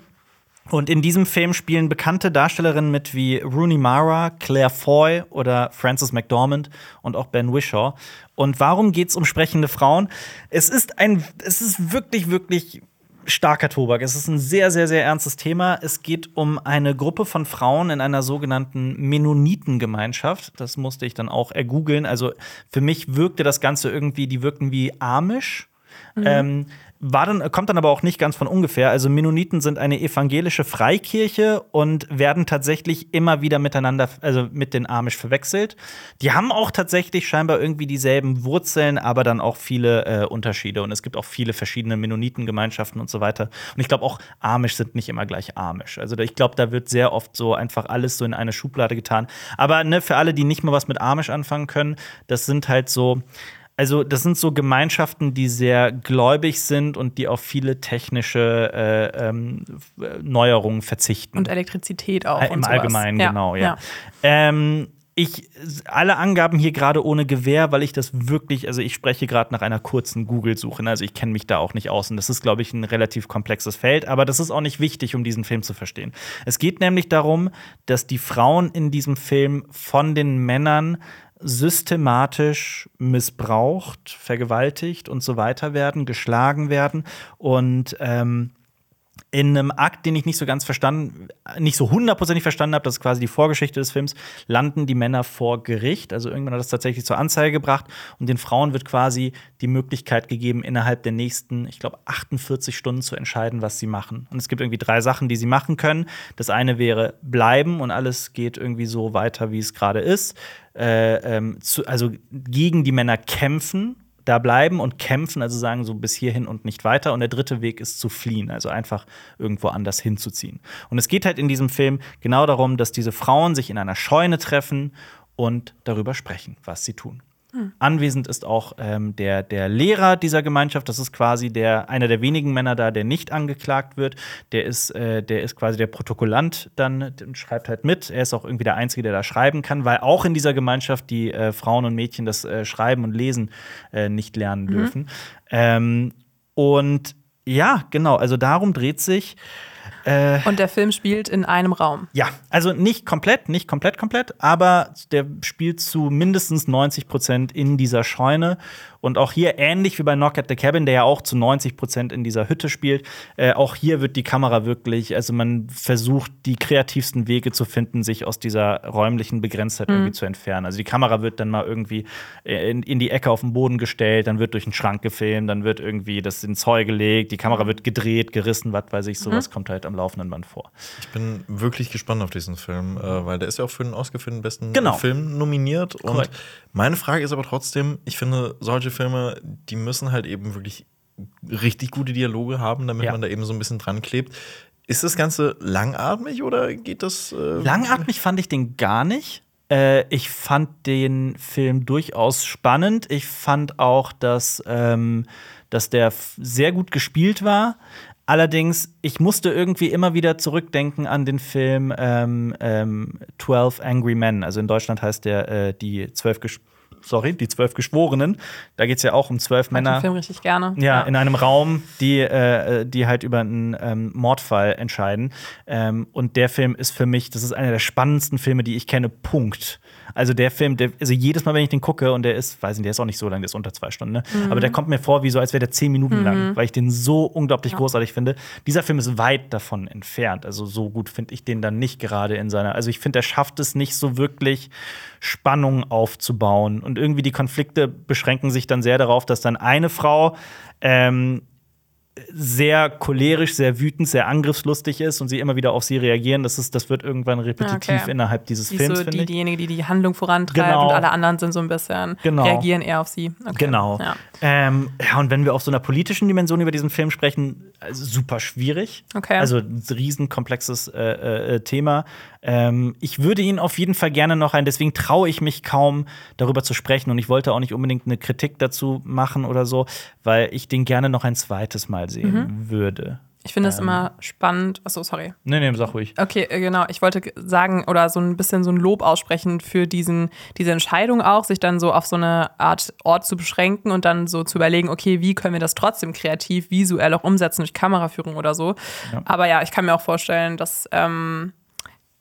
Und in diesem Film spielen bekannte Darstellerinnen mit wie Rooney Mara, Claire Foy oder Frances McDormand und auch Ben Wishaw. Und warum geht es um sprechende Frauen? Es ist ein, es ist wirklich, wirklich starker Tobak. Es ist ein sehr, sehr, sehr ernstes Thema. Es geht um eine Gruppe von Frauen in einer sogenannten Mennonitengemeinschaft. Das musste ich dann auch ergoogeln. Also für mich wirkte das Ganze irgendwie, die wirken wie Amish. Ähm, war dann, kommt dann aber auch nicht ganz von ungefähr. Also Mennoniten sind eine evangelische Freikirche und werden tatsächlich immer wieder miteinander, also mit den Amish verwechselt. Die haben auch tatsächlich scheinbar irgendwie dieselben Wurzeln, aber dann auch viele äh, Unterschiede. Und es gibt auch viele verschiedene Mennonitengemeinschaften und so weiter. Und ich glaube auch Amish sind nicht immer gleich Amish. Also ich glaube, da wird sehr oft so einfach alles so in eine Schublade getan. Aber ne, für alle, die nicht mal was mit Amish anfangen können, das sind halt so also, das sind so Gemeinschaften, die sehr gläubig sind und die auf viele technische äh, ähm, Neuerungen verzichten. Und Elektrizität auch. Und Im. Allgemeinen, genau, ja. Ähm, ich, alle Angaben hier gerade ohne Gewehr, weil ich das wirklich, also ich spreche gerade nach einer kurzen Google-Suche, ne? also ich kenne mich da auch nicht aus und das ist, glaube ich, ein relativ komplexes Feld, aber das ist auch nicht wichtig, um diesen Film zu verstehen. Es geht nämlich darum, dass die Frauen in diesem Film von den Männern systematisch missbraucht, vergewaltigt und so weiter werden, geschlagen werden und ähm, in einem Akt, den ich nicht so ganz verstanden, nicht so hundertprozentig verstanden habe, das ist quasi die Vorgeschichte des Films, landen die Männer vor Gericht. Also irgendwann hat das tatsächlich zur Anzeige gebracht und den Frauen wird quasi die Möglichkeit gegeben, innerhalb der nächsten, ich glaube, 48 Stunden zu entscheiden, was sie machen. Und es gibt irgendwie drei Sachen, die sie machen können. Das eine wäre bleiben und alles geht irgendwie so weiter, wie es gerade ist. Äh, ähm, zu, also gegen die Männer kämpfen da bleiben und kämpfen, also sagen so bis hierhin und nicht weiter. Und der dritte Weg ist zu fliehen, also einfach irgendwo anders hinzuziehen. Und es geht halt in diesem Film genau darum, dass diese Frauen sich in einer Scheune treffen und darüber sprechen, was sie tun. Anwesend ist auch ähm, der, der Lehrer dieser Gemeinschaft. Das ist quasi der, einer der wenigen Männer da, der nicht angeklagt wird. Der ist, äh, der ist quasi der Protokollant dann und schreibt halt mit. Er ist auch irgendwie der Einzige, der da schreiben kann, weil auch in dieser Gemeinschaft die äh, Frauen und Mädchen das äh, Schreiben und Lesen äh, nicht lernen dürfen. Ähm, und ja, genau, also darum dreht sich. Und der Film spielt in einem Raum. Ja, also nicht komplett, nicht komplett, komplett, aber der spielt zu mindestens 90 Prozent in dieser Scheune. Und auch hier, ähnlich wie bei Knock at the Cabin, der ja auch zu 90 Prozent in dieser Hütte spielt, äh, auch hier wird die Kamera wirklich, also man versucht, die kreativsten Wege zu finden, sich aus dieser räumlichen Begrenztheit irgendwie zu entfernen. Also die Kamera wird dann mal irgendwie äh, in, in die Ecke auf den Boden gestellt, dann wird durch einen Schrank gefilmt, dann wird irgendwie das ins Heu gelegt, die Kamera wird gedreht, gerissen, was weiß ich, sowas kommt halt am laufenden Band vor. Ich bin wirklich gespannt auf diesen Film, äh, weil der ist ja auch für den Oscar für den besten Genau. Film nominiert. Und Korrekt. meine Frage ist aber trotzdem, ich finde, solche Filme, die müssen halt eben wirklich richtig gute Dialoge haben, damit Ja. man da eben so ein bisschen dran klebt. Ist das Ganze langatmig oder geht das? Äh, Langatmig fand ich den gar nicht. Äh, ich fand den Film durchaus spannend. Ich fand auch, dass, ähm, dass der sehr gut gespielt war. Allerdings, ich musste irgendwie immer wieder zurückdenken an den Film ähm, ähm, 12 Angry Men. Also in Deutschland heißt der äh, die zwölf Gesch sorry, die zwölf Geschworenen. Da geht es ja auch um zwölf Männer. den Film richtig gerne. Ja, in einem Raum, die, äh, die halt über einen ähm, Mordfall entscheiden. Ähm, und der Film ist für mich, das ist einer der spannendsten Filme, die ich kenne. Punkt. Also der Film, der, also jedes Mal, wenn ich den gucke, und der ist, weiß nicht, der ist auch nicht so lang, der ist unter zwei Stunden, ne? Aber der kommt mir vor, wie so, als wäre der zehn Minuten lang, weil ich den so unglaublich großartig finde. Dieser Film ist weit davon entfernt. Also so gut finde ich den dann nicht gerade in seiner. Also ich finde, er schafft es nicht so wirklich, Spannung aufzubauen. Und irgendwie die Konflikte beschränken sich dann sehr darauf, dass dann eine Frau ähm, sehr cholerisch, sehr wütend, sehr angriffslustig ist und sie immer wieder auf sie reagieren. Das, ist, das wird irgendwann repetitiv Okay. innerhalb dieses Die Films, so die, ich. diejenige, die die Handlung vorantreibt Genau. und alle anderen sind so ein bisschen, Genau. reagieren eher auf sie. Okay. Genau. Ja. Ähm, ja, und wenn wir auf so einer politischen Dimension über diesen Film sprechen, also super schwierig. Okay. Also ein riesenkomplexes äh, äh, Thema. Ähm, ich würde ihn auf jeden Fall gerne noch ein, deswegen traue ich mich kaum darüber zu sprechen und ich wollte auch nicht unbedingt eine Kritik dazu machen oder so, weil ich den gerne noch ein zweites Mal sehen Mhm. würde. Ich finde Ähm. es immer spannend. Achso, sorry. Nee, nee, sag ruhig. Okay, äh, genau. Ich wollte sagen oder so ein bisschen so ein Lob aussprechen für diesen, diese Entscheidung auch, sich dann so auf so eine Art Ort zu beschränken und dann so zu überlegen, okay, wie können wir das trotzdem kreativ, visuell auch umsetzen durch Kameraführung oder so. Aber ja, ich kann mir auch vorstellen, dass, ähm,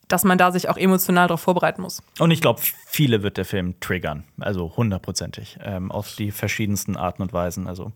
dass man da sich auch emotional darauf vorbereiten muss. Und ich glaube, viele wird der Film triggern. Also hundertprozentig. Ähm, auf die verschiedensten Arten und Weisen. Also,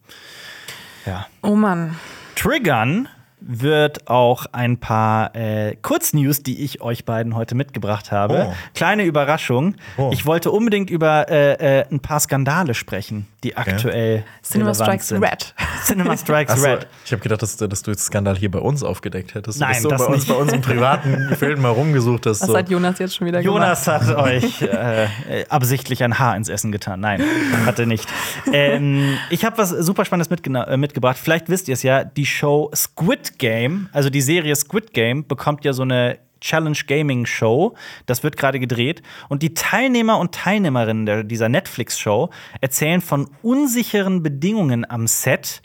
ja. Oh Mann. Triggern wird auch ein paar äh, Kurznews, die ich euch beiden heute mitgebracht habe. Oh. Kleine Überraschung. Oh. Ich wollte unbedingt über äh, äh, ein paar Skandale sprechen, die aktuell Cinema relevant Strikes sind. Red. Cinema Strikes Achso, Red. ich habe gedacht, dass, dass du jetzt Skandal hier bei uns aufgedeckt hättest. Nein, dass du das bei uns, nicht. bei uns im privaten [LAUGHS] Film mal rumgesucht hast. Was So. hat Jonas jetzt schon wieder Jonas hat euch [LAUGHS] äh, äh, absichtlich ein Haar ins Essen getan. Nein, hat er nicht. Ähm, ich habe was super Spannendes äh, mitgebracht. Vielleicht wisst ihr es ja. Die Show Squid Game, also die Serie Squid Game, bekommt ja so eine Challenge Gaming Show. Das wird gerade gedreht. Und die Teilnehmer und Teilnehmerinnen dieser Netflix-Show erzählen von unsicheren Bedingungen am Set.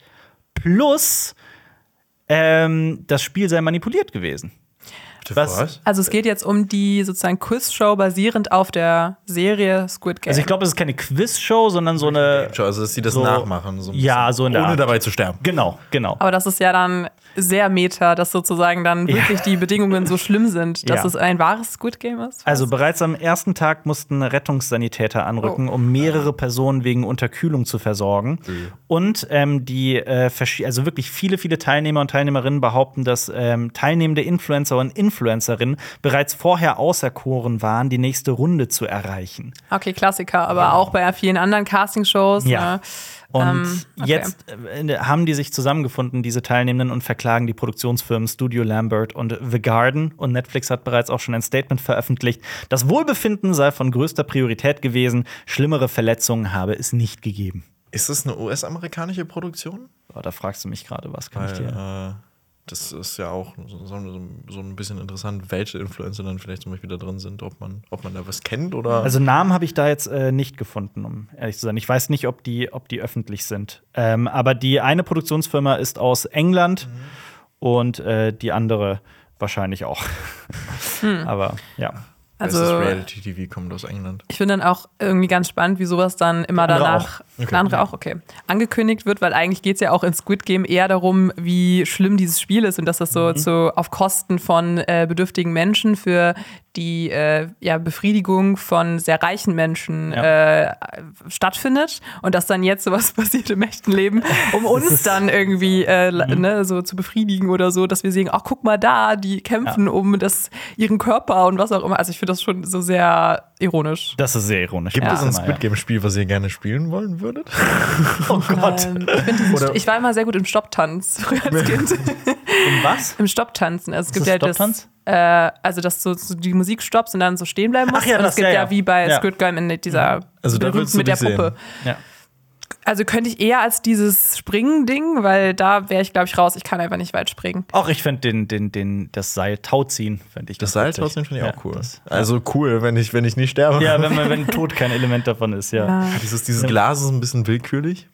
Plus, ähm, das Spiel sei manipuliert gewesen. Was- Was? Also es geht jetzt um die sozusagen Quizshow basierend auf der Serie Squid Game. Also ich glaube, es ist keine Quiz-Show, sondern so eine. Also, dass sie das so- nachmachen. So ein Ja, so in der Ohne Art. dabei zu sterben. Genau, genau. Aber das ist ja dann sehr meta, dass sozusagen dann wirklich die Bedingungen so schlimm sind, [LAUGHS] dass Ja. es ein wahres Squid Game ist. Also bereits am ersten Tag mussten Rettungssanitäter anrücken, um mehrere Personen wegen Unterkühlung zu versorgen. Und ähm, die, äh, also wirklich viele, viele Teilnehmer und Teilnehmerinnen behaupten, dass ähm, teilnehmende Influencer und Influencerinnen bereits vorher auserkoren waren, die nächste Runde zu erreichen. Okay, Klassiker, aber auch bei vielen anderen Castingshows. Ja. ne? Und Ähm, okay. jetzt äh, haben die sich zusammengefunden, diese Teilnehmenden, und verklagen die Produktionsfirmen Studio Lambert und The Garden. Und Netflix hat bereits auch schon ein Statement veröffentlicht. Das Wohlbefinden sei von größter Priorität gewesen. Schlimmere Verletzungen habe es nicht gegeben. Ist das eine US-amerikanische Produktion? Oh, da fragst du mich gerade, was kann ich Weil, dir. äh, das ist ja auch so, ein bisschen interessant, welche Influencer dann vielleicht zum Beispiel da drin sind, ob man, ob man da was kennt oder. Also Namen habe ich da jetzt äh, nicht gefunden, um ehrlich zu sein. Ich weiß nicht, ob die, ob die öffentlich sind. Ähm, aber die eine Produktionsfirma ist aus England und äh, die andere wahrscheinlich auch. aber ja. Also Reality TV kommt aus England. ich finde dann auch irgendwie ganz spannend, wie sowas dann immer Andere danach. auch. Okay. Der andere auch, okay. Angekündigt wird, weil eigentlich geht es ja auch in Squid Game eher darum, wie schlimm dieses Spiel ist und dass das so, so auf Kosten von äh, bedürftigen Menschen für die äh, ja, Befriedigung von sehr reichen Menschen äh, stattfindet und dass dann jetzt sowas [LAUGHS] passiert im echten Leben, um uns dann irgendwie äh, ne, so zu befriedigen oder so, dass wir sehen, ach guck mal da, die kämpfen um das, ihren Körper und was auch immer. Also ich finde das schon so sehr ironisch. Das ist sehr ironisch. Gibt Ja. es ein Squid Game-Spiel, was ihr gerne spielen wollen würdet? [LAUGHS] Oh Gott. Ähm, ich, ich war immer sehr gut im Stopptanz früher als [LAUGHS] Kind. Um was? Im Stopptanzen. Also es gibt ist ja das, Stopptanz? Äh, also dass du so die Musik stoppst und dann so stehen bleiben musst. Ach ja, und das, es gibt ja, ja, ja. wie bei Ja. Squid Game in dieser Also würdest du mit der. Puppe. Ja. Also könnte ich eher als dieses Springen-Ding, weil da wäre ich, glaube ich, raus. Ich kann einfach nicht weit springen. Auch ich finde den, den, den, das Seil tauziehen, fände ich Das Seil trotzdem finde ich Ja, auch cool. das- Also cool, wenn ich, wenn ich nicht sterbe. Ja, wenn, man, [LAUGHS] wenn Tod kein Element davon ist, ja. Dieses, dieses Glas ist ein bisschen willkürlich.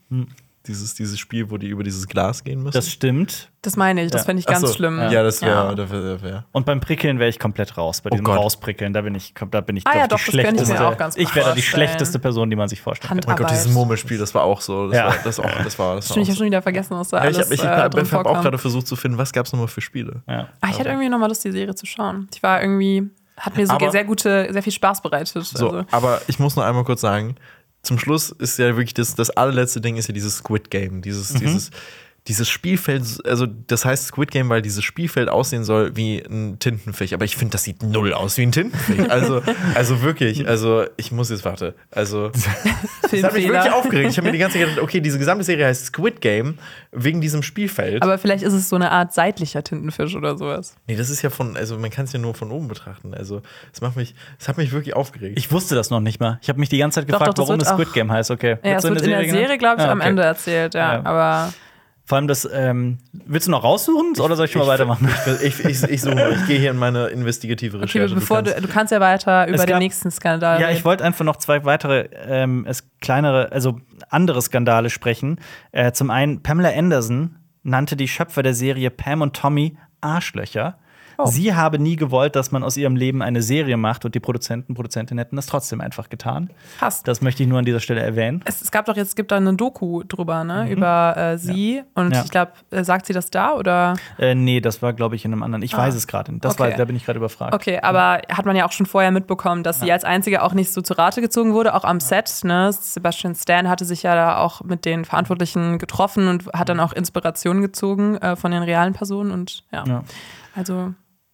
Dieses, dieses Spiel, wo die über dieses Glas gehen müssen. Das stimmt. Das meine ich, das Ja. fände ich Ach ganz so. schlimm. Ja, das wäre. Ja. Wär, wär. Und beim Prickeln wäre ich komplett raus. Bei diesem Gott. Rausprickeln, da bin ich, da bin ich Ah ja, ich, doch, die ich schlechteste. auch ganz gut ich wäre da die schlechteste Person, die man sich vorstellen kann. Oh mein Gott, dieses Murmelspiel, das war auch so. Das Ja. war, das auch, das war, das war Stimmt, ich habe schon wieder vergessen, was da ja, ich alles habe ich äh, hab, ich auch gerade versucht zu finden, was gab es nochmal für Spiele. Ja. Ah, ich hatte irgendwie nochmal Lust, die Serie zu schauen. Ich war irgendwie, hat mir so Aber- sehr gute, sehr viel Spaß bereitet. So, Also, aber ich muss noch einmal kurz sagen, zum Schluss ist ja wirklich das, das allerletzte Ding ist ja dieses Squid Game, dieses, dieses, dieses Spielfeld, also das heißt Squid Game, weil dieses Spielfeld aussehen soll wie ein Tintenfisch, aber ich finde, das sieht null aus wie ein Tintenfisch. Also, [LAUGHS] also wirklich, also ich muss jetzt warte, also [LAUGHS] das hat mich wirklich aufgeregt. Ich habe mir die ganze Zeit gedacht, okay, diese gesamte Serie heißt Squid Game wegen diesem Spielfeld. Aber vielleicht ist es so eine Art seitlicher Tintenfisch oder sowas. nee, das ist ja von, also man kann es ja nur von oben betrachten. Also es macht mich, es hat mich wirklich aufgeregt. Ich wusste das noch nicht mal. Ich habe mich die ganze Zeit Doch, gefragt, doch, das warum es Squid Game heißt. Okay. Ja, Wird's es wird in der genannt? Serie, glaube ich, Ah, am okay. Ende erzählt, ja. Ja. Aber Vor allem das, ähm, willst du noch raussuchen oder soll ich schon mal weitermachen? Ich, ich, ich, ich suche ich gehe hier in meine investigative okay, Recherche. bevor du, kannst- du kannst ja weiter über den gab- nächsten Skandal Ja, ich wollte einfach noch zwei weitere, ähm, es kleinere, also andere Skandale sprechen. Äh, zum einen, Pamela Anderson nannte die Schöpfer der Serie Pam und Tommy Arschlöcher. Oh. Sie habe nie gewollt, dass man aus ihrem Leben eine Serie macht und die Produzenten, Produzentinnen hätten das trotzdem einfach getan. Passt. Das möchte ich nur an dieser Stelle erwähnen. Es, es gab doch jetzt es gibt da eine Doku drüber, ne? Über äh, sie. Und Mhm. Ja. ich glaube, äh, sagt sie das da oder? Äh, nee, das war, glaube ich, in einem anderen. Ich weiß es gerade. nicht. Das Ah. Okay. war, da bin ich gerade überfragt. Okay, aber hat man ja auch schon vorher mitbekommen, dass sie als einzige auch nicht so zu Rate gezogen wurde, auch am Set. Ne? Sebastian Stan hatte sich ja da auch mit den Verantwortlichen getroffen und hat dann auch Inspiration gezogen äh, von den realen Personen und ja. Ja. Also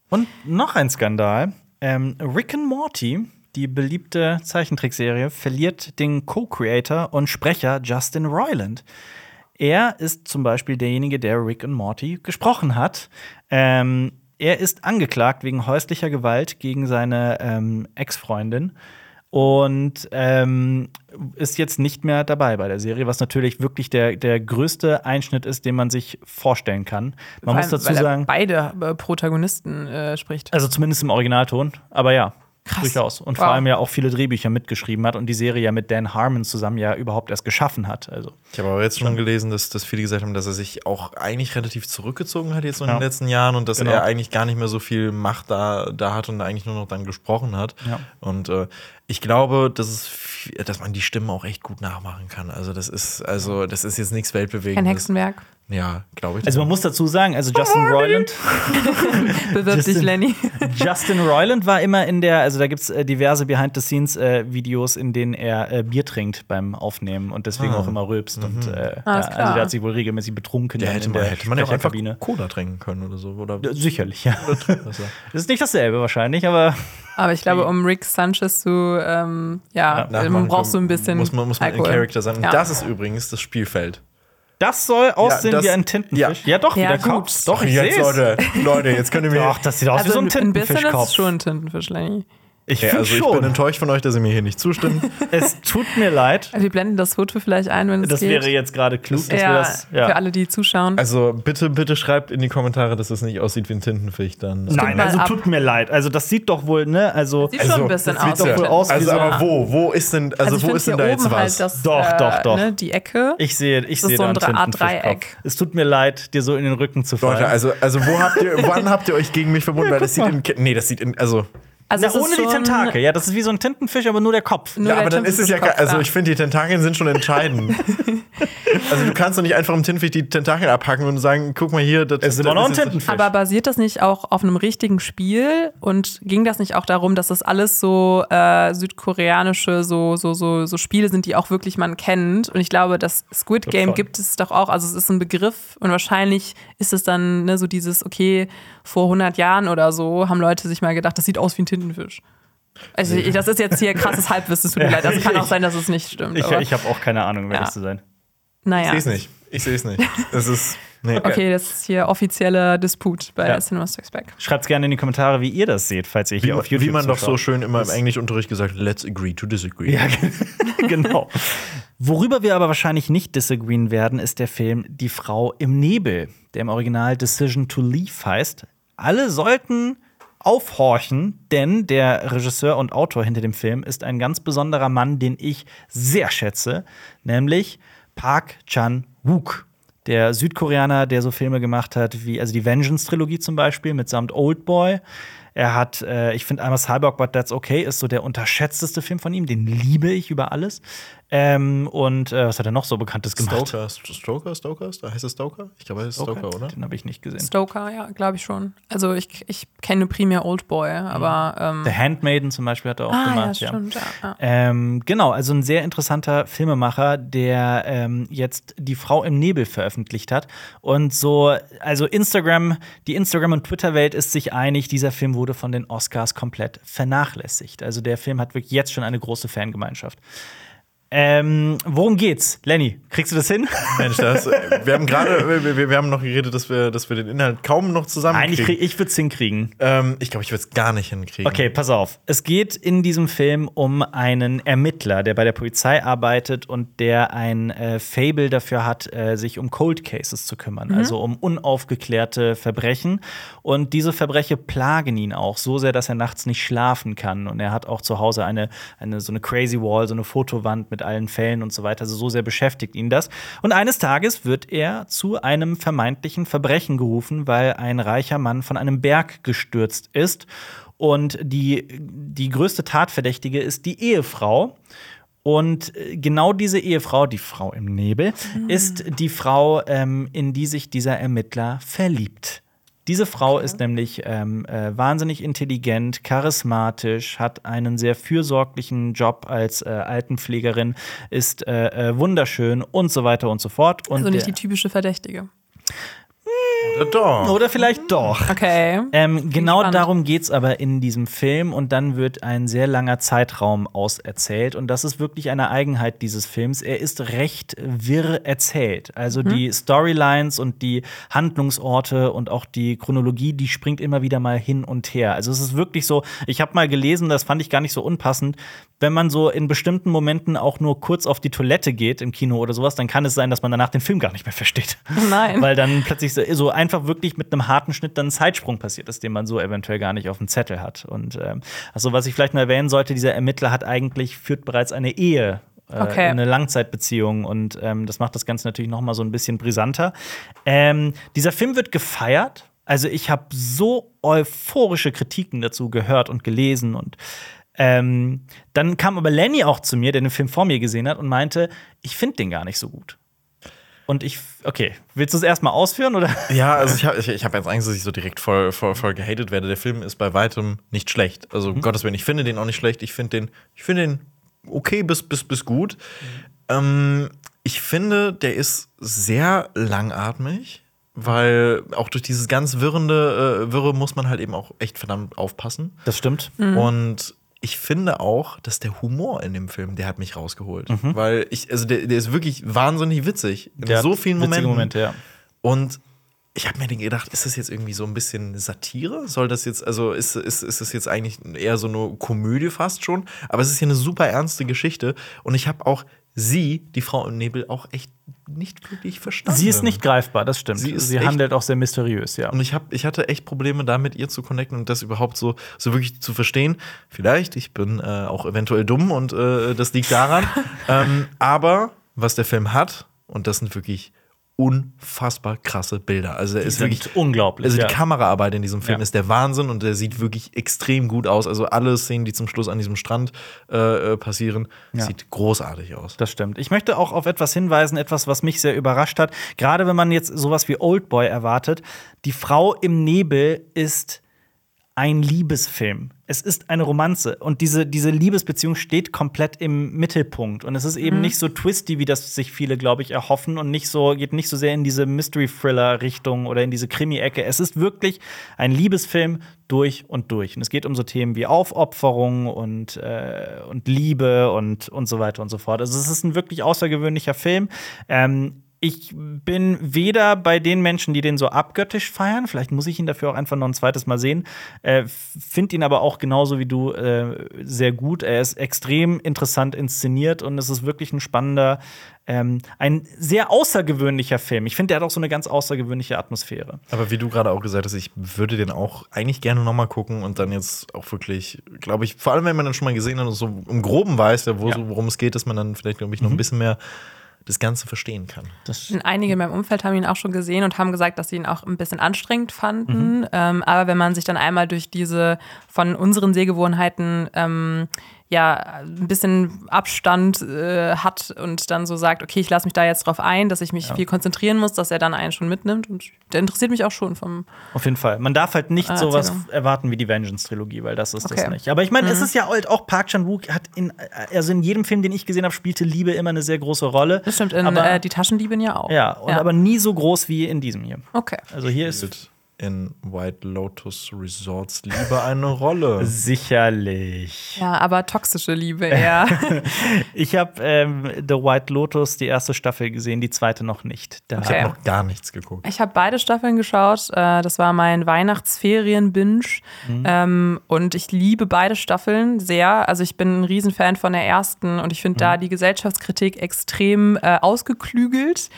Und noch ein Skandal. Ähm, Rick and Morty, die beliebte Zeichentrickserie, verliert den Co-Creator und Sprecher Justin Roiland. Er ist zum Beispiel derjenige, der Rick and Morty gesprochen hat. Ähm, er ist angeklagt wegen häuslicher Gewalt gegen seine ähm, Ex-Freundin und ähm, ist jetzt nicht mehr dabei bei der Serie, was natürlich wirklich der, der größte Einschnitt ist, den man sich vorstellen kann. Man muss allem, dazu weil er sagen. beide äh, Protagonisten äh, spricht. Also zumindest im Originalton, aber ja. Krass. Durchaus. Und Wow. vor allem ja auch viele Drehbücher mitgeschrieben hat und die Serie ja mit Dan Harmon zusammen ja überhaupt erst geschaffen hat. Also. Ich habe aber jetzt schon gelesen, dass, dass viele gesagt haben, dass er sich auch eigentlich relativ zurückgezogen hat jetzt so in Ja. den letzten Jahren und dass Genau. er eigentlich gar nicht mehr so viel Macht da, da hat und eigentlich nur noch dann gesprochen hat. Ja. Und äh, ich glaube, dass, es dass man die Stimmen auch echt gut nachmachen kann. Also das ist, also das ist jetzt nichts Weltbewegendes. Kein Hexenwerk. Ja, glaube ich. also man muss dazu sagen, also Justin Roiland, [LAUGHS] Bewirb dich, Justin- Lenny. [LAUGHS] Justin Roiland war immer in der, also da gibt es äh, diverse Behind-the-Scenes-Videos, in denen er äh, Bier trinkt beim Aufnehmen und deswegen Ah. auch immer rülpst. Und äh, ja, Alles also klar. der hat sich wohl regelmäßig betrunken ja, dann hätte in man, der hätte man ja auch einfach. Cola trinken können oder so. Oder Ja, Sicherlich, ja. Das [LAUGHS] ist nicht dasselbe wahrscheinlich, aber Aber ich glaube, um Rick Sanchez zu, ähm, ja, Nachmachen man braucht so ein bisschen Muss man, muss man in Alkohol. Charakter sein. Und Ja. das ist übrigens das Spielfeld. Das soll aussehen das- wie ein Tintenfisch. Ja, doch, wie Ja, der gut. Kopf. Doch, ich jetzt, seh's. Leute, Leute, jetzt könnt ihr mir. Doch, das sieht aus wie Also so ein ein bisschen ist Tintenfischkopf. schon ein Tintenfisch, Lenny. Ich finde also ich schon. bin enttäuscht von euch, dass ihr mir hier nicht zustimmt. [LAUGHS] es tut mir leid. Also wir blenden das Foto vielleicht ein, wenn es Das geht. wäre jetzt gerade klug, dass wir ja, das. Ja. für alle, die zuschauen. Also bitte, bitte schreibt in die Kommentare, dass es nicht aussieht wie ein Tintenfisch. Dann Nein, also ab. tut mir leid. Also das sieht doch wohl, ne? Also Sieht schon ein bisschen das sieht aus. doch wie wohl ein aus wie Also, so- aber wo? Wo ist denn, also, ich wo ist denn da jetzt oben was? Halt das, Doch, äh, doch, doch. Ne, die Ecke. ich sehe, ich Das ist sehe so ein. Dreieck. Es tut mir leid, dir so in den Rücken zu fallen. Leute, also, also wo habt ihr, wann habt ihr euch gegen mich verbunden? Weil das sieht in, nee, das sieht in, also, also Na, ohne die Tentakel. Ja, das ist wie so ein Tintenfisch, aber nur der Kopf. Nur ja, aber dann ist es ja, also ich finde, die Tentakeln sind schon entscheidend. [LAUGHS] also du kannst doch nicht einfach im Tintenfisch die Tentakel abhacken und sagen, guck mal hier, das Es ist immer noch ein Tintenfisch. Aber basiert das nicht auch auf einem richtigen Spiel? Und ging das nicht auch darum, dass das alles so äh, südkoreanische so, so, so, so Spiele sind, die auch wirklich man kennt? Und ich glaube, das Squid Game schon. gibt es doch auch. Also es ist ein Begriff und wahrscheinlich ist es dann ne, so dieses, okay, vor 100 Jahren oder so haben Leute sich mal gedacht, das sieht aus wie ein Tintenfisch. Also ich, das ist jetzt hier krasses Halbwissen, es tut mir leid. Das kann [LAUGHS] auch sein, dass es nicht stimmt. ich aber, ich habe auch keine Ahnung, um Ja. ehrlich zu sein. Ich naja. sehe es nicht. Ich sehe es nicht. Es ist, nee. Okay, das ist hier offizieller Disput bei Ja. Cinema Strikes Back. Schreibt gerne in die Kommentare, wie ihr das seht, falls ihr Wie, hier auf YouTube wie man doch so schön immer im Englischunterricht gesagt, let's agree to disagree. Ja, [LAUGHS] genau. Worüber wir aber wahrscheinlich nicht disagreeen werden, ist der Film Die Frau im Nebel, der im Original Decision to Leave heißt. Alle sollten aufhorchen, denn der Regisseur und Autor hinter dem Film ist ein ganz besonderer Mann, den ich sehr schätze, nämlich Park Chan-wook. Der Südkoreaner, der so Filme gemacht hat, wie also die Vengeance-Trilogie zum Beispiel mitsamt Oldboy. Er hat, äh, ich finde, einmal Cyborg, but that's okay, ist so der unterschätzteste Film von ihm. Den liebe ich über alles. Ähm, und äh, was hat er noch so Bekanntes gemacht? Stoker, Stoker, Stoker, da heißt es Stoker? Ich glaube, er heißt Stoker, oder? Den habe ich nicht gesehen. Stoker, ja, glaube ich schon. Also ich, ich kenne primär Oldboy, aber ähm, The Handmaiden zum Beispiel hat er auch ah, gemacht. ja, stimmt, ja. ja. Ähm, genau, also ein sehr interessanter Filmemacher, der ähm, jetzt Die Frau im Nebel veröffentlicht hat. Und so, also Instagram, die Instagram- und Twitter-Welt ist sich einig, dieser Film wurde von den Oscars komplett vernachlässigt. Also der Film hat wirklich jetzt schon eine große Fangemeinschaft. Ähm, worum geht's? Lenny, kriegst du das hin? Mensch, das, wir haben gerade, wir, wir haben noch geredet, dass wir, dass wir den Inhalt kaum noch zusammen Nein, ich, krieg, ich würde es hinkriegen. Ähm, ich glaube, ich würde es gar nicht hinkriegen. Okay, pass auf. Es geht in diesem Film um einen Ermittler, der bei der Polizei arbeitet und der ein äh, Fable dafür hat, äh, sich um Cold Cases zu kümmern, also um unaufgeklärte Verbrechen. Und diese Verbrechen plagen ihn auch so sehr, dass er nachts nicht schlafen kann. Und er hat auch zu Hause eine, eine so eine Crazy Wall, so eine Fotowand mit allen Fällen und so weiter. Also so sehr beschäftigt ihn das. Und eines Tages wird er zu einem vermeintlichen Verbrechen gerufen, weil ein reicher Mann von einem Berg gestürzt ist. Und die, die größte Tatverdächtige ist die Ehefrau. Und äh, genau diese Ehefrau, die Frau im Nebel, ist die Frau, ähm, in die sich dieser Ermittler verliebt. Diese Frau ist nämlich ähm, äh, wahnsinnig intelligent, charismatisch, hat einen sehr fürsorglichen Job als äh, Altenpflegerin, ist äh, äh, wunderschön und so weiter und so fort. Und also nicht die typische Verdächtige. Oder doch. oder vielleicht doch. Okay. Ähm, genau darum geht es aber in diesem Film und dann wird ein sehr langer Zeitraum auserzählt und das ist wirklich eine Eigenheit dieses Films. Er ist recht wirr erzählt. Also die Storylines und die Handlungsorte und auch die Chronologie, die springt immer wieder mal hin und her. Also es ist wirklich so, ich habe mal gelesen, das fand ich gar nicht so unpassend, wenn man so in bestimmten Momenten auch nur kurz auf die Toilette geht im Kino oder sowas, dann kann es sein, dass man danach den Film gar nicht mehr versteht. Nein. Weil dann plötzlich so, so einfach wirklich mit einem harten Schnitt dann ein Zeitsprung passiert ist, den man so eventuell gar nicht auf dem Zettel hat. Und ähm, also was ich vielleicht noch erwähnen sollte, dieser Ermittler hat eigentlich führt bereits eine Ehe. äh, Okay. Eine Langzeitbeziehung und ähm, das macht das Ganze natürlich noch mal so ein bisschen brisanter. Ähm, dieser Film wird gefeiert. Also ich habe so euphorische Kritiken dazu gehört und gelesen und ähm, dann kam aber Lenny auch zu mir, der den Film vor mir gesehen hat und meinte, ich finde den gar nicht so gut. Und ich, okay, willst du es erstmal ausführen oder? Ja, also ich habe ich, ich hab jetzt Angst, dass ich so direkt voll, voll, voll gehatet werde. Der Film ist bei weitem nicht schlecht. Also, um Gottes Willen, ich finde den auch nicht schlecht. Ich finde den, ich finde den okay bis, bis, bis gut. Ähm, ich finde, der ist sehr langatmig, weil auch durch dieses ganz wirrende, äh, Wirre muss man halt eben auch echt verdammt aufpassen. Das stimmt. Und ich finde auch, dass der Humor in dem Film, der hat mich rausgeholt. Weil ich, also der, der ist wirklich wahnsinnig witzig. In Der so vielen Momenten. Momente, ja. Und ich habe mir dann gedacht, ist das jetzt irgendwie so ein bisschen Satire? Soll das jetzt, also ist, ist, ist das jetzt eigentlich eher so eine Komödie fast schon? Aber es ist hier eine super ernste Geschichte. Und ich habe auch sie, die Frau im Nebel, auch echt nicht wirklich verstanden. Sie ist nicht greifbar, das stimmt. Sie Sie, handelt auch sehr mysteriös, ja. Und ich, hab, ich hatte echt Probleme damit, ihr zu connecten und das überhaupt so, so wirklich zu verstehen. Vielleicht, ich bin äh, auch eventuell dumm und äh, das liegt daran. [LAUGHS] ähm, aber was der Film hat, und das sind wirklich unfassbar krasse Bilder. Also er Die ist wirklich unglaublich, Also die ja. Kameraarbeit in diesem Film Ja. ist der Wahnsinn und der sieht wirklich extrem gut aus. Also alle Szenen, die zum Schluss an diesem Strand äh, passieren, Ja. sieht großartig aus. Das stimmt. Ich möchte auch auf etwas hinweisen, etwas, was mich sehr überrascht hat. Gerade wenn man jetzt sowas wie Oldboy erwartet. Die Frau im Nebel ist ein Liebesfilm. Es ist eine Romanze und diese, diese Liebesbeziehung steht komplett im Mittelpunkt. Und es ist eben nicht so twisty, wie das sich viele, glaube ich, erhoffen und nicht so, geht nicht so sehr in diese Mystery-Thriller-Richtung oder in diese Krimi-Ecke. Es ist wirklich ein Liebesfilm durch und durch. Und es geht um so Themen wie Aufopferung und, äh, und Liebe und, und so weiter und so fort. Also es ist ein wirklich außergewöhnlicher Film. Ähm, ich bin weder bei den Menschen, die den so abgöttisch feiern, vielleicht muss ich ihn dafür auch einfach noch ein zweites Mal sehen, äh, finde ihn aber auch genauso wie du äh, sehr gut. Er ist extrem interessant inszeniert und es ist wirklich ein spannender, ähm, ein sehr außergewöhnlicher Film. Ich finde, der hat auch so eine ganz außergewöhnliche Atmosphäre. Aber wie du gerade auch gesagt hast, ich würde den auch eigentlich gerne noch mal gucken und dann jetzt auch wirklich, glaube ich, vor allem wenn man dann schon mal gesehen hat und so im Groben weiß, ja, wo, Ja. worum es geht, dass man dann vielleicht, glaube ich, noch ein bisschen mehr das Ganze verstehen kann. Und Einige in meinem Umfeld haben ihn auch schon gesehen und haben gesagt, dass sie ihn auch ein bisschen anstrengend fanden. Ähm, aber wenn man sich dann einmal durch diese von unseren Sehgewohnheiten ähm, ja ein bisschen Abstand äh, hat und dann so sagt, okay, ich lasse mich da jetzt drauf ein, dass ich mich viel konzentrieren muss, dass er dann einen schon mitnimmt. Und der interessiert mich auch schon vom. Auf jeden Fall. Man darf halt nicht Ah, sowas erwarten wie die Vengeance-Trilogie, weil das ist das Okay. Mhm. nicht. Aber ich meine, es ist ja halt auch Park Chan-wook hat in, also in jedem Film, den ich gesehen habe, spielte Liebe immer eine sehr große Rolle. Das stimmt, in aber, äh, Die Taschendiebin ja auch. Ja, und aber nie so groß wie in diesem hier. Okay. Also hier ist in White Lotus Resorts Liebe eine Rolle. [LAUGHS] sicherlich. Ja, aber toxische Liebe eher. [LAUGHS] Ich habe ähm, The White Lotus die erste Staffel gesehen, die zweite noch nicht. Da Okay. Ich habe noch gar nichts geguckt. Ich habe beide Staffeln geschaut. Äh, Das war mein Weihnachtsferien-Binge. Ähm, und ich liebe beide Staffeln sehr. Also ich bin ein Riesenfan von der ersten und ich finde da die Gesellschaftskritik extrem äh, ausgeklügelt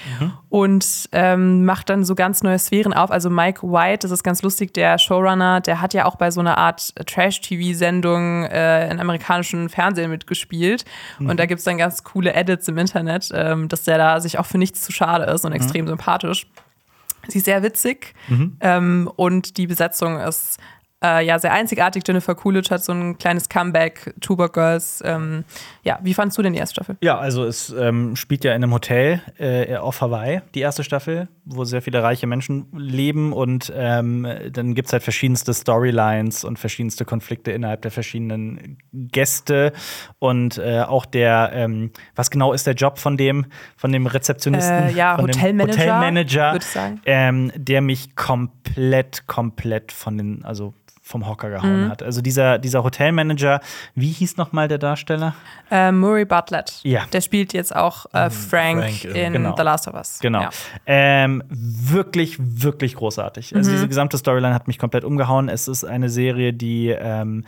und ähm, macht dann so ganz neue Sphären auf. Also Mike White, das ist ganz lustig, der Showrunner, der hat ja auch bei so einer Art Trash-TV-Sendung äh, in amerikanischen Fernsehen mitgespielt. Und da gibt es dann ganz coole Edits im Internet, ähm, dass der da sich auch für nichts zu schade ist und extrem sympathisch. Sie ist sehr witzig ähm, und die Besetzung ist äh, ja sehr einzigartig. Jennifer Coolidge hat so ein kleines Comeback, Tuber Girls. Ähm, ja, wie fandst du denn die erste Staffel? Ja, also es ähm, spielt ja in einem Hotel äh, auf Hawaii, die erste Staffel, wo sehr viele reiche Menschen leben und ähm, dann gibt es halt verschiedenste Storylines und verschiedenste Konflikte innerhalb der verschiedenen Gäste und äh, auch der, ähm, was genau ist der Job von dem, von dem Rezeptionisten? Äh, ja, Hotelmanager, Hotelmanager, würd ich sagen. Ähm, der mich komplett, komplett von den, also vom Hocker gehauen Mhm. hat. Also dieser, dieser Hotelmanager, wie hieß noch mal der Darsteller? Äh, Murray Bartlett. Ja. Der spielt jetzt auch äh, Frank, Frank in- genau. The Last of Us. Genau. Ja. Ähm, wirklich, wirklich großartig. Also diese gesamte Storyline hat mich komplett umgehauen. Es ist eine Serie, die ähm,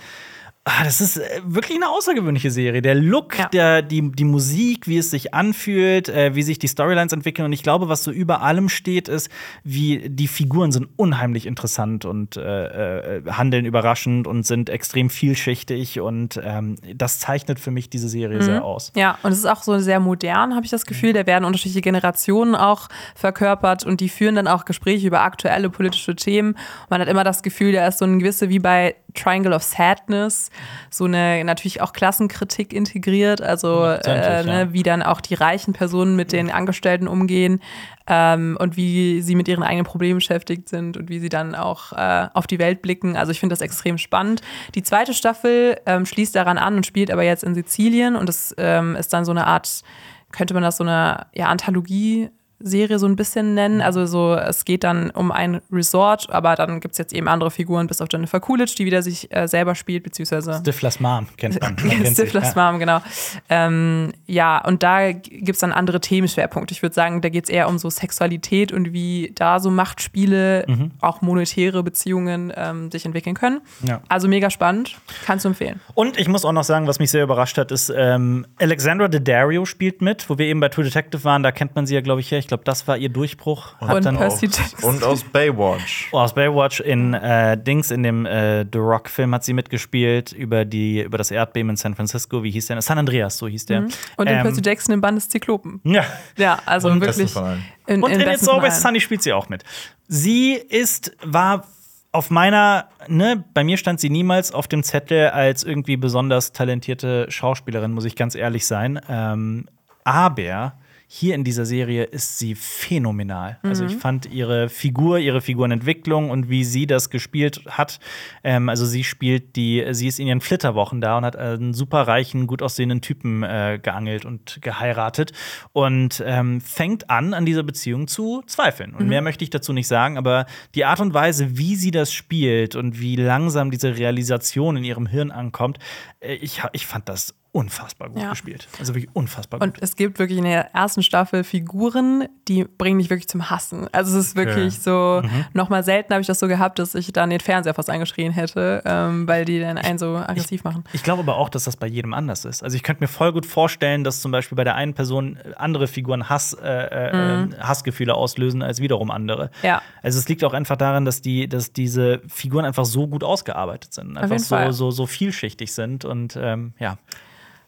Ah, das ist äh, wirklich eine außergewöhnliche Serie. Der Look, Ja. der, die, die Musik, wie es sich anfühlt, äh, wie sich die Storylines entwickeln. Und ich glaube, was so über allem steht, ist, wie die Figuren sind unheimlich interessant und äh, äh, handeln überraschend und sind extrem vielschichtig. Und ähm, das zeichnet für mich diese Serie sehr aus. Ja, und es ist auch so sehr modern, habe ich das Gefühl. Da werden unterschiedliche Generationen auch verkörpert und die führen dann auch Gespräche über aktuelle politische Themen. Man hat immer das Gefühl, da ist so ein gewisse, wie bei Triangle of Sadness, so eine natürlich auch Klassenkritik integriert. Also, äh, ne, wie dann auch die reichen Personen mit den Angestellten umgehen ähm, und wie sie mit ihren eigenen Problemen beschäftigt sind und wie sie dann auch äh, auf die Welt blicken. Also ich finde das extrem spannend. Die zweite Staffel ähm, schließt daran an und spielt aber jetzt in Sizilien und das ähm, ist dann so eine Art, könnte man das so eine ja, Anthologie Serie so ein bisschen nennen. Also so, es geht dann um ein Resort, aber dann gibt es jetzt eben andere Figuren, bis auf Jennifer Coolidge, die wieder sich äh, selber spielt, beziehungsweise Stiflers Mom kennt man. [LAUGHS] man Stiflers ja. Mom, genau. Ähm, ja, und da gibt es dann andere Themenschwerpunkte. Ich würde sagen, da geht es eher um so Sexualität und wie da so Machtspiele, Mhm. auch monetäre Beziehungen ähm, sich entwickeln können. Ja. Also mega spannend, kannst du empfehlen. Und ich muss auch noch sagen, was mich sehr überrascht hat, ist, ähm, Alexandra Daddario spielt mit, wo wir eben bei True Detective waren. Da kennt man sie ja, glaube ich, her. Ich glaube, das war ihr Durchbruch. Hat Und dann Percy Jackson. Und aus Baywatch. Oh, aus Baywatch in äh, Dings, in dem äh, The Rock-Film hat sie mitgespielt über, die, über das Erdbeben in San Francisco. Wie hieß der? San Andreas, so hieß der. Mhm. Und in Ähm, Percy Jackson im Band des Zyklopen. Ja. Ja, also Und wirklich. Allen. In, Und in, besten It's Always. Sunny spielt sie auch mit. Sie ist, war auf meiner, ne, bei mir stand sie niemals auf dem Zettel als irgendwie besonders talentierte Schauspielerin, muss ich ganz ehrlich sein. Ähm, aber hier in dieser Serie ist sie phänomenal. Also ich fand ihre Figur, ihre Figurenentwicklung und wie sie das gespielt hat. Ähm, also sie spielt die, sie ist in ihren Flitterwochen da und hat einen super reichen, gut aussehenden Typen äh, geangelt und geheiratet und ähm, fängt an, an dieser Beziehung zu zweifeln. Und mehr möchte ich dazu nicht sagen, aber die Art und Weise, wie sie das spielt und wie langsam diese Realisation in ihrem Hirn ankommt, äh, ich, ich fand das unfassbar gut Ja. gespielt. Also wirklich unfassbar gut. Und es gibt wirklich in der ersten Staffel Figuren, die bringen dich wirklich zum Hassen. Also es ist wirklich so, Mhm. nochmal selten habe ich das so gehabt, dass ich dann den Fernseher fast angeschrien hätte, ähm, weil die dann einen so aggressiv machen. Ich glaube aber auch, dass das bei jedem anders ist. Also ich könnte mir voll gut vorstellen, dass zum Beispiel bei der einen Person andere Figuren Hass, äh, äh, Hassgefühle auslösen als wiederum andere. Mhm. Ja. Also es liegt auch einfach daran, dass die, dass diese Figuren einfach so gut ausgearbeitet sind, einfach so, so, so vielschichtig sind und ähm, ja.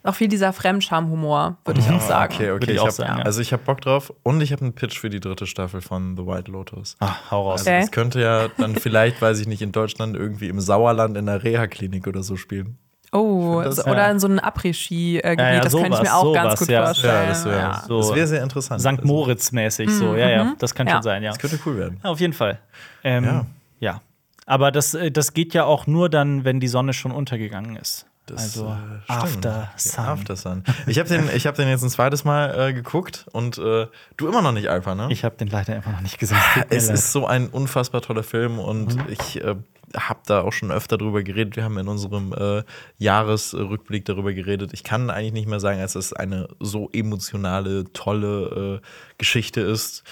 Auch viel dieser Fremdscham-Humor, würde ich auch sagen. Okay, okay. Ich ich auch hab, sagen, ja. Also ich habe Bock drauf und ich habe einen Pitch für die dritte Staffel von The White Lotus. Ah, hau raus. Also Okay. das könnte ja dann vielleicht, weiß ich nicht, in Deutschland irgendwie im Sauerland in der Reha-Klinik oder so spielen. Oh, das- so, oder in so einem Après-Ski-Gebiet, Ja, ja, das könnte ich mir sowas, auch ganz sowas, gut ja. vorstellen. Ja, das wäre ja. So wär sehr interessant. St. Also, Moritz-mäßig, so. Ja, ja, das kann Ja. schon sein, ja. Das könnte cool werden. Ja, Auf jeden Fall. Ähm, ja. Ja. Aber das, äh, das geht ja auch nur dann, wenn die Sonne schon untergegangen ist. Das, also äh. After Ja, Sun. After Sun. Ich habe den, ich hab den jetzt ein zweites Mal äh, geguckt und äh, du immer noch nicht, Alpha, ne? Ich habe den leider immer noch nicht gesehen. Es leid. ist so ein unfassbar toller Film und ich äh, habe da auch schon öfter drüber geredet. Wir haben in unserem äh, Jahresrückblick darüber geredet. Ich kann eigentlich nicht mehr sagen, als es eine so emotionale, tolle äh, Geschichte ist,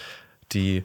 die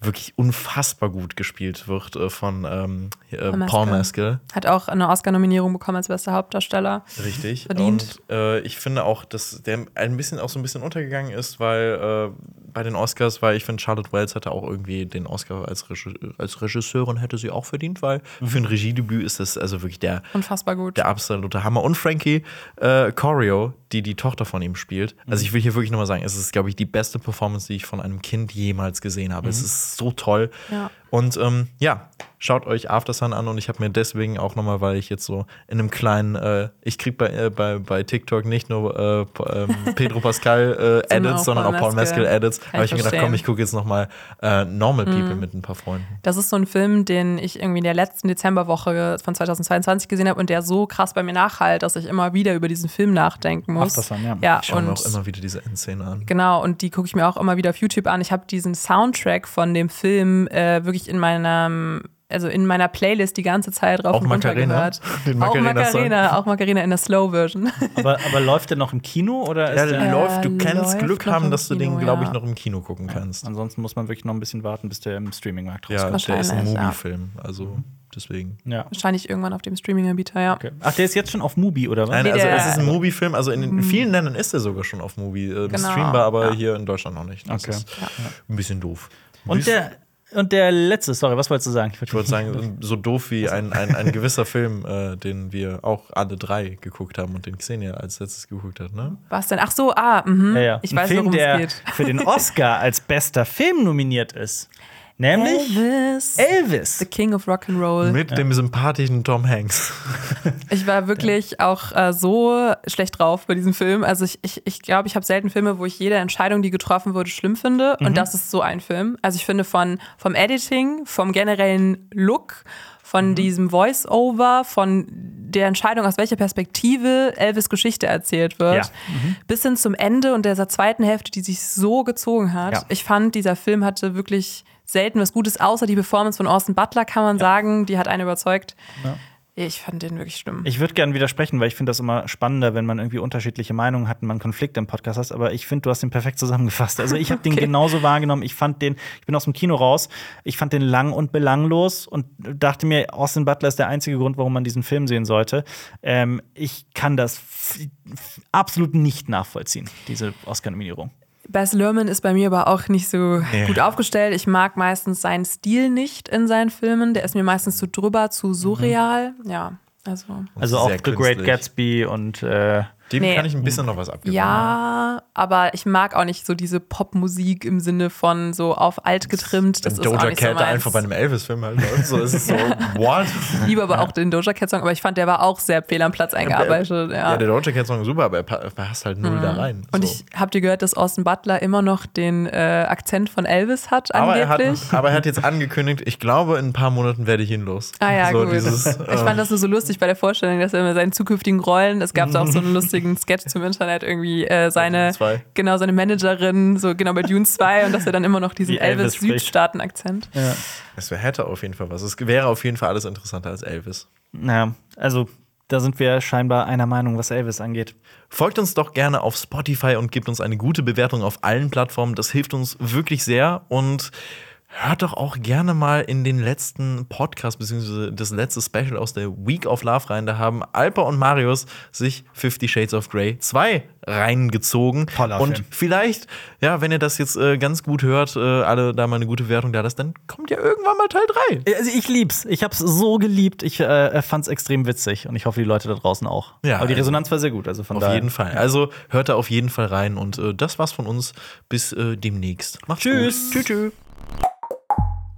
wirklich unfassbar gut gespielt wird äh, von ähm, äh. Paul Mescal. Hat auch eine Oscar-Nominierung bekommen als bester Hauptdarsteller. Richtig. Verdient. Und äh, ich finde auch, dass der ein bisschen auch so ein bisschen untergegangen ist, weil äh, bei den Oscars, weil ich finde, Charlotte Wells hatte auch irgendwie den Oscar als, Regi als Regisseurin hätte sie auch verdient, weil für ein Regiedebüt ist das also wirklich der, Unfassbar gut. der absolute Hammer. Und Frankie äh, Corio, die die Tochter von ihm spielt. Also ich will hier wirklich nochmal sagen, es ist, glaube ich, die beste Performance, die ich von einem Kind jemals gesehen habe. Es ist so toll. Ja. Und ähm, ja, schaut euch After Sun an und ich habe mir deswegen auch nochmal, weil ich jetzt so in einem kleinen, äh, ich krieg bei, äh, bei, bei TikTok nicht nur äh, ähm, [LAUGHS] Pedro Pascal äh, Sondern Edits, auch sondern Paul auch Paul Mescal. Edits. Habe ich mir gedacht, komm, ich gucke jetzt nochmal äh, Normal People mit ein paar Freunden. Das ist so ein Film, den ich irgendwie in der letzten Dezemberwoche von 2022 gesehen habe und der so krass bei mir nachhalt, dass ich immer wieder über diesen Film nachdenken muss. After Sun, ja. ja Ich schaue mir auch immer wieder diese Endszene an. Genau, und die gucke ich mir auch immer wieder auf YouTube an. Ich habe diesen Soundtrack von dem Film äh, wirklich in meinem, also in meiner Playlist die ganze Zeit rauf Auch und runter Macarena? gehört. Den auch? Macarena, auch Macarena in der Slow-Version. aber, aber läuft der noch im Kino oder Ja, der der, läuft, du Äh, kannst Glück haben, dass du den, glaube ich, ja. noch im Kino gucken kannst. Ansonsten muss man wirklich noch ein bisschen warten, bis der im Streaming-Markt Ja, rauskommt. der ist ein ja. Movie-Film, also deswegen. Ja. Wahrscheinlich irgendwann auf dem Streaming-Anbieter, ja. Okay. Ach, der ist jetzt schon auf Mubi, oder was? Nein, also es ist ein Movie-Film, also in, in vielen Ländern ist er sogar schon auf Movie äh, Genau, streambar, aber ja. hier in Deutschland noch nicht. Das Okay. ist ein bisschen doof. Und der, und der letzte, sorry, was wolltest du sagen? Ich würde sagen, so doof wie ein, ein, ein gewisser Film, äh, den wir auch alle drei geguckt haben und den Xenia als letztes geguckt hat, ne? Was denn? Ach so, ah, mhm. Ja, ja. ich ein weiß, Film, worum der es geht. für den Oscar als bester Film nominiert ist. Nämlich Elvis. Elvis. The King of Rock'n'Roll. Mit dem sympathischen Tom Hanks. [LAUGHS] Ich war wirklich auch äh, so schlecht drauf bei diesem Film. Also ich glaube, ich, ich, glaub, ich habe selten Filme, wo ich jede Entscheidung, die getroffen wurde, schlimm finde. Und das ist so ein Film. Also ich finde von, vom Editing, vom generellen Look, von diesem Voice-Over, von der Entscheidung, aus welcher Perspektive Elvis Geschichte erzählt wird, Ja. bis hin zum Ende und dieser zweiten Hälfte, die sich so gezogen hat. Ja. Ich fand, dieser Film hatte wirklich selten was Gutes, außer die Performance von Austin Butler, kann man sagen. Die hat einen überzeugt. Ich fand den wirklich schlimm. Ich würde gerne widersprechen, weil ich finde das immer spannender, wenn man irgendwie unterschiedliche Meinungen hat und man Konflikte im Podcast hast. Aber ich finde, du hast den perfekt zusammengefasst. Also ich habe den [LAUGHS] Okay. genauso wahrgenommen. Ich fand den, ich bin aus dem Kino raus. Ich fand den lang und belanglos und dachte mir, Austin Butler ist der einzige Grund, warum man diesen Film sehen sollte. Ähm, ich kann das absolut nicht nachvollziehen, diese Oscar-Nominierung. Baz Luhrmann ist bei mir aber auch nicht so Nee. gut aufgestellt. Ich mag meistens seinen Stil nicht in seinen Filmen. Der ist mir meistens zu drüber, zu surreal. Ja, also. Also auch The Great. Gatsby und äh, Dem Nee. kann ich ein bisschen noch was abgewinnen. Ja, aber ich mag auch nicht so diese Popmusik im Sinne von so auf alt getrimmt. Das ist Doja so Cat meins. einfach bei einem Elvis-Film halt läuft, so ist es so, [LAUGHS] what? Ich liebe aber auch den Doja Cat Song, aber ich fand, der war auch sehr fehl am Platz eingearbeitet. Ja, Ja. Mhm. der Doja Cat-Song ist super, aber er pa- passt halt null da rein. Und so. ich habt ihr gehört, dass Austin Butler immer noch den äh, Akzent von Elvis hat, aber, er hat, angeblich? aber er hat jetzt angekündigt, ich glaube, in ein paar Monaten werde ich ihn los. Ah ja, so gut. Dieses, ich fand das nur so lustig bei der Vorstellung, dass er mit seinen zukünftigen Rollen, es gab da auch so einen [LAUGHS] lustigen Sketch zum Internet, irgendwie äh, seine, Dune 2. genau, seine Managerin, so genau bei Dune 2 und dass er dann immer noch diesen Wie Elvis spricht. Elvis-Südstaaten-Akzent. Es wär- hätte auf jeden Fall was. Es wäre auf jeden Fall alles interessanter als Elvis. naja, also da sind wir scheinbar einer Meinung, was Elvis angeht. Folgt uns doch gerne auf Spotify und gebt uns eine gute Bewertung auf allen Plattformen. Das hilft uns wirklich sehr. Und hört doch auch gerne mal in den letzten Podcast, beziehungsweise das letzte Special aus der Week of Love rein. Da haben Alpa und Marius sich Fifty Shades of Grey 2 reingezogen. Toller und Film. vielleicht, ja, wenn ihr das jetzt äh, ganz gut hört, äh, alle da mal eine gute Wertung da lasst, dann kommt ja irgendwann mal Teil 3. Also ich lieb's. Ich hab's so geliebt. Ich äh, fand's extrem witzig und ich hoffe, die Leute da draußen auch. Ja, Aber die also- Resonanz war sehr gut. Also von Auf daher. jeden Fall. Also hört da auf jeden Fall rein und äh, das war's von uns. Bis äh, demnächst. Macht's Tschüss. gut. Tschüss. tschüss.